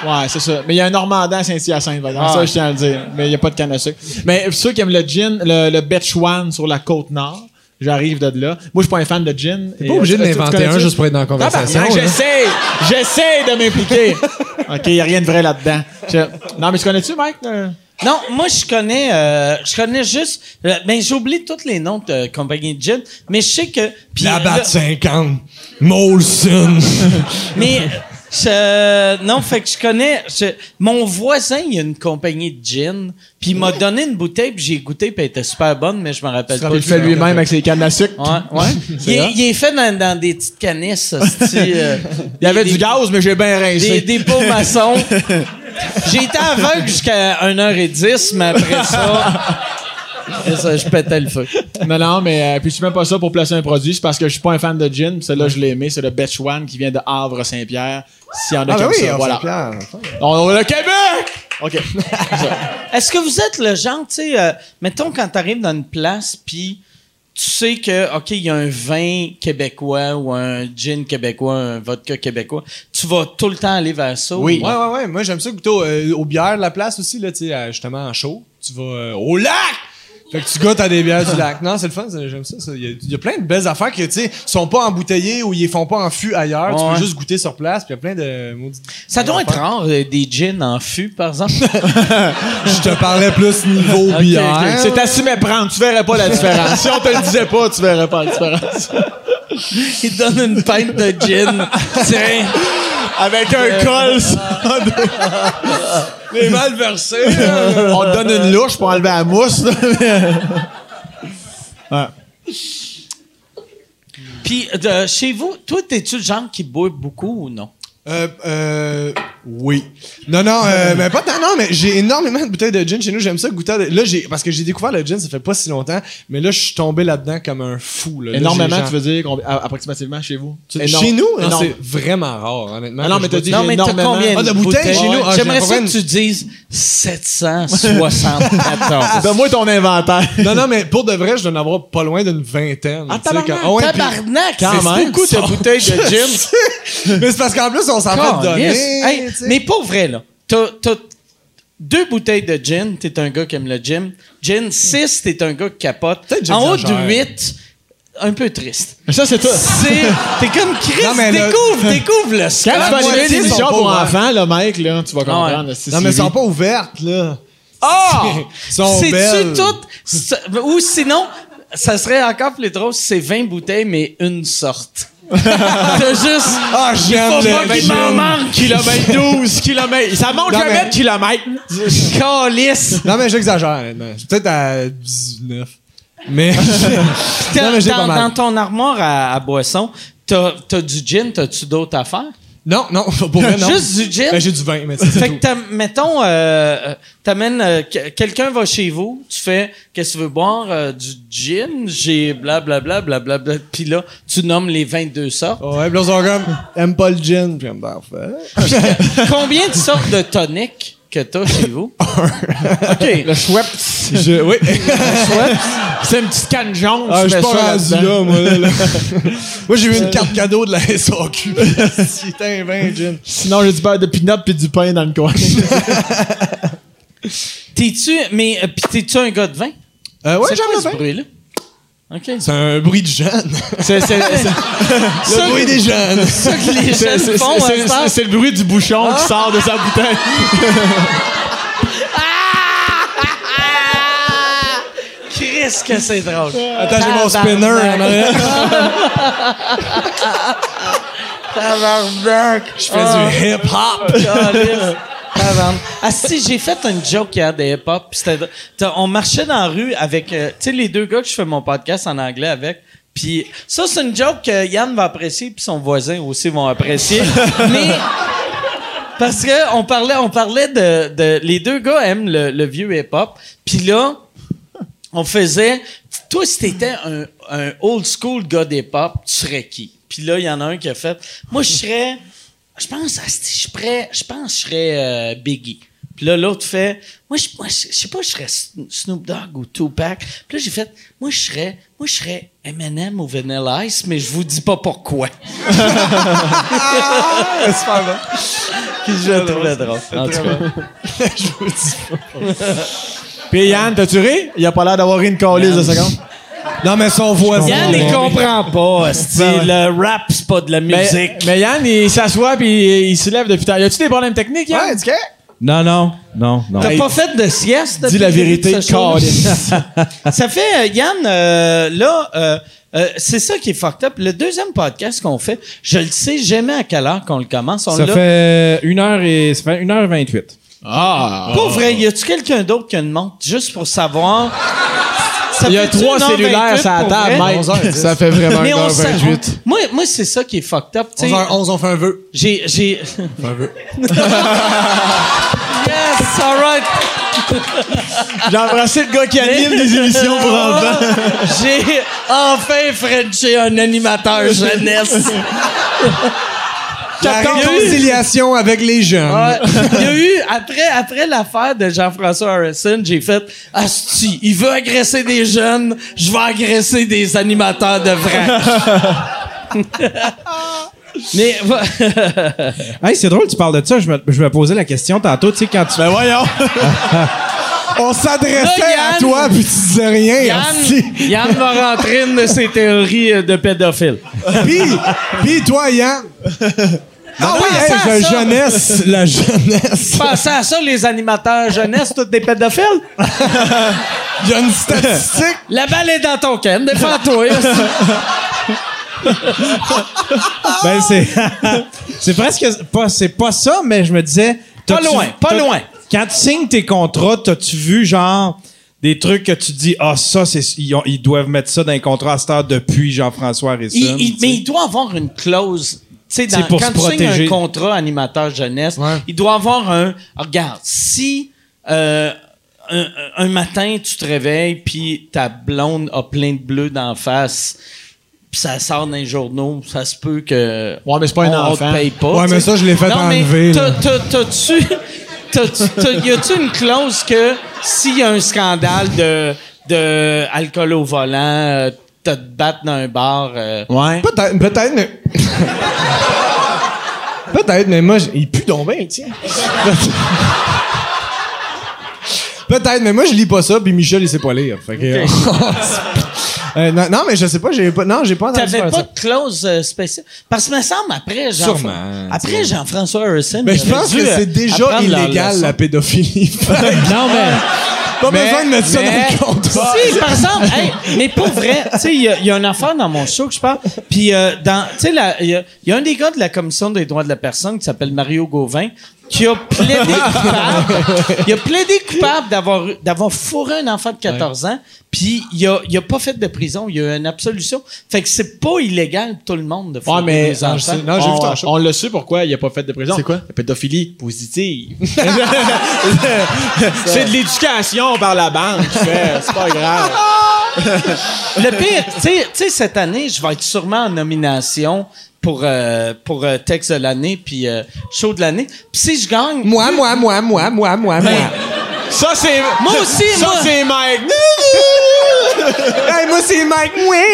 Ouais, c'est ça. Mais il y a un Normandin à Saint-Hyacinthe, par exemple. Ah. Ça, je tiens à le dire. Mais il n'y a pas de canne à sucre. Mais ceux qui aiment le gin, le, le sur la côte nord, j'arrive de là. Moi, je suis pas un fan de gin. T'es pas obligé de m'inventer un juste pour être dans la conversation. J'essaie! J'essaie de m'impliquer! <laughs> OK, il n'y a rien de vrai là-dedans. Je- Non, mais tu connais-tu, Mike? le- Non, moi je connais, euh, je connais juste, euh, ben j'ai oublié tous les noms de compagnies de gin, mais je sais que puis La batte 50. Molson. <laughs> Mais Je- non, fait que je connais. je- mon voisin, il a une compagnie de gin, puis il m'a donné une bouteille, puis j'ai goûté, puis elle était super bonne, mais je me rappelle pas. Il le fait lui-même avec ses cannes à sucre? Ouais, ouais. <laughs> il, est, il est fait dans, dans des petites canisses. <laughs> euh, Il y avait des- du gaz, mais j'ai bien rincé. des pots maçons. <laughs> J'ai été aveugle jusqu'à 1h10, mais après ça, ça, je pétais le feu. Non, non, mais euh, puis tu mets pas ça pour placer un produit, c'est parce que je suis pas un fan de gin. puis Celle-là, je l'ai aimé, c'est le Betch One qui vient de Havre Saint-Pierre. S'il y en a Ah, qui ben oui, ça, on voilà. On le Québec! OK. <laughs> Est-ce que vous êtes le genre, tu sais, euh, mettons quand t'arrives dans une place, puis tu sais que, OK, il y a un vin québécois ou un gin québécois, un vodka québécois, tu vas tout le temps aller vers ça? Oui. ou- Ouais, ouais, ouais. Moi, j'aime ça plutôt euh, aux bières de la place aussi, là, tu sais, euh, justement en chaud. Tu vas euh, au lac! Fait que tu goûtes à des bières du lac. Non, c'est le fun, j'aime ça. ça. Il y, a, il y a plein de belles affaires qui, tu sais, sont pas embouteillées ou ils les font pas en fût ailleurs. Tu peux juste goûter sur place, puis il y a plein de maudits- Ça doit être rare, euh, des gins en fût, par exemple. <laughs> Je te parlais plus niveau Ok, bière. C'est à s'y méprendre, tu verrais pas la différence. si on te le disait pas, tu verrais pas la différence. Il te donne une pinte de gin. <laughs> Tiens. Avec un col, <laughs> Les mal versés. on te donne une louche pour enlever la mousse. là. Puis, euh, chez vous, toi, t'es-tu le genre qui boit beaucoup ou non? Euh, euh, oui. Non, non, euh, mais <laughs> pas tant, non, mais j'ai énormément de bouteilles de gin chez nous. J'aime ça goûter. à- Là, j'ai, parce que j'ai découvert le gin, ça fait pas si longtemps, mais là, je suis tombé là-dedans comme un fou. Là. Là, Énormément, tu veux dire, approximativement chez vous? Tu- Chez nous, c'est vraiment rare, honnêtement. Ah non, que mais t'as dit Non, mais t'as énormément. combien Ah, de bouteilles chez nous? Ah, J'aimerais j'ai ça que tu dises 774. <laughs> Donne-moi ton inventaire. Non, non, mais pour de vrai, je dois en avoir pas loin d'une vingtaine. Ah, tabarnak, quand- ah ouais, Tabarnak, Quand c'est même. beaucoup de bouteilles de gin. mais c'est parce qu'en plus, on s'en fait donner. Sais. mais pas vrai, là. T'as, t'as deux bouteilles de gin, t'es un gars qui aime le gin. Gin 6, t'es un gars qui capote. Peut-être En haut de j'exagère. 8, un peu triste. Mais ça, c'est toi. C'est, t'es comme Chris, Non, mais le- découvre, <laughs> découvre le Quand tu vas animer sont pas pour ouverts. enfants, là, mec, là, tu vas comprendre. ouais. c'est Non, mais elles sont pas ouvertes, là. Ah! Ils <laughs> sont C'est-tu c'est- Ou sinon, ça serait encore plus drôle si c'est 20 bouteilles, mais une sorte. <laughs> T'as juste. Ah, j'aime Faut pas qu'il m'en gin. manque. Kilomètre 12 kilomètres. Ça monte Non, jamais mais- de kilomètres. Calice. Non, mais j'exagère, honnêtement. Peut-être à 19. Mais. <laughs> Non, mais j'ai dans, pas mal. dans ton armoire à, à boissons, t'as as du gin, t'as-tu d'autres affaires? Non, non, <laughs> pour vrai, non. Juste du gin? Ben, j'ai du vin, mais c'est Fait tout. que, t'am- mettons, euh, euh, t'amènes, euh, que- quelqu'un va chez vous, tu fais, qu'est-ce que tu veux boire? Euh, du gin? J'ai blablabla, blablabla. Puis là, tu nommes les 22 sortes. Ouais, puis là, ils sont comme, aime pas le gin? Puis comme, parfait. Combien de sortes de tonic? Que t'as chez vous? <laughs> OK. Le Schweppes. Je, oui. C'est une petite canne jaune. Ah, je suis pas rendu là-dedans. là, moi, là. là. <laughs> moi, j'ai eu une carte cadeau de la SAQ. C'était <laughs> un vin gin. Sinon, j'ai du beurre de pinot puis du pain dans le coin. T'es-tu, mais, euh, pis t'es-tu un gars de vin? Euh, ouais, C'est j'aime quoi le ce vin. C'est un bruit de jeune. C'est c'est- <laughs> c'est- Le bruit des jeunes. <laughs> ça que les c'est- jeunes c'est- font, c'est- à cette heure. c'est- c'est le bruit du bouchon qui sort de sa bouteille. <laughs> Chris, que c'est drôle. Attends, j'ai mon spinner en arrière. Tabarnak. Je fais du hip-hop. Ah si, j'ai fait une joke hier de hip-hop. On marchait dans la rue avec, euh, tu sais, les deux gars que je fais mon podcast en anglais avec. Puis ça, c'est une joke que Yann va apprécier, puis son voisin aussi vont apprécier. <laughs> Mais parce que on parlait, on parlait de, de- les deux gars aiment le, le vieux hip-hop. Puis là, on faisait, toi si t'étais un, un old school gars d'hip-hop, tu serais qui? Puis là, il y en a un qui a fait, moi je serais, je pense, je serais, je pense, je serais euh, Biggie. Puis là, l'autre fait, moi, je, moi, je je sais pas, je serais Sno- Snoop Dogg ou Tupac. Puis là, j'ai fait, moi, je serais, moi, je serais Eminem ou Vanilla Ice, mais je vous dis pas pourquoi. <laughs> super bon. Puis je le trouvais drôle. En tout cas. <laughs> Je vous dis. Puis Yann, t'as-tu ri? Il a pas l'air d'avoir ri une calice de seconde. Non, mais son voisin. Yann, il comprend pas. Ben. Le rap, c'est pas de la musique. mais Yann, il s'assoit puis il se lève depuis tard. Y a-tu des problèmes techniques, Yann? Ouais, tu. Non, non, non, non. T'as pas fait de sieste? Dis la vérité. <laughs> Ça fait, euh, Yann, euh, là, euh, euh, c'est ça qui est fucked up. Le deuxième podcast qu'on fait, je le sais jamais à quelle heure qu'on le commence. On Ça l'a- fait une heure et ça fait une heure vingt huit. Ah! Pas vrai, y a-tu quelqu'un d'autre qui a une montre juste pour savoir? Ça Il y a trois cellulaires 28 sur la table, vrai? Mike. Ça fait vraiment Mais on sait- 1h28. Moi, moi c'est ça qui est fucked up. tu sais. 11h11, on fait un vœu. J'ai, j'ai. Un vœu. <laughs> yes, alright. J'ai embrassé le gars qui anime des émissions pour enfants. <laughs> J'ai enfin Frenché un animateur jeunesse. <laughs> La Quatorze- réconciliation avec les jeunes. Ouais. Il y a eu, après, après l'affaire de Jean-François Harrison, j'ai fait Asti, il veut agresser des jeunes, je vais agresser des animateurs de vrac. <laughs> Mais, Hey, c'est drôle, tu parles de ça. Je me, je me posais la question tantôt, tu sais, quand tu. Ben voyons. <laughs> On s'adressait à toi, puis tu disais rien. Yann, va rentrer une de ses théories euh, de pédophile. Puis, puis toi, Yann? Ah oui, hey, ça. jeunesse, la jeunesse. Pensez à ça, les animateurs jeunesse, tous des pédophiles? Il y a une statistique. La balle est dans ton ken, défends-toi. Ben, c'est. <laughs> c'est presque. Pas, c'est pas ça, mais je me disais. Pas loin, pas loin. Quand tu signes tes contrats, t'as-tu vu, genre, des trucs que tu dis, ah, ça, c'est. Ils, ont- ils doivent mettre ça dans les contrats à cette heure depuis Jean-François Harrison. Il- il- tu mais il doit avoir une clause. Tu sais, dans- C'est pour quand se tu signes protéger. un contrat animateur jeunesse, Ouais. il doit avoir un. Regarde, si euh, un, un matin tu te réveilles puis ta blonde a plein de bleus d'en face, puis ça sort dans les journaux, ça se peut que. Ouais, mais c'est pas un on, on enfant. te paye pas. Ouais, tu mais sais. ça, je l'ai fait non, mais enlever, t'as- là. t'as- T'as-tu. t'as-tu- t'as- Y a-tu une clause que s'il y a un scandale de, de alcool au volant, euh, te battre dans un bar. euh, Ouais. Peut-être, peut-être, mais. peut-être, mais moi, j- il pue donc bien, tiens. peut-être, mais moi, je lis pas ça, puis Michel, il sait pas lire. Fait que. <laughs> Euh, non, non, mais je sais pas, j'ai pas. Non, j'ai pas entendu T'avais pas ça. de clause euh, spéciale? Parce que me semble, après, Jean Sûrement, après Jean-François Harrison. Mais je pense que dû, c'est euh, déjà illégal, la pédophilie. <laughs> Non, mais. pas Mais- besoin de mettre ça dans le contrat. Si, <laughs> par exemple, hey, mais pour vrai, tu sais, il y, a- il y a une affaire dans mon show que je parle. Puis, euh, dans, tu sais, il y, y a un des gars de la Commission des droits de la personne qui s'appelle Mario Gauvin qui a plaidé coupable. Il a plaidé coupable d'avoir, d'avoir fourré un enfant de 14 ans. Puis, il a, il a pas fait de prison. Il a eu une absolution. Fait que c'est pas illégal pour tout le monde de fourrer Ouais, mais des enfants. non, j'ai vu ton on, show. on le sait pourquoi il a pas fait de prison. C'est quoi? La pédophilie positive. <laughs> c'est de l'éducation par la banque. C'est pas grave. <laughs> Le pire, tu sais, cette année, je vais être sûrement en nomination pour, euh, pour euh, texte de l'année puis euh, show de l'année. Puis si je gagne... Moi, moi, moi, moi, moi, moi, moi. Ça, c'est. Moi aussi, ça, moi. c'est Mike. <laughs> hey, moi, c'est Mike. Oui,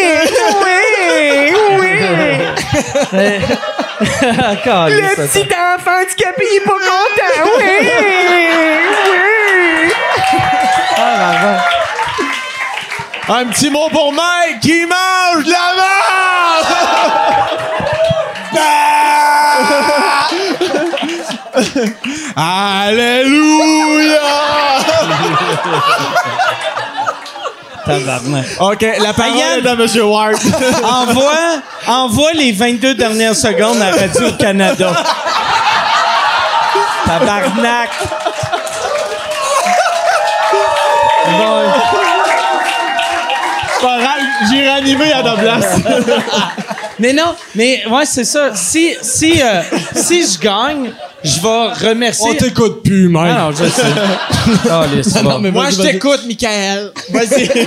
oui, oui. <laughs> Le petit enfant handicapé, il est pas content. Oui, oui. Un petit mot pour Mike qui mange de la merde! <laughs> <laughs> Alléluia! <laughs> Tabarnak. OK, la parole est à M. Ward. <laughs> envoie, envoie les 22 dernières secondes à Radio-Canada. Tabarnak. Bon, Pas grave, J'ai ranimé à ta place. Mais non, mais ouais, c'est ça. Si, si, euh, si je gagne, je vais remercier... On t'écoute plus, Mike. Ah non, je sais. Ah, les non, mais Moi, je t'écoute, Michael. Vas-y. <laughs>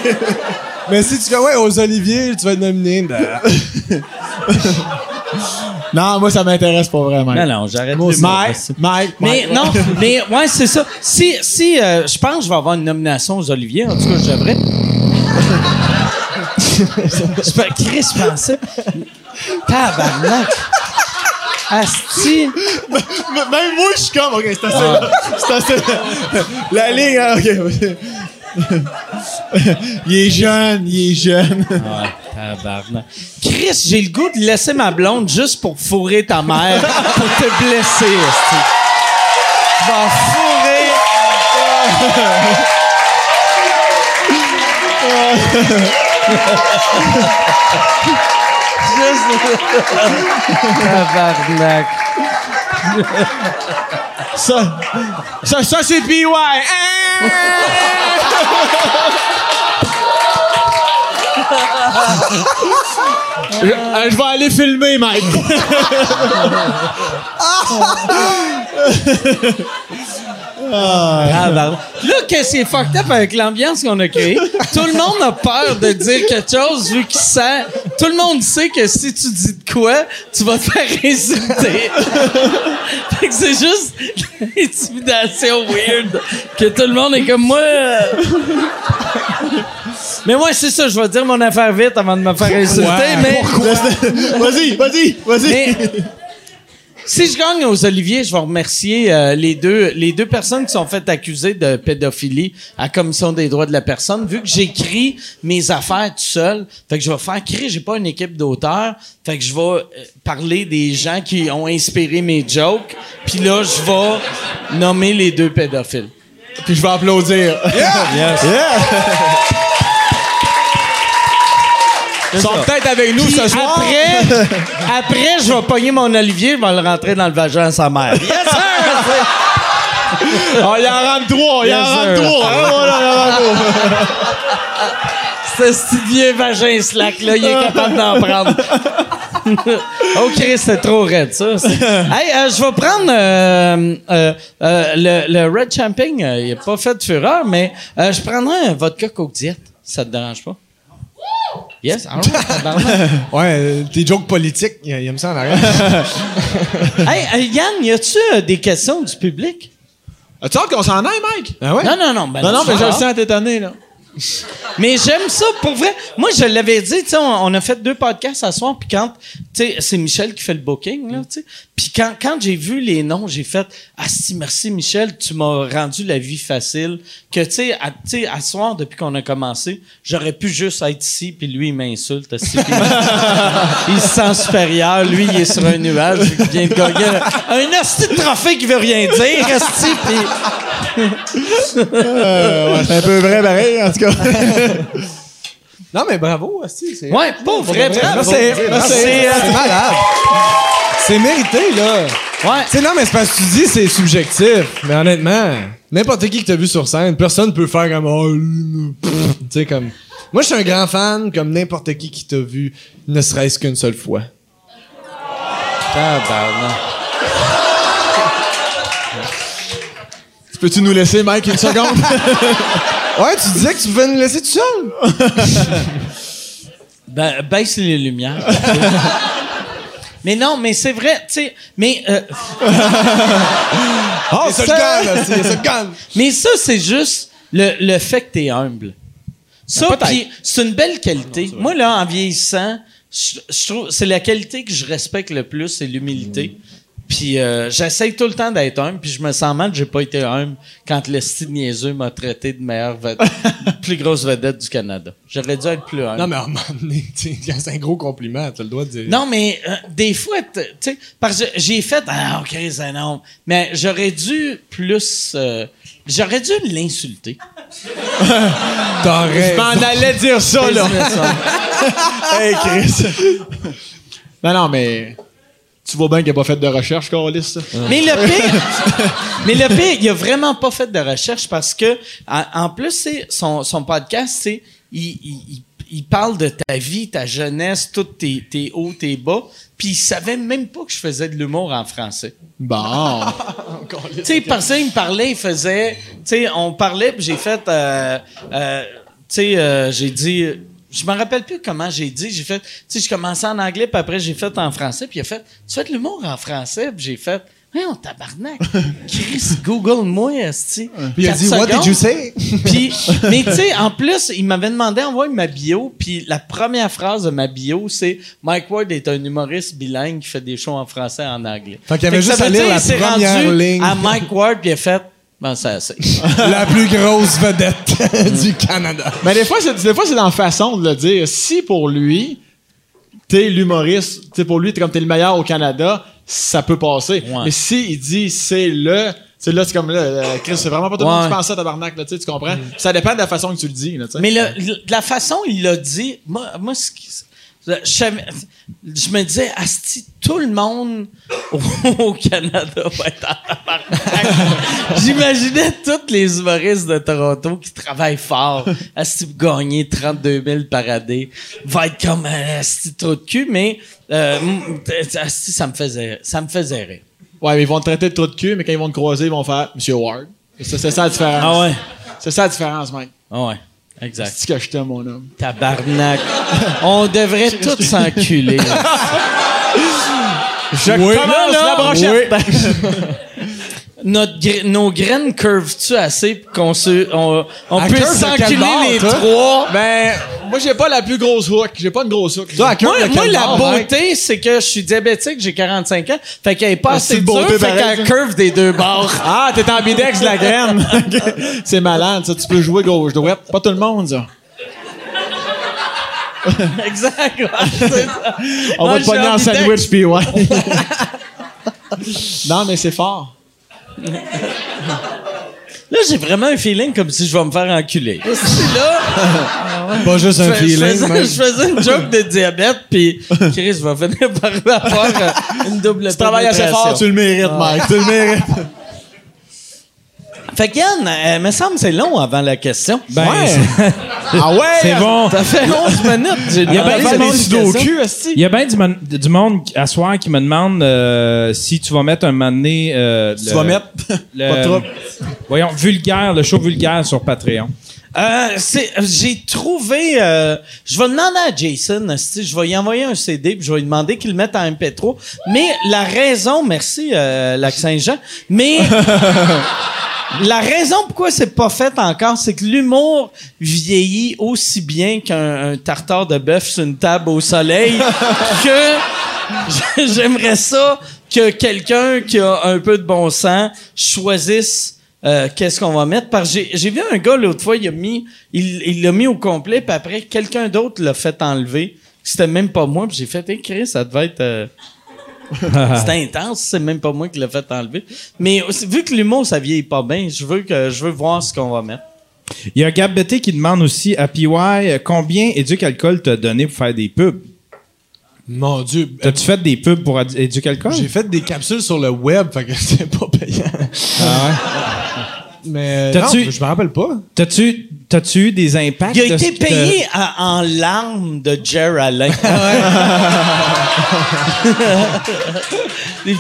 Mais si tu vas ouais, aux Olivier, tu vas être nominé. Ben, <laughs> non, moi, ça m'intéresse pas vraiment. Non, non, j'arrête de Mike, Mike, Mike, Mais Mike. non, mais ouais, c'est ça. Si, si euh, je pense que je vais avoir une nomination aux Olivier, en tout cas, je devrais. <laughs> je peux- Chris, je pensais. Tabarnak. Asti. Même moi, je suis comme, OK, c'est assez. C'est assez. La ligne, hein, OK. il est jeune, il est jeune. Tabarnak. Chris, j'ai le goût de laisser ma blonde juste pour fourrer ta mère, pour te blesser, Asti. Je vais fourrer. <laughs> Tabarnak. Ça, ça, ça c'est PY. Hein? je, euh, je vais aller filmer, Mike. <laughs> Tabarnak. Là, qu'est-ce qui est fucked up avec l'ambiance qu'on a créée? Tout le monde a peur de dire quelque chose vu qu'il sent. Tout le monde sait que si tu dis de quoi, tu vas te faire insulter. <laughs> fait que c'est juste l'intimidation weird que tout le monde est comme moi. mais moi, c'est ça, je vais dire mon affaire vite avant de me faire insulter, mais. Vas-y, vas-y, vas-y. Si je gagne aux Oliviers, je vais remercier euh, les deux les deux personnes qui sont faites accuser de pédophilie à la Commission des droits de la personne. Vu que j'écris mes affaires tout seul, fait que je vais faire créer, j'ai pas une équipe d'auteurs, fait que je vais euh, parler des gens qui ont inspiré mes jokes, puis là je vais nommer les deux pédophiles. Puis je vais applaudir. <laughs> Ils sont peut-être avec nous Puis ce soir. après, après, je vais pogner mon Olivier, je vais le rentrer dans le vagin à sa mère. <laughs> Yes, sir! Oh, il en rentre trois, il en Yes, rentre sir. trois. Voilà, il en rentre trois. Ce petit vieux vagin slack, là, il est capable d'en prendre. <laughs> oh, Chris, c'est trop raide, ça. <laughs> Hey, euh, je vais prendre euh, euh, le, le Red Champagne. il n'a pas fait de fureur, mais je prendrai un vodka Coke Diet. Ça te dérange pas? Yes, tabarnak. <laughs> Ouais, tes jokes politiques, il aime ça en arrière. <laughs> Hey, Yann, y a-tu euh, des questions du public? As-tu hâte qu'on s'en aille, Mike? ah ouais? Non, non, non. Ben, Non, non, mais je le sens. t'étonner, là. <laughs> Mais j'aime ça, pour vrai. Moi, je l'avais dit, tu sais, on, a fait deux podcasts ce soir, puis quand, tu sais, c'est Michel qui fait le booking, là, tu sais. Puis quand, quand j'ai vu les noms, j'ai fait, ah si, merci Michel, tu m'as rendu la vie facile. Que, tu sais, à, tu sais, à soir, depuis qu'on a commencé, j'aurais pu juste être ici, puis lui, il m'insulte, <laughs> il, se sent supérieur, lui, il est sur un nuage, il vient de gagner un, un de trophée qui veut rien dire, asti, puis... c'est un peu vrai, pareil, en tout cas. <laughs> Non, mais bravo, Asti. c'est- Ouais, pas vrai, bravo. Merci. C'est, euh, C'est malade. C'est mérité, là. ouais. Tu sais, non, mais c'est parce que tu dis c'est subjectif. Mais honnêtement, n'importe qui que t'as vu sur scène, personne peut faire comme. Oh, tu sais, comme. Moi, je suis un grand fan, comme n'importe qui qui t'a vu, ne serait-ce qu'une seule fois. Tabarnak. Peux-tu nous laisser, Mike, une seconde? <laughs> Ouais, tu disais que tu pouvais nous laisser tout seul. <laughs> Ben, baisse les lumières. <laughs> mais non, mais c'est vrai, tu sais, mais, euh, Oh, là. C'est c'est le gun. mais ça, c'est juste le, le fait que t'es humble. Ça, peut-être. puis c'est une belle qualité. Moi, là, en vieillissant, je, je trouve, c'est la qualité que je respecte le plus, c'est l'humilité. Puis euh, j'essaye tout le temps d'être humble, puis je me sens mal que j'ai pas été humble quand le style niaiseux m'a traité de meilleure vedette, <laughs> plus grosse vedette du Canada. J'aurais dû être plus humble. Non, mais à un moment donné, <laughs> c'est un gros compliment, tu le droit de dire. Non, mais euh, des fois, tu sais, parce que j'ai fait ah ok c'est non, mais j'aurais dû plus, euh, j'aurais dû l'insulter. <laughs> t'aurais. Je m'en allais dire ça, là. hey, Chris. non, non, mais. Tu vois bien qu'il n'a pas fait de recherche, Carlis, ça. Mais le pire, <laughs> mais le pire, il a vraiment pas fait de recherche parce que en, plus c'est son, son podcast, c'est il, il, il- il parle de ta vie, ta jeunesse, tous tes, tes hauts, tes bas, puis il savait même pas que je faisais de l'humour en français. Bon. <laughs> Tu sais, parce qu'il me parlait, il faisait. Tu sais, on parlait, puis j'ai fait. euh, euh, tu sais, euh, j'ai dit. Je me rappelle plus comment j'ai dit. J'ai fait. Tu sais, je commençais en anglais, puis après, j'ai fait en français, puis il a fait. Tu fais de l'humour en français, puis j'ai fait. Ouais, on tabarnak. <laughs> Chris, Google-moi, esti. Puis il a dit, What did you say? <laughs> Puis, mais tu sais, en plus, il m'avait demandé d'envoyer ma bio, puis la première phrase de ma bio, c'est Mike Ward est un humoriste bilingue qui fait des shows en français et en anglais. Fait qu'il avait que juste à lire la première rendu ligne. À Mike Ward, puis il a fait Ben, c'est assez. <laughs> La plus grosse vedette <laughs> du Canada. Mais des fois, c'est, des fois, c'est dans la façon de le dire. Si pour lui, t'es l'humoriste, t'sais, pour lui, t'es comme t'es le meilleur au Canada, ça peut passer. Ouais. Mais si il dit c'est le, C'est là, c'est comme là, euh, Chris, c'est vraiment pas tout le monde Ouais. qui pense ça, tabarnak, là, tu sais, tu comprends? Ça dépend de la façon que tu le dis, là. Mais le, la façon il l'a dit, moi, moi ce qui- je, me disais, Asti, tout le monde au, Canada va être en tabarnak. J'imaginais tous les humoristes de Toronto qui travaillent fort, Asti, pour gagner 32 000 par année, va être comme euh, Asti, trop de cul, mais euh, Asti, ça me faisait, ça me faisait rire. Ouais, mais ils vont te traiter de trou de cul, mais quand ils vont te croiser, ils vont faire Monsieur Ward. C'est c'est ça la différence. Ah ouais? C'est ça la différence, mec. Ah ouais, exact. C'est ce que je t'aime, mon homme? Tabarnak. On devrait tous s'enculer. <laughs> Je Oui. commence Là, là, la brochette. Notre gra- nos graines curvent-tu assez pour qu'on se, on, on quel s'enculer les toi? trois? Ben, moi, j'ai pas la plus grosse hook. J'ai pas une grosse hook. Toi, Moi, la beauté, c'est que je suis diabétique, j'ai 45 ans. Fait qu'elle est pas assez dure, fait qu'elle curve des deux bords. <laughs> Ah, t'es en bidex de la graine. <laughs> c'est malade, ça. Tu peux jouer gauche, droite. Pas tout le monde, ça. <laughs> exact. ouais, ça. On Moi, va te pogner en sandwich, puis ouais. non, mais c'est fort. <laughs> Là, j'ai vraiment un feeling comme si je vais me faire enculer. C'est là? <laughs> Pas juste un Je, je feeling, faisais, mec. je faisais une joke de diabète, puis Chris va finir par <laughs> avoir euh, une double Tu travailles assez fort, tu le mérites, Mike. Tu le mérites. Fait que Yann, euh, me semble que c'est long avant la question. Ben, Ouais. <laughs> Ah ouais? c'est bon. Ça fait 11 minutes. Il y a bien des du monde. Il y a bien du, mon- du monde à soir qui me demande euh, si tu vas mettre un moment donné. euh, Tu le- vas mettre. le- Pas trop. Voyons, vulgaire, le show vulgaire sur Patreon. Euh, j'ai trouvé. euh, je vais demander à Jason. Je vais y envoyer un CD puis je vais lui demander qu'il le mette en MP3. Mais la raison, merci euh, Lac Saint-Jean. Mais <laughs> la raison pourquoi c'est pas fait encore, c'est que l'humour vieillit aussi bien qu'un un tartare de bœuf sur une table au soleil <laughs> que <laughs> j'aimerais ça que quelqu'un qui a un peu de bon sens choisisse euh, qu'est-ce qu'on va mettre. Parce que j'ai, vu un gars l'autre fois, il a mis, il, il l'a mis au complet, puis après quelqu'un d'autre l'a fait enlever. C'était même pas moi, puis j'ai fait écrire, ça devait être. euh, <laughs> C'était intense, c'est même pas moi qui l'ai fait enlever. Mais aussi, vu que l'humour ça vieillit pas bien, je veux que je veux voir ce qu'on va mettre. Il y a Gab Betté qui demande aussi à PY euh, combien Éduc Alcool t'a donné pour faire des pubs? Mon Dieu. T'as-tu fait des pubs pour Éduc Alcool? J'ai fait des capsules sur le web, fait que <laughs> c'était pas payant. Mais T'as-tu- non, je me rappelle pas. T'as-tu, t'as-tu eu des impacts? Il a été que- payé à- en larmes de Jer Alain. <laughs>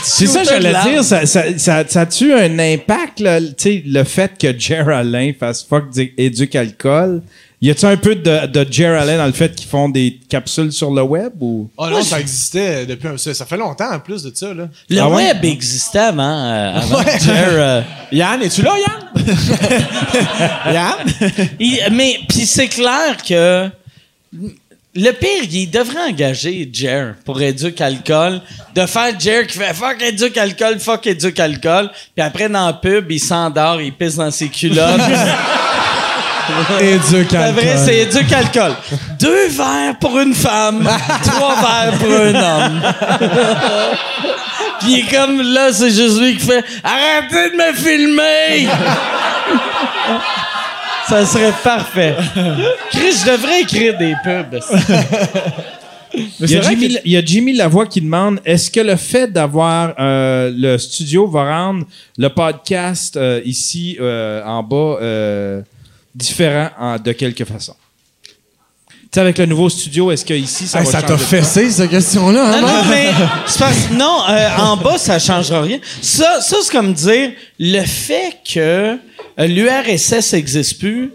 C'est ça, de j'allais dire. Ça, ça, ça, ça a-tu un impact, là, tu sais, le fait que Jer Alain fasse fuck du- Éduc Alcool? Y a-tu un peu de, de Jer dans le fait qu'ils font des capsules sur le web ou? Oh non, ça existait depuis un... Ça, ça fait longtemps en plus de ça, là. Le Ah ouais? web existait avant, euh, avant que Jer, euh, Yann, es-tu là, Yann? <laughs> Il- mais puis c'est clair que le pire, il devrait engager Jer pour éduquer alcool, de faire Jer qui fait fuck éduque alcool, fuck éduque alcool, puis après dans la pub, il s'endort, il pisse dans ses culottes. <laughs> Éduc C'est vrai, c'est éduque alcool. Deux verres pour une femme, trois verres pour un homme. <laughs> Puis il est comme là, c'est juste lui qui fait Arrêtez de me filmer! Ça serait parfait. Chris, je devrais écrire des pubs. Il y, a Jimmy, il y a Jimmy Lavoie qui demande est-ce que le fait d'avoir euh, le studio va rendre le podcast euh, ici euh, en bas euh, différent en- de quelque façon? Sais, avec le nouveau studio, est-ce que ici ça Hey, va ça changer t'a fessé, cette question-là, hein? Non, non, mais c'est parce- non, euh, en bas, ça changera rien. Ça, ça c'est comme dire le fait que euh, l'URSS n'existe plus,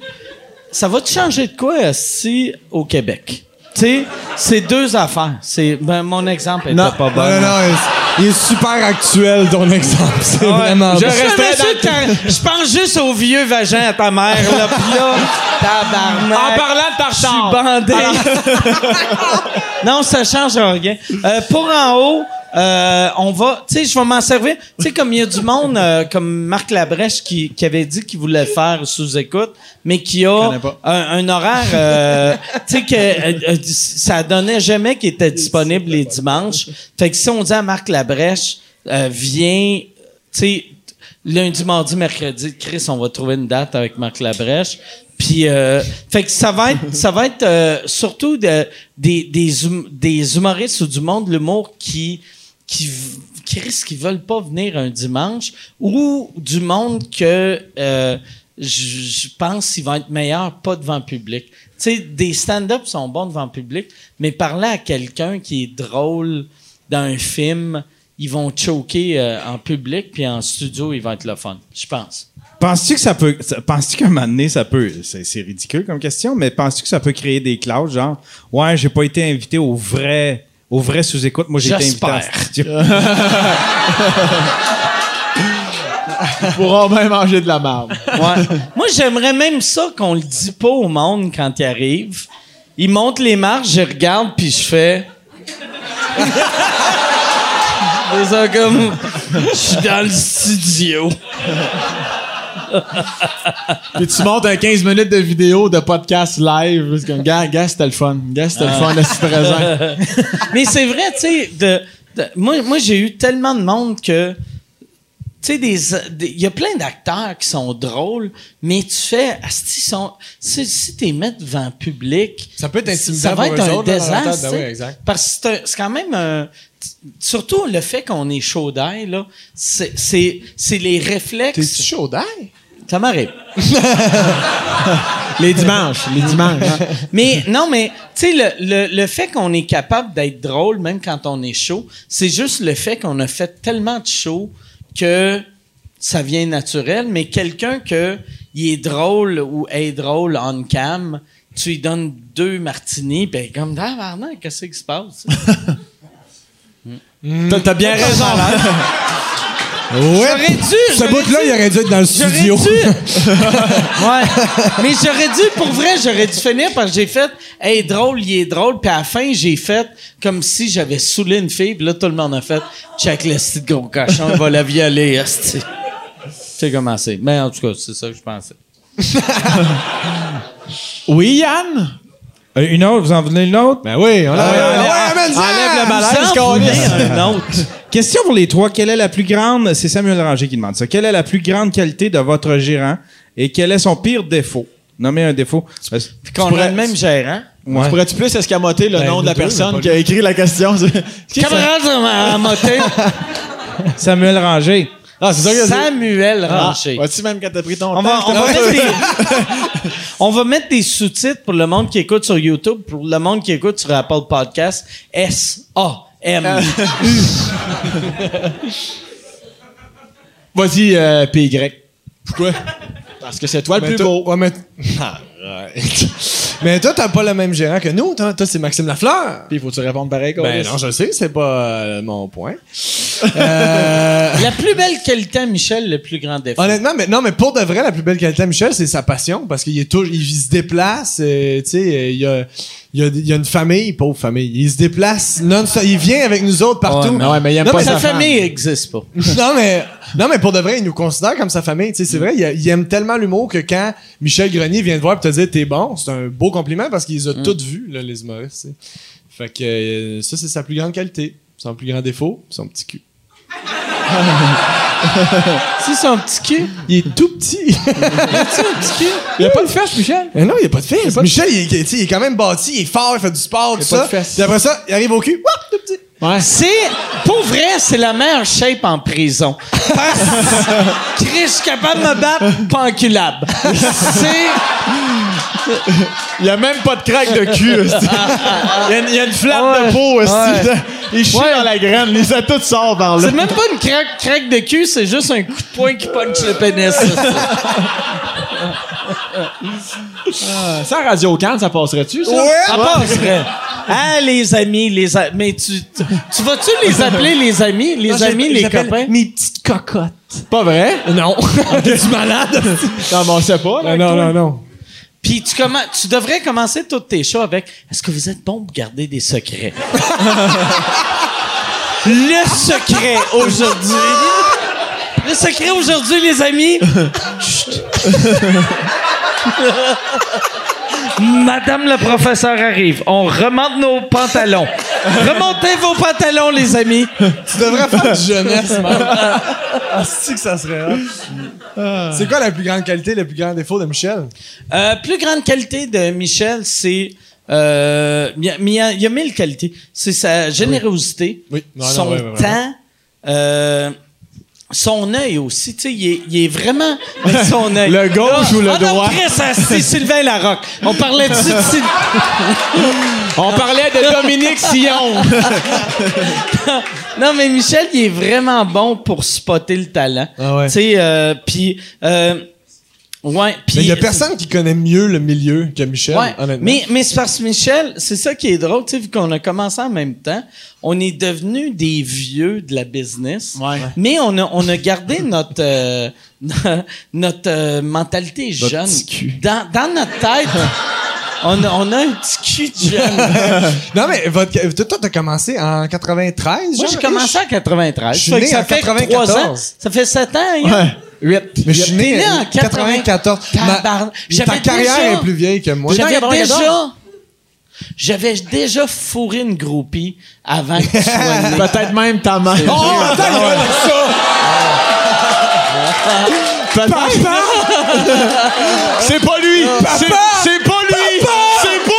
ça va te changer de quoi si au Québec? Tu sais, c'est deux affaires. C'est ben, mon exemple était Non, pas bon. non, non, non, il- est super actuel, ton exemple. C'est vraiment... Je, dans- je pense juste au vieux vagin à ta mère, là, pis là, tabarnak. En parlant de Je suis tartare. bandé. <laughs> non, ça change rien. Euh, pour en haut, euh, on va, tu sais, je vais m'en servir. Tu sais, comme il y a du monde, euh, comme Marc Labrèche qui, qui avait dit qu'il voulait faire sous écoute, mais qui a un, un horaire, euh, tu sais, que ça donnait jamais qu'il était disponible les dimanches. Fait que si on dit à Marc Labrèche, euh, viens, tu lundi, mardi, mercredi, Chris, on va trouver une date avec Marc Labrèche. Puis, euh, fait que ça va être, ça va être euh, surtout de- des, hum- des humoristes ou du monde de l'humour qui, qui, Chris, qui veulent pas venir un dimanche ou du monde que euh, je pense qu'ils vont être meilleurs pas devant le public. Tu des stand-up sont bons devant le public, mais parler à quelqu'un qui est drôle dans un film, ils vont choquer euh, en public, puis en studio, ils vont être le fun, je pense. Penses-tu que ça peut. Penses-tu qu'à un moment donné, ça peut. C'est c'est ridicule comme question, mais penses-tu que ça peut créer des clouds, genre, ouais, j'ai pas été invité au vrai. Au vrai sous-écoute, moi j'ai été invité studio. <laughs> Ils pourront bien manger de la marde. Ouais. Moi, j'aimerais même ça qu'on le dit pas au monde quand il arrive. Il monte les marches, je regarde, puis je fais. C'est ça comme. Je suis dans le studio. Puis tu montes un 15 minutes de vidéo de podcast live. C'est comme, gars, gars, c'était le fun. Gars, c'était le fun de se présent. Mais c'est vrai, tu sais, de, de- moi, moi j'ai eu tellement de monde que. Tu sais, des, il y a plein d'acteurs qui sont drôles, mais tu fais, asti, sont, si, si t'es mis devant le public, Ça peut être intimidant ça va pour être eux un autres, là, dans leur désastre. tête. Ben oui, exact. Parce que c'est quand même un- surtout le fait qu'on est chaud d'ail, là, c'est, c'est, c'est les réflexes. T'es-tu chaud d'air? Ça m'arrive. <laughs> Les dimanches. Les dimanches. <laughs> Mais non, mais tu sais, le, le, le fait qu'on est capable d'être drôle, même quand on est chaud, c'est juste le fait qu'on a fait tellement de shows que ça vient naturel. Mais quelqu'un que il est drôle ou est drôle on cam, tu lui donnes deux martinis, ben comme tabarnak, qu'est-ce qui se passe? <laughs> T'as- T'as bien raison. Ouais. <laughs> J'aurais dû. Ce bout-là, il aurait dû être dans le J'aurais studio. dû. <laughs> ouais. Mais j'aurais dû, pour vrai, j'aurais dû finir parce que j'ai fait, hey, drôle, il est drôle. Puis à la fin, j'ai fait comme si j'avais saoulé une fille. Puis là, tout le monde a fait, check le petit gros cochon, il va la violer, esti. C'est commencé. Mais en tout cas, c'est ça que je pensais. Oui, Yann? Euh, une autre, vous en venez une autre? Ben oui, on l'a. ouais, ouais, ouais, enlève le malaise, Un autre. Question pour les trois. Quelle est la plus grande, c'est Samuel Ranger qui demande ça, quelle est la plus grande qualité de votre gérant et quel est son pire défaut? Nommez un défaut. Puis qu'on a pourrais- le même gérant. ouais. Pourrais-tu plus escamoter le Ben, nom de la deux, personne qui a écrit la question? <laughs> Moté. <laughs> Samuel Ranger. Ah, c'est ça que Samuel Ah, Ranger. Vois-tu même quand t'as pris ton On temps? va, on, va mettre des, <laughs> on va mettre des sous-titres pour le monde qui écoute sur YouTube, pour le monde qui écoute sur Apple Podcast. S-A-M. <laughs> Vas-y, euh, PY. Pourquoi? Parce que c'est toi le Mais plus beau. ouais, mais... Arrête. Mais toi, t'as pas le même gérant que nous. Toi, toi c'est Maxime Lafleur. Puis faut-tu répondre pareil, Ben non, je sais, c'est pas euh, mon point. <laughs> Euh, La plus belle qualité à Michel, le plus grand défaut. Honnêtement, mais non, mais pour de vrai, la plus belle qualité à Michel, c'est sa passion, parce qu'il est toujours, il se déplace, euh, tu sais, euh, il y a, il y a, il y a une famille, pauvre famille, il se déplace non il vient avec nous autres partout. Ouais, mais ouais, mais il aime Non, pas mais Sa famille n'existe pas. non mais non mais pour de vrai, il nous considère comme sa famille, tu sais, c'est vrai, il, a- il aime tellement l'humour que quand Michel Grenier vient te voir et te dire t'es bon, c'est un beau compliment parce qu'il les a toutes vues là, les humoristes. tu sais. Fait que euh, ça c'est sa plus grande qualité, son plus grand défaut, son petit cul. <laughs> C'est son petit cul. Il est tout petit. <laughs> Il y a pas de fesse, Michel? Mais non, il n'y a pas de fesses. Michel, il, est- il quand même bâti, il est fort, il fait du sport, tout a pas ça. de fesses. Puis après ça, il arrive au cul. Wouah, tout petit. Ouais. C'est, pour vrai, c'est la meilleure shape en prison. Parce <laughs> que Chris, je suis capable de me battre, pas enculable. C'est, Il y a même pas de craque de cul. <laughs> il, y a une, il y a une flamme Ouais. de peau. Ouais. Il chie dans la graine. Les a toutes sortent par là. c'est même pas une craque, craque de cul, c'est juste un coup de poing qui punch le pénis. Ça, à Radio Can, ça passerait-tu, ça? Ça passerait. Ah, les amis, les a- mais tu, tu, tu vas-tu les appeler les amis, les Non, amis, les copains? Mes petites cocottes. Pas vrai? Non. T'es-tu malade? <laughs> non, mais on sait pas. là, non, non, non. Puis tu, commen- tu devrais commencer toutes tes shows avec Est-ce que vous êtes bon pour garder des secrets? <laughs> Le secret aujourd'hui. Le secret aujourd'hui, les amis. <laughs> Madame le professeur arrive. On remonte nos pantalons. Remontez vos pantalons, les amis. Tu devrais faire du jeunesse, man. Ah, c'est que ça serait hot? C'est quoi la plus grande qualité, le plus grand défaut de Michel? Euh, plus grande qualité de Michel, c'est. Euh, il y a- mais il y, a- il y a mille qualités. C'est sa générosité, Oui. Non, non, son ouais, ouais, ouais. temps, euh, son œil aussi. Tu sais, il est, il est vraiment. son œil. Le gauche Là- ou le Ah non, droit? Ah, c'est Sylvain Larocque. On parlait de Syl- <laughs> On parlait de Dominique Sillon. <laughs> Non, mais Michel, il est vraiment bon pour spotter le talent. Ah ouais. Tu sais, euh, puis. euh, ouais, puis. Mais il y a personne qui connaît mieux le milieu que Michel, Ouais, honnêtement. mais, mais c'est parce que Michel, c'est ça qui est drôle, tu sais, vu qu'on a commencé en même temps, on est devenus des vieux de la business, Ouais. mais on a, on a gardé notre, euh, <laughs> notre euh, mentalité jeune. petit cul. Dans, dans notre tête, <laughs> on a, on a un petit cul de jeune. <laughs> Non, mais votre, toi, t'as commencé en 93, Moi, j'ai commencé en 93. Je suis né ça en fait 94. trois ans. Ça fait sept ans, hein? Ouais. 8. Mais je suis né en en 94. Ma- ta carrière déjà- est plus vieille que moi. J'avais T'es né en 94? déjà, j'avais déjà fourré une groupie avant que tu sois né. <laughs> Peut-être même ta mère. Oh, attends, il y a ça! C'est pas lui! C'est c'est pas lui! C'est pas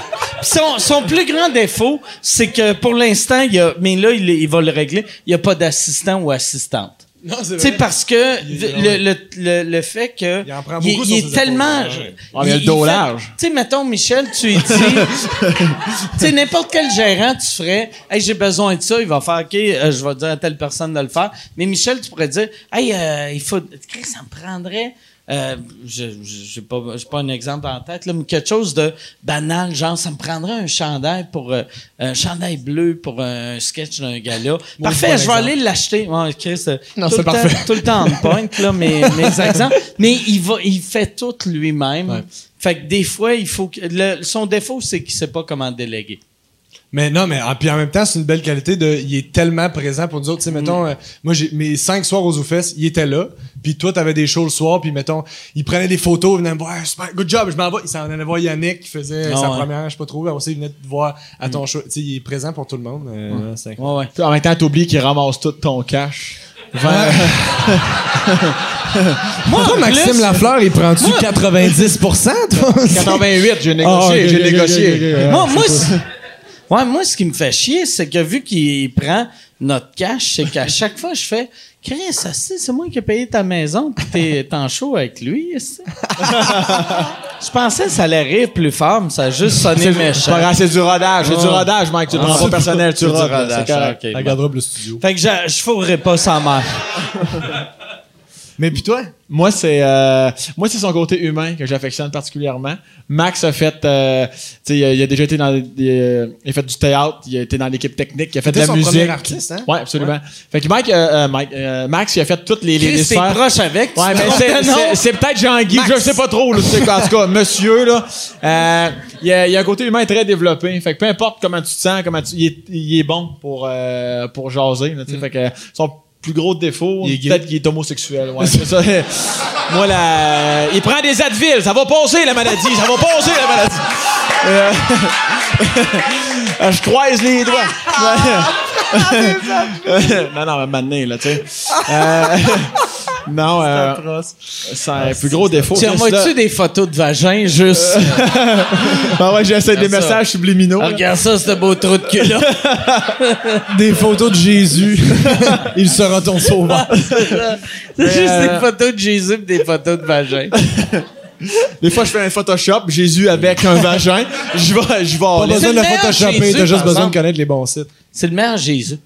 <laughs> lui! Son, son plus grand défaut, c'est que pour l'instant, il y a, mais là, il, il va le régler, il n'y a pas d'assistant ou assistante. Non, c'est Tu sais, vrai. parce que le, le, le, le fait que. Il en prend beaucoup il est tellement. Ah, mais il a le dos large. Tu sais, mettons, Michel, tu lui dis. <laughs> tu sais, n'importe quel gérant, tu ferais. Hey, j'ai besoin de ça, il va faire, OK, euh, je vais dire à telle personne de le faire. Mais Michel, tu pourrais dire, hey, euh, il faut. Chris, ça me prendrait. Euh, je j'ai pas j'ai pas un exemple en tête là, mais quelque chose de banal genre ça me prendrait un chandail pour euh, un chandail bleu pour un sketch d'un gala. Parfait je vais aller l'acheter. Ouais, Chris, Non, tout c'est temps- parfait. tout le temps on point là mes, <laughs> mes exemples mais il va il fait tout lui-même. Ouais. fait que des fois il faut que le- son défaut c'est qu'il sait pas comment déléguer Mais non, mais en, puis en même temps, c'est une belle qualité de. Il est tellement présent pour nous autres. Tu sais, mettons, euh, moi, j'ai mes cinq soirs aux Oufesses, il était là. Puis toi, t'avais des shows le soir, puis mettons, il prenait des photos, il venait me voir, super, good job, je m'en vais. Il s'en allait voir Yannick qui faisait Ah sa ouais. première, je sais pas trop. Après ça, il venait te voir à ton show. Tu sais, il est présent pour tout le monde. euh, c'est incroyable. ouais ouais Puis En même temps, t'oublies qu'il ramasse tout ton cash. <laughs> moi Toi, en Maxime plus, Lafleur, il prend-tu 90%, toi? 88, j'ai négocié, Ah, ok, j'ai négocié. moi, moi, ouais, moi, ce qui me fait chier, c'est que vu qu'il prend notre cash, c'est qu'à <laughs> chaque fois, je fais Chris, ça, c'est c'est moi qui ai payé ta maison, puis t'es t'es en show avec lui. <laughs> Je pensais que ça allait rire plus fort, mais ça a juste sonné méchant. c'est du rodage. C'est du rodage, Mike. Tu le prends pas personnel, tu c'est du rodes. C'est correct. ok, La bon. garde-robe, le studio. Fait que je, je fourrerai pas sa mère. <laughs> Mais puis toi? Moi, c'est euh, moi c'est son côté humain que j'affectionne particulièrement. Max a fait, euh, tu sais, il, a- il a déjà été dans, euh, il a fait du théâtre, il a été dans l'équipe technique, il a fait de la son musique. premier artiste, hein? Ouais, absolument. Fait que Mike, euh, euh, Mike euh, Max, il a fait toutes les, les, les sphères. proche avec. Ouais, mais c'est- c'est c'est peut-être Jean-Guy, je sais pas trop, là, en tout cas, monsieur, là, euh, il, y a, il a un côté humain très développé. Fait que peu importe comment tu te sens, comment tu, il, est, il est bon pour, euh, pour jaser, là, tu sais. Fait que son plus gros défaut, peut-être qu'il est homosexuel, ouais, c'est ça. <laughs> Moi, là, il prend des Advil, ça va passer, la maladie, ça va passer, la maladie. <laughs> Euh, je croise les doigts. <laughs> non, non, maintenant, là, tu sais. Euh, <laughs> non, euh, c'est un plus gros défaut. Tu Chris, là. envoies-tu des photos de vagin juste. Ah <laughs> ouais, j'essaie des Regarde ça. messages subliminaux. Ah, regarde ça, ce beau trou de cul-là. Des photos de Jésus. Il sera ton sauveur. C'est juste euh, des photos de Jésus et des photos de vagin. Des fois, je fais un Photoshop, Jésus avec un vagin. Je vais, je vais Pas aller. besoin de photoshopper, t'as juste besoin de connaître les bons sites. C'est le meilleur Jésus.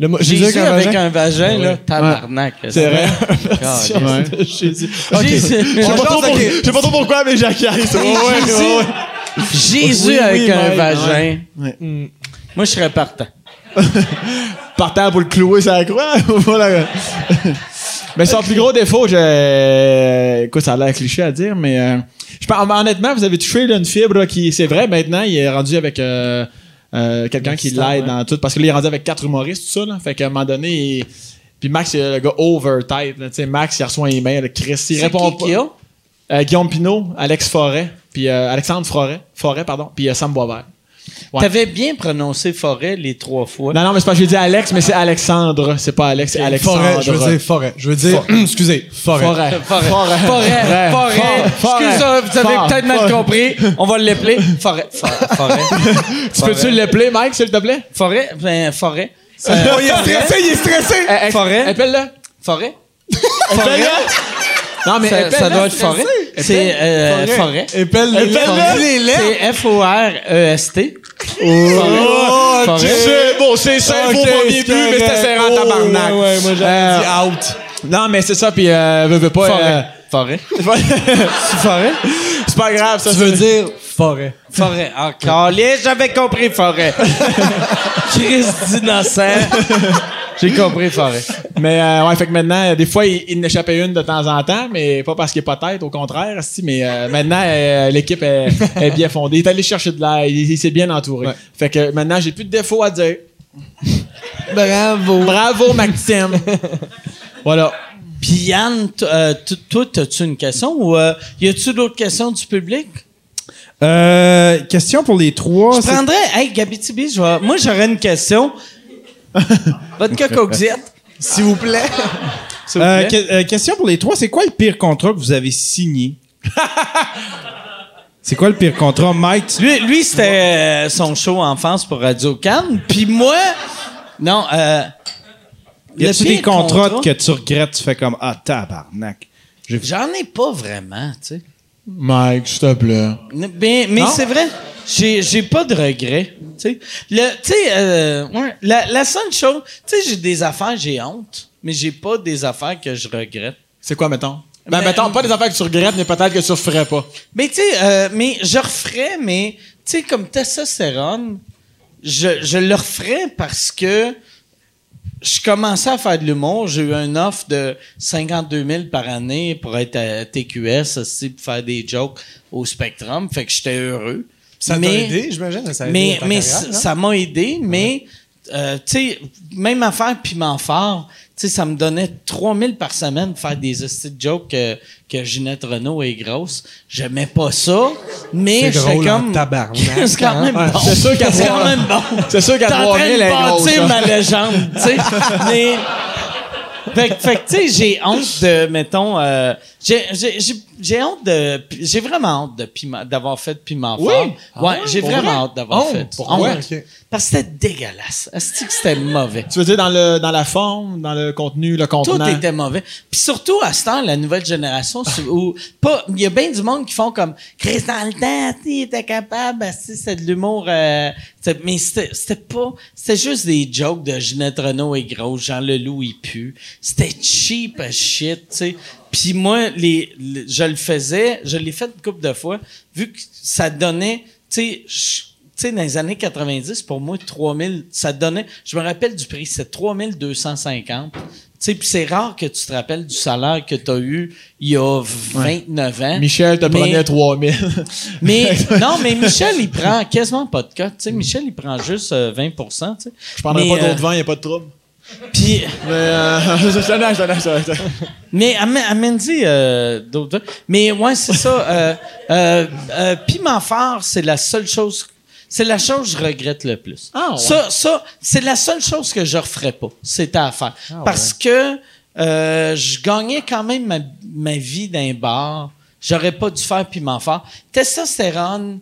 Le Jésus avec un avec vagin? un vagin, là, tabarnak. C'est vrai. <laughs> Ouais. Jésus. <laughs> Jésus, Je sais pas, trop pense pour- à- je sais pas trop pourquoi, mais j'acquiesce. Ouais, ouais, Jésus. ouais. Jésus Oui, avec oui, un ouais, vagin. ouais. Moi, je serais partant. <laughs> Partant pour le clouer sur la croix. voilà. Mais son plus gros défaut, je... écoute, ça a l'air cliché à dire, mais euh, je pense, honnêtement, vous avez touché là, une fibre là, qui, c'est vrai, maintenant, il est rendu avec euh, euh, quelqu'un qui l'aide dans tout, parce que là, il est rendu avec quatre humoristes, tout ça, là. Fait qu'à un moment donné, il, Puis Max, c'est le gars. Tu sais, Max, il reçoit un email, Chris, il répond qui pas. Guillaume Pinot, Alex Forêt, puis Alexandre Forêt, Forêt, pardon, puis Sam Boisvert. Ouais. T'avais bien prononcé forêt les trois fois. Non, non, mais c'est pas que j'ai dit Alex, mais c'est Alexandre, c'est pas Alex, c'est Alexandre. Forêt, je veux dire forêt. Je veux dire, excusez, forêt. Forêt. Forêt. Forêt. Forêt. Forêt. Forêt. Excuse-moi, vous avez Forêt. peut-être mal Forêt. compris. On va l'appeler. Forêt. For- Forêt. Tu peux-tu l'appeler, Mike, s'il te plaît? Forêt. Ben, forêt. Oh, il est stressé, il est stressé! Euh, euh, Forêt. Appelle-le. Forêt. Non, mais Ça, doit être forêt. C'est euh, forêt. Épelle-le. Forêt. C'est F-O-R-E-S-T. Oh, Forêt. C'est bon, c'est ça, Ok, faux premier but, mais c'était serrant Oh, tabarnak. Ouais, ouais, moi j'avais Euh, dit out. Non, mais c'est ça, puis euh, veux, veux pas. euh, Forêt. <laughs> Forêt. Forêt? c'est pas grave, ça. Tu veux dire forêt. Forêt. Encore. J'avais compris forêt. <laughs> Chris d'innocent. J'ai compris forêt. Mais euh, ouais, fait que maintenant, euh, des fois, il, il n'échappait une de temps en temps, mais pas parce qu'il est pas tête, au contraire. Si, mais euh, maintenant, euh, l'équipe est, est bien fondée. Il est allé chercher de l'aide, il, il s'est bien entouré. Ouais. Fait que maintenant, j'ai plus de défauts à dire. Bravo. Bravo, Maxime. voilà. Puis Yann, euh, toi, as-tu une question ou euh, y a-tu d'autres questions du public? Euh, question pour les trois. Je c'est- prendrais, hey, Gabitibi, je vais- moi j'aurais une question. <laughs> Vodka Coxette. S'il vous plaît. S'il vous <laughs> Euh, plaît. que- euh, question pour les trois. C'est quoi le pire contrat que vous avez signé? <laughs> c'est quoi le pire contrat, Mike? Lui, lui c'était euh, son show enfance pour Radio Cannes. Puis moi, non, euh, Y le a-tu pire des contrats contrat, que tu regrettes? Tu fais comme, ah, tabarnak. J'ai- J'en ai pas vraiment, tu sais. Mike, s'il te plaît. Mais, mais c'est vrai, j'ai, j'ai pas de regrets. Tu sais, Le- tu sais, euh, ouais, la, la seule chose, tu sais, j'ai des affaires, j'ai honte, mais j'ai pas des affaires que je regrette. C'est quoi, mettons? Ben, Mais- mettons, pas des affaires que tu regrettes, mais peut-être que tu referais pas. Mais tu sais, euh, mais je referais, mais tu sais, comme testostérone, je, je le referais parce que je commençais à faire de l'humour. J'ai eu un offre de 52 000 par année pour être à TQS, aussi, pour faire des jokes au Spectrum. Fait que j'étais heureux. Ça t'a aidé, j'imagine? Ça mais mais ça- m'a aidé, mais euh, tu sais, même affaire piment fort, tu sais, ça me donnait 3000 par semaine de faire des de jokes que, que Ginette Renault est grosse. J'aimais pas ça, mais C'est j'étais comme tabarnak, <laughs> c'est quand même hein? bon. C'est sûr qu'à quand même bon. C'est sûr qu'à T'es en train 3000, elle est grosse, ma légende, tu sais. <laughs> mais fait, que- fait que, tu sais, j'ai honte de, mettons, euh, j'ai, j'ai, j'ai, j'ai honte de, j'ai vraiment honte de piment, d'avoir fait piment Oui? fort. Ah ouais, ouais? j'ai vraiment vrai? hâte d'avoir Honte? fait. Pourquoi? Honte. Parce que c'était dégueulasse. Est-ce que c'était mauvais? Tu veux dire dans, le, dans la forme, dans le contenu, le Tout contenant? était mauvais. Puis surtout, à ce temps, la nouvelle génération, où pas, il y a bien du monde qui font comme Chris dans le temps, était capable, si c'est de l'humour, euh, mais c'était c'était pas, c'était juste des jokes de Ginette Renault est grosse, Jean Leloup il pue. C'était cheap as shit, tu sais. Puis moi, les, je le faisais, je l'ai fait une couple de fois, vu que ça donnait, tu sais, tu sais, dans les années 90, pour moi, 3000, ça donnait, je me rappelle du prix, c'est 3250. Sais, puis c'est rare que tu te rappelles du salaire que tu as eu il y a 29 ans. Michel te Mais- prenait 3000. <laughs> Mais non, mais Michel, il prend quasiment pas de cote. Sais, Michel, il prend juste euh, 20 tu sais. Je prendrais Mais, pas euh, d'autres vents, y a pas de trouble. Puis, Mais, euh, <laughs> mais amène- amène-y euh, d'autres. Mais ouais, c'est ça. euh, euh, euh, piment fort, c'est la seule chose. C'est la chose que je regrette le plus. Ah, ouais. Ça, ça c'est la seule chose que je referais pas. C'était à faire. Ah, Parce que euh, je gagnais quand même ma, ma vie d'un bar. J'aurais pas dû faire piment fort. Testostérone,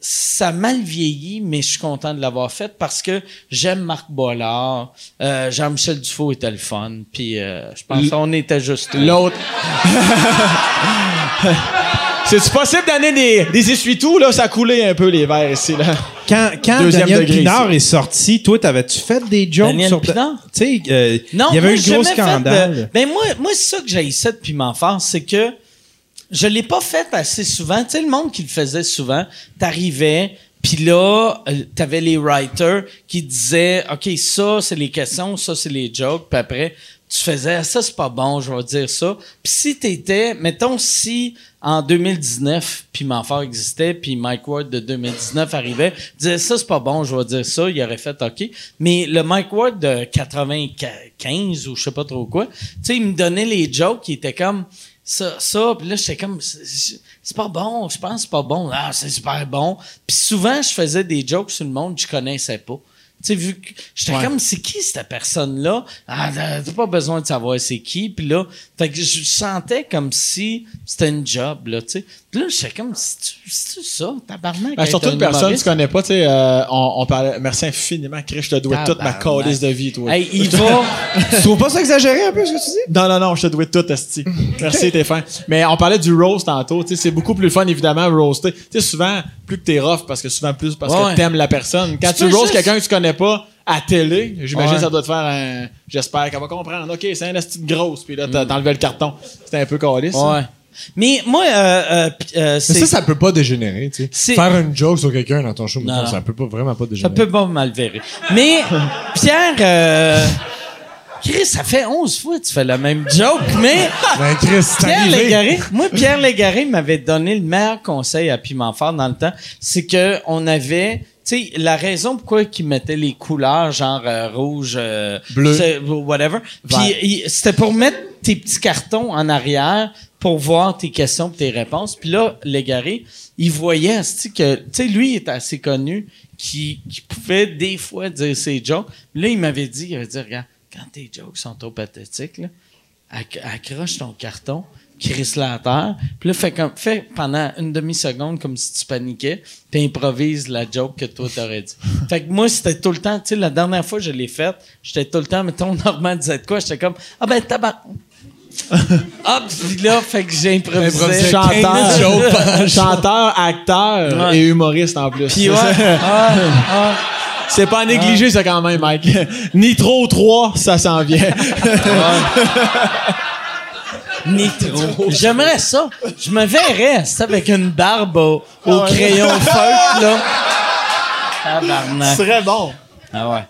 ça a mal vieilli, mais je suis content de l'avoir fait parce que j'aime Marc Boilard. Euh, Jean-Michel Dufault était le fun. Puis euh, je pense qu'on était juste. L'autre. <laughs> C'est-tu possible d'amener des, des essuie-tout, là? Ça a coulé un peu, les verres, ici, là. Quand, quand Deuxième Daniel degré Pinard ici. est sorti, toi, t'avais-tu fait des jokes Daniel sur... Pinard? Tu sais, euh, Non, il y avait moi, eu j'ai un gros scandale. de- ben moi, moi c'est ça que j'ai ça de piment fort, c'est que je l'ai pas fait assez souvent. Tu sais, le monde qui le faisait souvent, t'arrivais, Puis là, euh, t'avais les writers qui disaient, OK, ça, c'est les questions, ça, c'est les jokes. Puis après, tu faisais, ça, c'est pas bon, je vais dire ça. Puis si t'étais, mettons, si en 2019, puis Manfort existait, puis Mike Ward de 2019 arrivait, disait, ça, c'est pas bon, je vais dire ça, il aurait fait OK. Mais le Mike Ward de 95 ou je sais pas trop quoi, tu sais, il me donnait les jokes qui étaient comme ça, ça, puis là, j'étais comme, c'est pas bon, je pense c'est pas bon. Ah, c'est super bon. Puis souvent, je faisais des jokes sur le monde que je connaissais pas. Tu sais, vu que j'étais comme, c'est qui cette personne-là? Ah, t'as pas besoin de savoir c'est qui. Puis là, fait que je sentais comme si c'était une job, là, tu sais. Puis là, j'étais comme, c'est ça, tabarnak? Ben, surtout un une personne que tu connais pas, tu sais, euh, on, on parlait, merci infiniment, Chris, je te dois toute ma calice de vie, toi. Hey, il va. <laughs> Tu trouves pas ça exagéré un peu ce que tu dis? Non, non, non, je te dois tout, Esti. Merci, t'es fin. Mais on parlait du roast tantôt, tu sais, c'est beaucoup plus fun, évidemment, roaster. Tu sais, souvent, plus que t'es rough, parce que souvent plus parce Ouais. que t'aimes la personne. Quand Tu tu, roast quelqu'un que tu connais pas, à télé, j'imagine Ouais. que ça doit te faire un, j'espère qu'elle va comprendre. OK, c'est un esti de grosse, puis là, t'as enlevé le carton. C'était un peu calice. hein. Ouais. Mais moi, euh, euh, euh, c'est. ça, ça peut pas dégénérer, tu sais. Faire une joke sur quelqu'un dans ton show, Non, mettons, non. ça peut pas, vraiment pas Ça dégénérer. peut pas mal verrer. Mais, Pierre, euh, Chris, ça fait 11 fois que tu fais la même joke, mais <laughs> Ben, Chris, c'est Pierre. Légaré, moi, Pierre Légaré m'avait donné le meilleur conseil à Piment Fort dans le temps. C'est que on avait, sais, la raison pourquoi il mettait les couleurs, genre euh, rouge, euh, Bleu. whatever. Puis c'était pour mettre tes petits cartons en arrière pour voir tes questions et tes réponses. Puis là, Légaré, il voyait que, tu sais, lui, il est assez connu, qui, qui pouvait des fois dire ses jokes. Là, il m'avait dit, il avait dit, regarde, quand tes jokes sont trop pathétiques, là, acc- accroche ton carton, crisse la terre, puis là, fais, comme, fais pendant une demi-seconde comme si tu paniquais, puis improvise la joke que toi t'aurais dit. <laughs> fait que moi, c'était tout le temps, tu sais, la dernière fois que je l'ai faite, j'étais tout le temps, mettons, <laughs> Normand disait de quoi, j'étais comme, ah ben, tabac. Hop, <laughs> puis là, fait que j'ai improvisé. Chanteur, chanteur, acteur Ouais. et humoriste en plus. Puis ouais, ah, ah. C'est pas à négliger, ça, quand même, Mike. Nitro 3, ça s'en vient. Nitro. J'aimerais ça. Je me verrais, avec une barbe au, au crayon <laughs> feutre, là. Tabarnak. serait bon. Ah ouais.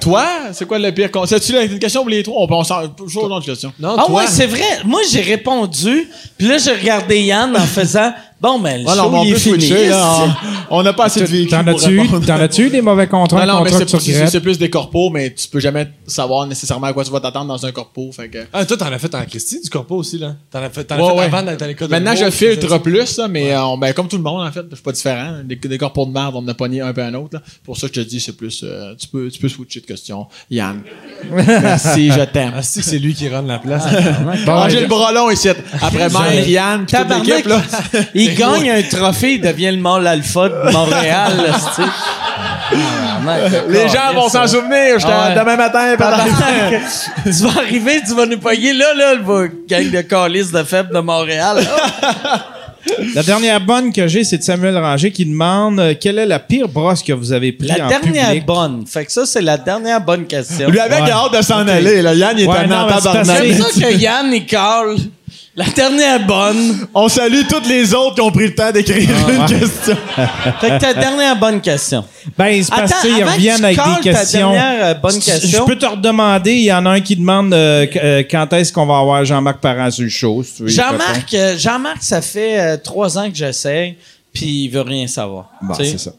Toi, c'est quoi le pire con? C'est-tu une question pour les trois? On peut en toujours une autre question. Non, Ah toi. ouais, c'est vrai. Moi, j'ai répondu, puis là, j'ai regardé Yann en faisant Bon, ben, le Ah show, on il est peut fini. switcher, là. On n'a pas assez de véhicules T'en pour as-tu as-tu eu des mauvais contrats, Non, non, mais contrats c'est que tu c'est- regrettes? c'est plus des corpos, mais tu peux jamais savoir nécessairement à quoi tu vas t'attendre dans un corpo. Fait que... Ah, toi, t'en as fait en Christie, du corpo aussi, là. T'en as fait, t'en as Ouais, fait ouais. avant l'école de Maintenant, je filtre plus, mais euh, on- ben, comme tout le monde, en fait, je suis pas différent. Des, des corpos de merde, on en a pogné un peu un autre. là. Pour ça, je te dis, c'est plus. euh, tu, peux, tu peux switcher de question. Yann. <laughs> Merci, je t'aime. Ah, c'est que c'est lui qui run la place. Bon, j'ai le bras long ici. Après Mike, Yann, puis toute l'équipe, là. <laughs> il gagne un trophée, il devient le mâle alpha de Montréal, <laughs> là. Tabarnak, Les gens vont s'en souvenir. J'étais Ah ouais. demain matin, Tabarnak. tu vas arriver, tu vas nous payer là, là, le gang de calices de faibles de Montréal. <laughs> La dernière bonne que j'ai, c'est de Samuel Ranger qui demande euh, quelle est la pire brosse que vous avez prise La en dernière public? bonne. Fait que ça, c'est la dernière bonne question. Lui avec, il a hâte de s'en aller. Là. Yann, il est Ouais, tellement non, mais c'est tabarnak. C'est ça que Yann, il cale. La dernière bonne. On salue tous les autres qui ont pris le temps d'écrire une question. <laughs> Fait que ta dernière bonne question. Ben, c'est parce Attends, qu'ils reviennent avec des ta questions. dernière, euh, bonne Je- question. Je peux te redemander, il y en a un qui demande euh, euh, quand est-ce qu'on va avoir Jean-Marc Parent sur le show. si tu veux y Jean-Marc, euh, Jean-Marc, ça fait euh, trois ans que j'essaye, puis il veut rien savoir. Bon, Tu sais. c'est ça.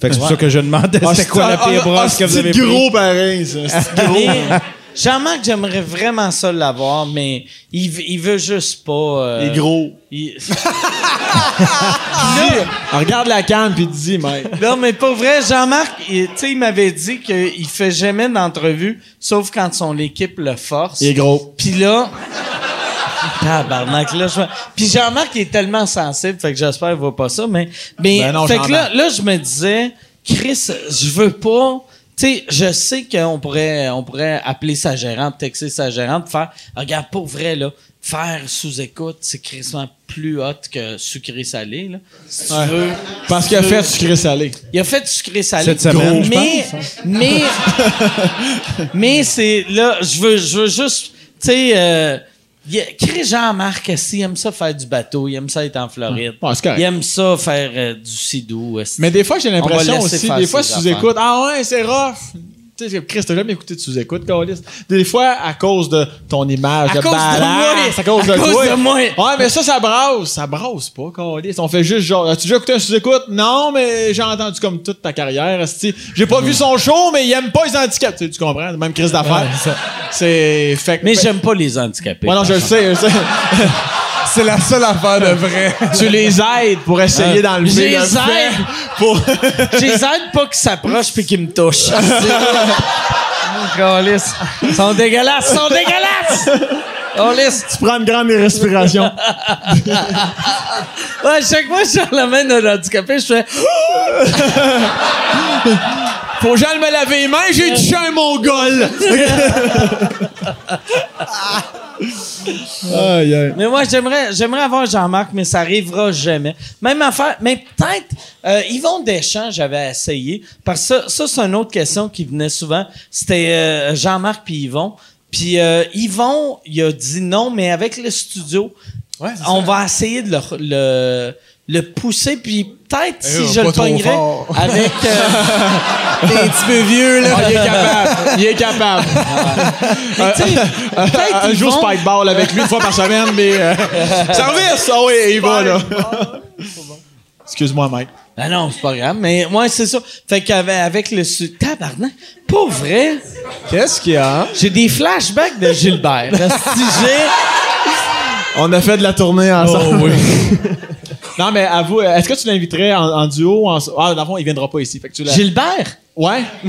Fait que c'est pour ça que je demandais Ah, c'était quoi la pire brosse que vous avez C'est prise. gros pareil, ça. C'est gros. Jean-Marc, j'aimerais vraiment ça l'avoir, mais il, veut juste pas. euh, Il est gros. il- <laughs> Dis, regarde la canne puis dis, mec. Non, mais pas vrai, Jean-Marc, il- tu sais, il m'avait dit qu'il fait jamais d'entrevue, sauf quand son équipe le force. Il est gros. Puis là. Tabarnak, là, je... Puis Jean-Marc, il est tellement sensible, fait que j'espère qu'il voit pas ça, mais. mais Ben non, fait que là, là, je me disais, Chris, je veux pas. Tu sais, je sais qu'on pourrait, on pourrait appeler sa gérante, texter sa gérante, faire, regarde, pour vrai, là, faire sous-écoute, c'est crissement plus hot que sucré-salé, là. Si tu Ouais. veux. Parce qu'il a fait sucré salé. Il a fait sucré salé. Cette semaine, je mais, mais, <laughs> mais c'est là, je veux, je veux juste, tu sais, euh, il, Chris Jean-Marc, il aime ça faire du bateau, il aime ça être en Floride. Correct. il aime ça faire euh, du sidou. Mais des fois, j'ai l'impression aussi, des fois, ses sous écoute, affaires. ah ouais, c'est rough. Tu sais, Chris, t'as jamais écouté de sous-écoute, Carlis. Des fois, à cause de ton image À de cause de badass, moi. à cause À de cause toi. de moi. Ouais, mais ça, ça brasse. Ça brasse pas, Carlis. On fait juste genre, as-tu déjà écouté un sous-écoute? Non, mais j'ai entendu comme toute ta carrière. J'ai pas vu son show, mais il aime pas les handicaps. Tu, sais, tu comprends? Même crise d'affaires. c'est, fait Mais j'aime pas les handicapés. Ouais, non, je le sais, je sais. <laughs> C'est la seule affaire de vrai. tu les aides pour essayer Euh, d'enlever je les le fait aide. pour... Je les aide pas qu'ils s'approchent puis qu'ils me touchent. <laughs> Câlisse. Ils sont dégueulasses, ils sont dégueulasses! Câlisse. tu prends une grande respiration. Ouais, chaque fois que je main d'un handicapé, je fais <laughs> Faut que j'aille me laver les mains, j'ai touché un mongol. Mais moi, j'aimerais, j'aimerais avoir Jean-Marc, mais ça arrivera jamais. Même affaire, mais peut-être, euh, Yvon Deschamps, j'avais essayé. Parce que ça, ça c'est une autre question qui venait souvent. C'était euh, Jean-Marc puis Yvon. Puis euh, Yvon, il a dit non, mais avec le studio, Ouais, on va essayer de le, le, le pousser. Puis peut-être, si oh, je le pognerais avec... euh, <laughs> T'es un petit peu vieux, là. Ah, il est capable. Il est capable. <laughs> mais tu sais, peut-être Un jour Yvon- spike ball avec lui une fois par semaine, mais euh, <laughs> service. Ah oui, il va là. Excuse-moi, Mike. Ben non, c'est pas grave, mais ouais, c'est ça. Fait qu'avec avec le su- tabarnak, pas vrai. Qu'est-ce qu'il y a? J'ai des flashbacks de Gilbert. Si j'ai On a fait de la tournée ensemble. Non, mais avoue, est-ce que tu l'inviterais en, en duo? En... Ah, dans le fond, il viendra pas ici. Fait que tu Gilbert? Ouais. <laughs> Je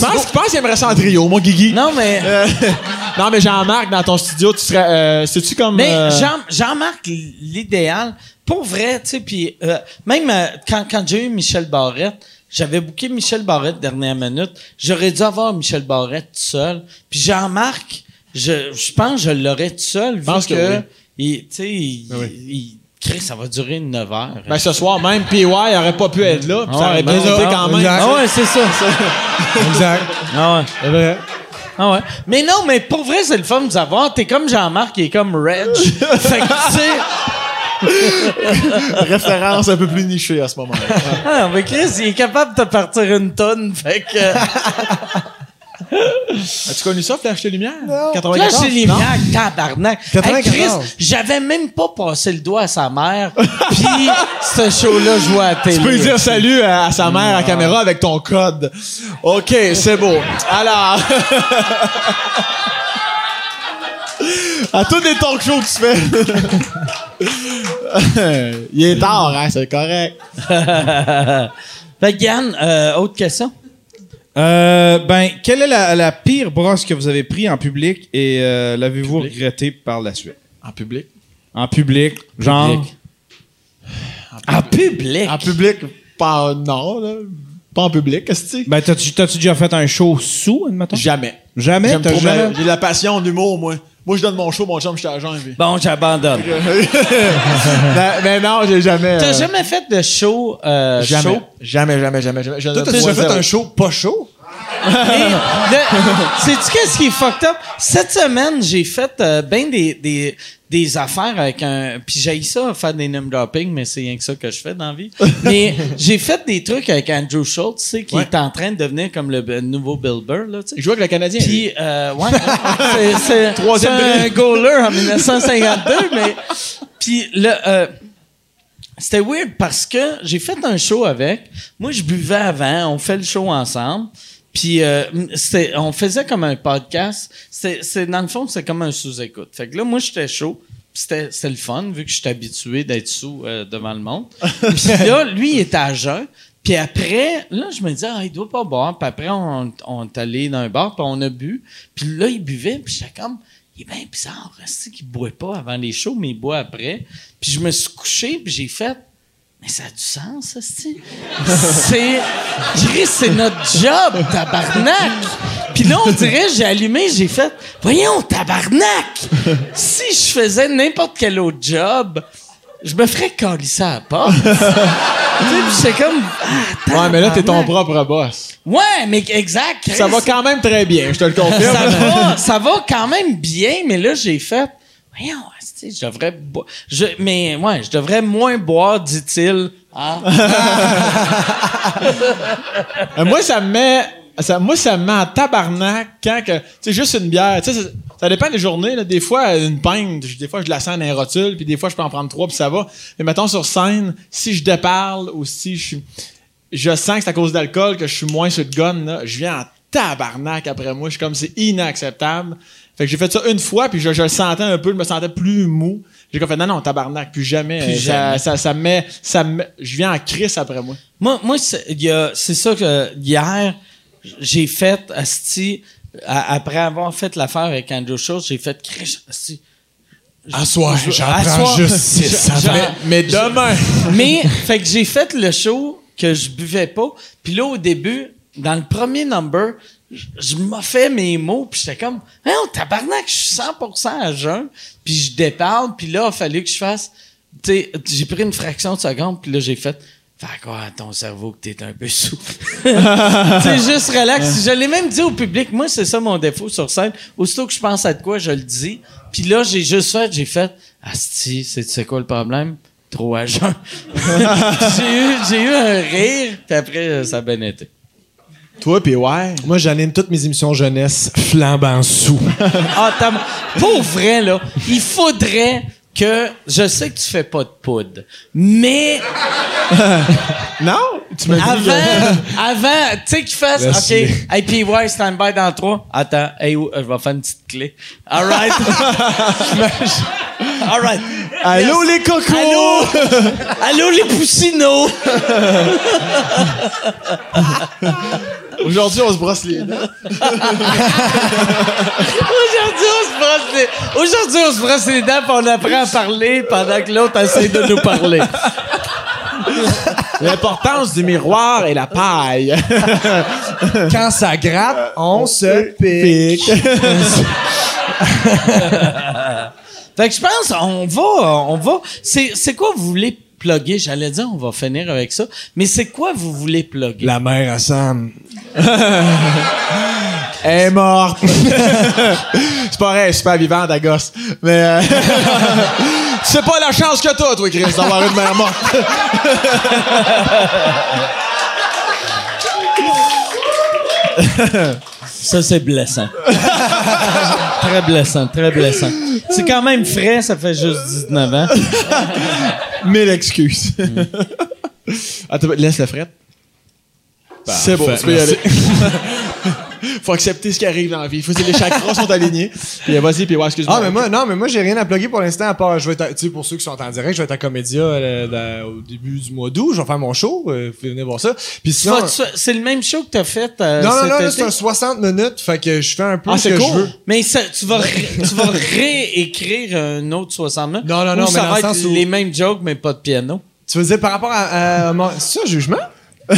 pense, je pense qu'il aimerait ça en trio, mon Guigui. Non mais Euh, <laughs> non, mais Jean-Marc, dans ton studio, tu serais. Euh, C'est-tu comme. mais euh, Jean Jean-Marc l'idéal pour vrai, tu sais puis euh, même euh, quand quand j'ai eu Michel Barrette, j'avais booké Michel Barrette dernière minute, j'aurais dû avoir Michel Barrette tout seul. Puis Jean-Marc, je je pense que je l'aurais tout seul vu Pense que, que oui. il tu sais il, Oui. il- Chris, ça va durer 9 heures. Ben, ce soir même, PY aurait pas pu être là. puis ça aurait ben bien non, été non, quand même. exact. ah ouais, c'est ça. <laughs> Exact. Ah ouais. C'est vrai. Ah ouais. Mais non, mais pour vrai, c'est le fun de savoir. T'es comme Jean-Marc, qui est comme Reg. <laughs> fait que, tu sais. <laughs> Référence un peu plus nichée à ce moment-là. Ah, mais Chris, il est capable de te partir une tonne. Fait que. As-tu connu ça, Flash de Lumière? Là, 94? j'ai les Non? miens, tabarnak. Hey, 94. Chris, j'avais même pas passé le doigt à sa mère. Puis, <laughs> ce show-là jouait à la télé. Tu peux lui dire salut à, à sa mère à caméra avec ton code. OK, c'est beau. Alors. <laughs> à tous les talk shows que tu fais. <laughs> Il est tard, hein, c'est correct. Fait que, Yann, euh, autre question? Euh, ben, quelle est la, la pire brosse que vous avez pris en public et euh, l'avez-vous regretté par la suite? En public? En public, genre? Public. En public? En public, pas non, là. Pas en public, qu'est-ce que tu Ben, t'as-tu déjà fait un show sous, admettons? Jamais. Jamais? J'ai de la passion en humour, moi. Moi, je donne mon show, mon chum, je suis à jeun, lui. Bon, j'abandonne. mais, <laughs> mais non, j'ai jamais. T'as euh, jamais fait de show, euh, Jamais. show? Jamais, jamais, jamais, jamais. Toi, t'as déjà fait un show pas chaud? Sais-tu qu'est-ce qui est fucked up? Cette semaine, j'ai fait euh, ben des, des, des affaires avec un... Puis j'ai ça, faire des name dropping, mais c'est rien que ça que je fais dans la vie. <laughs> Mais j'ai fait des trucs avec Andrew Schultz, tu sais, qui Ouais. est en train de devenir comme le nouveau Bill Burr, là, tu sais. Il jouait avec le Canadien. Puis, euh, ouais, c'est- <laughs> un goaler en 1952, mais... Puis, le... euh, c'était weird parce que j'ai fait un show avec. Moi, je buvais avant. On fait le show ensemble. Puis euh, on faisait comme un podcast. C'est, c'est dans le fond, c'est comme un sous-écoute. Fait que là, moi, j'étais chaud. C'était le fun vu que j'étais habitué d'être sous euh, devant le monde. <laughs> Puis là, lui, il était à jeun. Puis après, là, je me disais, ah, il doit pas boire. Puis après, on, on est allé dans un bar, puis on a bu. Puis là, il buvait, puis j'étais comme, il est bien bizarre, c'est qu'il boit pas avant les shows, mais il boit après. Puis je me suis couché, puis j'ai fait, mais ça a du sens, ça, c'est. Chris, c'est notre job, tabarnak! Puis là, on dirait, j'ai allumé, j'ai fait, voyons, tabarnak! Si je faisais n'importe quel autre job, je me ferais calisser à la porte. tu sais, puis c'est comme. ah, Ouais, mais là, t'es ton propre boss. Ouais, mais exact. Ça va quand même très bien, je te le confirme. ça va, ça va quand même bien, mais là, j'ai fait. Voyons, je devrais boire. Je, mais, ouais, je devrais moins boire, dit-il. Ah. Euh, moi, ça me met. Ça, moi, ça me met en tabarnak quand que. Tu sais, juste une bière. Tu sais, ça, ça dépend des journées. Là. Des fois, une pinte, des fois, je la sens dans un rotule, puis des fois, je peux en prendre trois, puis ça va. Mais mettons sur scène, si je déparle ou si je suis. Je sens que c'est à cause d'alcool que je suis moins sur le gun, là. Je viens en tabarnak après moi. Je suis comme, c'est inacceptable. Fait que j'ai fait ça une fois, puis je, je le sentais un peu, je me sentais plus mou. J'ai comme fait, non, non, tabarnak, plus jamais. Plus jamais. Ça, ça, me met. Ça je viens en crise après moi. Moi, moi c'est ça que hier, j'ai fait, asti, après avoir fait l'affaire avec Andrew Schultz, j'ai fait, Chris, asti. À soir, je- j'en juste six. Mais demain. <laughs> Mais, fait que j'ai fait le show que je buvais pas. Puis là, au début, dans le premier number, je, je m'en fait mes mots, puis j'étais comme, hein, tabarnak, je suis 100% à jeun. Puis je déparle, puis là, il a fallu que je fasse, tu sais, j'ai pris une fraction de seconde, puis là, j'ai fait, fait quoi à ton cerveau que t'es un peu sous. <laughs> sais, juste relax. Je l'ai même dit au public, moi, c'est ça mon défaut sur scène. Aussitôt que je pense à de quoi, je le dis. Puis là, j'ai juste fait, j'ai fait, Asti, c'est tu sais quoi le problème? Trop à jeun. <laughs> j'ai eu, j'ai eu un rire, puis après, ça a bien été. Toi, puis ouais. Moi, j'anime toutes mes émissions jeunesse flambant sous. <laughs> Ah, pour vrai, là, il faudrait que, je sais que tu fais pas de poudre, mais <laughs> Non? Tu m'as dit avant, <laughs> avant, tu sais qu'il fasse, Laisse OK, hey, PY, stand by dans 3. Attends, hey, où- je vais faire une petite clé. All right. All right. Allô, Yes. les cocos! Allô? <laughs> Allô, les poussinots? <laughs> Aujourd'hui, on se brosse les dents. <laughs> Aujourd'hui, on se brosse les, aujourd'hui, on se brosse les dents puis on apprend à parler pendant que l'autre essaie de nous parler. L'importance du miroir et la paille. Quand ça gratte, on se pique. Fait que je pense, on va, on va. C'est, c'est quoi vous voulez plugger? J'allais dire, on va finir avec ça. Mais c'est quoi vous voulez plugger? La mère à Sam. <laughs> Elle est morte. c'est pas vrai, elle est super vivante, gosse. Mais, euh, <laughs> c'est pas la chance que t'as, toi, Chris, d'avoir une mère morte. Ça, c'est blessant. <laughs> très blessant, très blessant. C'est quand même frais, ça fait juste 19 ans. <laughs> Mille excuses. Attends, laisse le fret. C'est bon, tu peux y aller. <laughs> <laughs> Faut accepter ce qui arrive dans la vie. Faut que les chakras sont alignés. Puis euh, vas-y, puis ouais, excuse-moi. Ah, mais moi, non, mais moi, j'ai rien à plugger pour l'instant, à part, je vais tu sais, pour ceux qui sont en direct, je vais être à Comédia euh, au début du mois d'août. Je vais faire mon show. Euh, vous pouvez venir voir ça. Puis sinon. c'est le même show que t'as fait euh, non, non, non, c'est un 60 minutes. Fait que je fais un peu Ah, ce c'est que cool. je veux. Mais ça, tu vas, ré- tu vas réécrire un autre 60 minutes? Non, non, Ou non, ça mais dans va le être où- les mêmes jokes, mais pas de piano? Tu veux dire par rapport à, à mon. C'est ça, jugement? <laughs>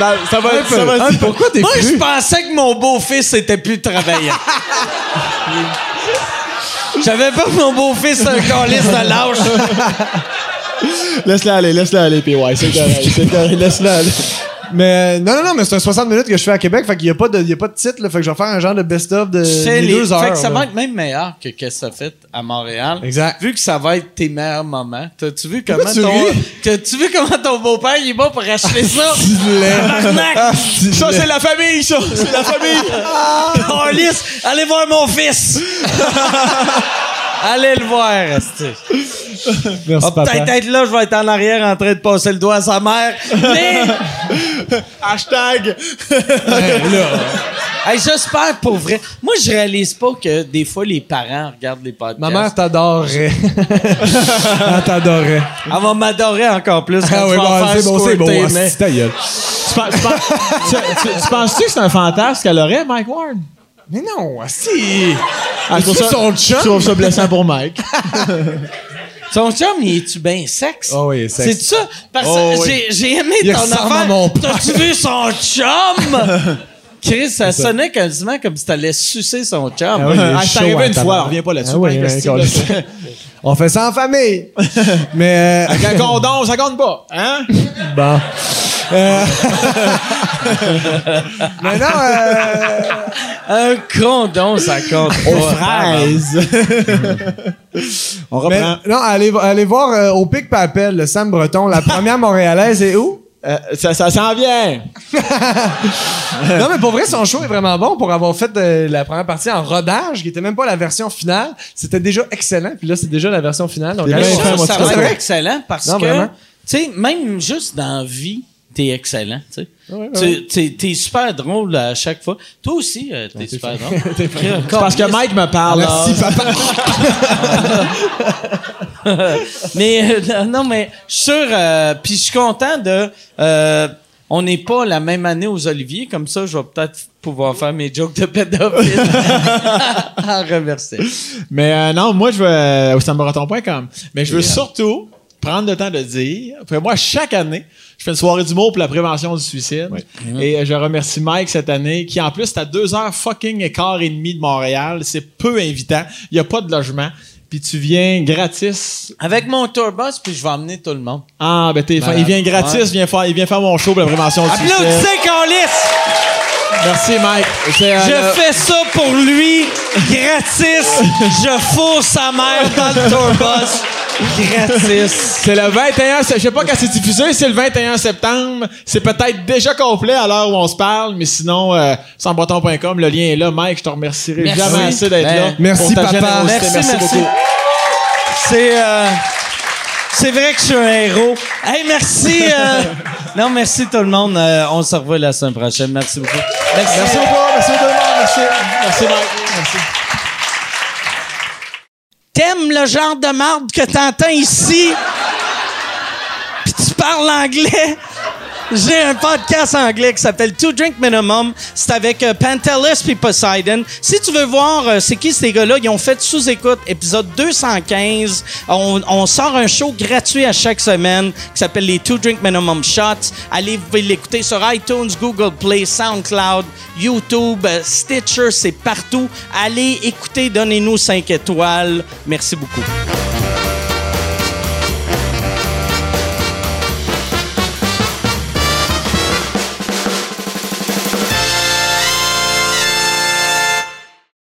Non, ça va être. Ça va être- pourquoi t'es Moi, je pensais que mon beau-fils était plus travaillant. <laughs> J'avais pas que mon beau-fils un calice de lâche. Laisse-la aller, laisse-la aller, puis ouais, c'est correct. C'est correct, laisse-la aller. Mais non, non, non, mais c'est un 60 minutes que je fais à Québec. Fait qu'il y a pas de, y a pas de titre. Là, fait que je vais faire un genre de best-of de les les- deux heures. Fait que ça là. va être même meilleur que qu'est-ce que ça fait à Montréal. Exact. Vu que ça va être tes meilleurs moments. T'as-tu vu comment tu ton, vu comment ton beau-père il est bon pour acheter <laughs> ça? Tabarnak! Ça, c'est la famille, ça! C'est la famille! Calice, allez voir mon fils! <laughs> allez le voir. Merci, Ah, peut-être être là, je vais être en arrière en train de passer le doigt à sa mère. Mais, <laughs> Hashtag! hey, j'espère pour vrai. Moi, je réalise pas que des fois, les parents regardent les podcasts. Ma mère t'adorerait. <laughs> Elle t'adorerait. Elle va m'adorer encore plus quand Ah je oui, bon, faire c'est bon, c'est bon. mais- tu penses-tu que c'est un fantasme qu'elle aurait, Mike Ward? Mais non, si. Ah, je ça- son Je chum. trouve ça blessant pour Mike. <laughs> Son chum, il est-tu bien sexe? Oh oui, sexe. C'est ça? Parce que Oh oui. j'ai, j'ai aimé Il ton affaire. T'as-tu vu son chum? <laughs> Chris, ça sonnait quasiment comme si t'allais sucer son chum. Ah oui, Ah, chaud, arrivé une fois, tabarnak. reviens pas là-dessus. Ah oui, hein. <laughs> On fait ça en famille. Mais, euh, Avec un condom, ça compte pas. Hein? bon. Euh, Mais non, euh, Un condom, ça compte. Aux fraises. <laughs> On Mais, reprend. non, allez, allez voir euh, au Pic Papel, le Sam Breton. La première montréalaise est où? Euh, ça ça s'en vient. <laughs> non, mais pour vrai, son show est vraiment bon pour avoir fait euh, la première partie en rodage, qui était même pas la version finale. C'était déjà excellent, puis là, c'est déjà la version finale. Donc, allez ça, ça. va être vrai? excellent parce Non, que, tu sais, même juste dans la vie, t'es excellent, tu sais. Ouais, Tu- ouais. T'es, t'es super drôle à chaque fois. Toi aussi, euh, t'es super drôle. <laughs> C'est parce que Mike me parle. Merci, papa. <laughs> mais euh, non, mais je suis sûr. euh, Puis je suis content de. euh, on n'est pas la même année aux Oliviers, comme ça, je vais peut-être pouvoir faire mes jokes de pédophile <laughs> en remercier. Mais euh, non, moi, je veux. euh, au sambaraton.com. Mais je veux surtout prendre le temps de dire. Après, moi, chaque année, je fais une soirée d'humour pour la prévention du suicide. Et euh, je remercie Mike cette année, qui en plus, c'est à deux heures fucking et quart et demi de Montréal. C'est peu invitant. Il n'y a pas de logement. Puis tu viens gratis. Avec mon tourbus, puis je vais emmener tout le monde. Ah, ben t'es. Il vient gratis, Ouais. il, vient faire, il vient faire mon show pour la prévention du suicide. Applaudissez, Carlis! Merci, Mike. C'est, euh, Je le- fais ça pour lui, gratis. Je fourre sa mère dans le tourbus, gratis. C'est le 21, je sais pas quand c'est diffusé, c'est le 21 septembre. C'est peut-être déjà complet à l'heure où on se parle, mais sinon, euh, sambreton.com, le lien est là. Mike, je te remercierai Merci. jamais assez d'être Ben, là. merci, pour ta papa. Merci, merci, merci. beaucoup. C'est euh, c'est vrai que je suis un héros. Hey, merci. euh, <laughs> non, merci tout le monde. Euh, on se revoit la semaine prochaine. Merci beaucoup. Merci. Merci beaucoup, merci tout le monde, merci. Merci, Mike. Merci. T'aimes le genre de marde que t'entends ici? Puis tu parles anglais? J'ai un podcast anglais qui s'appelle Two Drink Minimum. C'est avec euh, Pantelis Poseidon. Si tu veux voir euh, c'est qui ces gars-là, ils ont fait sous-écoute épisode 215. On, on sort un show gratuit à chaque semaine qui s'appelle les Two Drink Minimum Shots. Allez, vous pouvez l'écouter sur iTunes, Google Play, SoundCloud, YouTube, euh, Stitcher, c'est partout. Allez écouter, donnez-nous 5 étoiles. Merci beaucoup.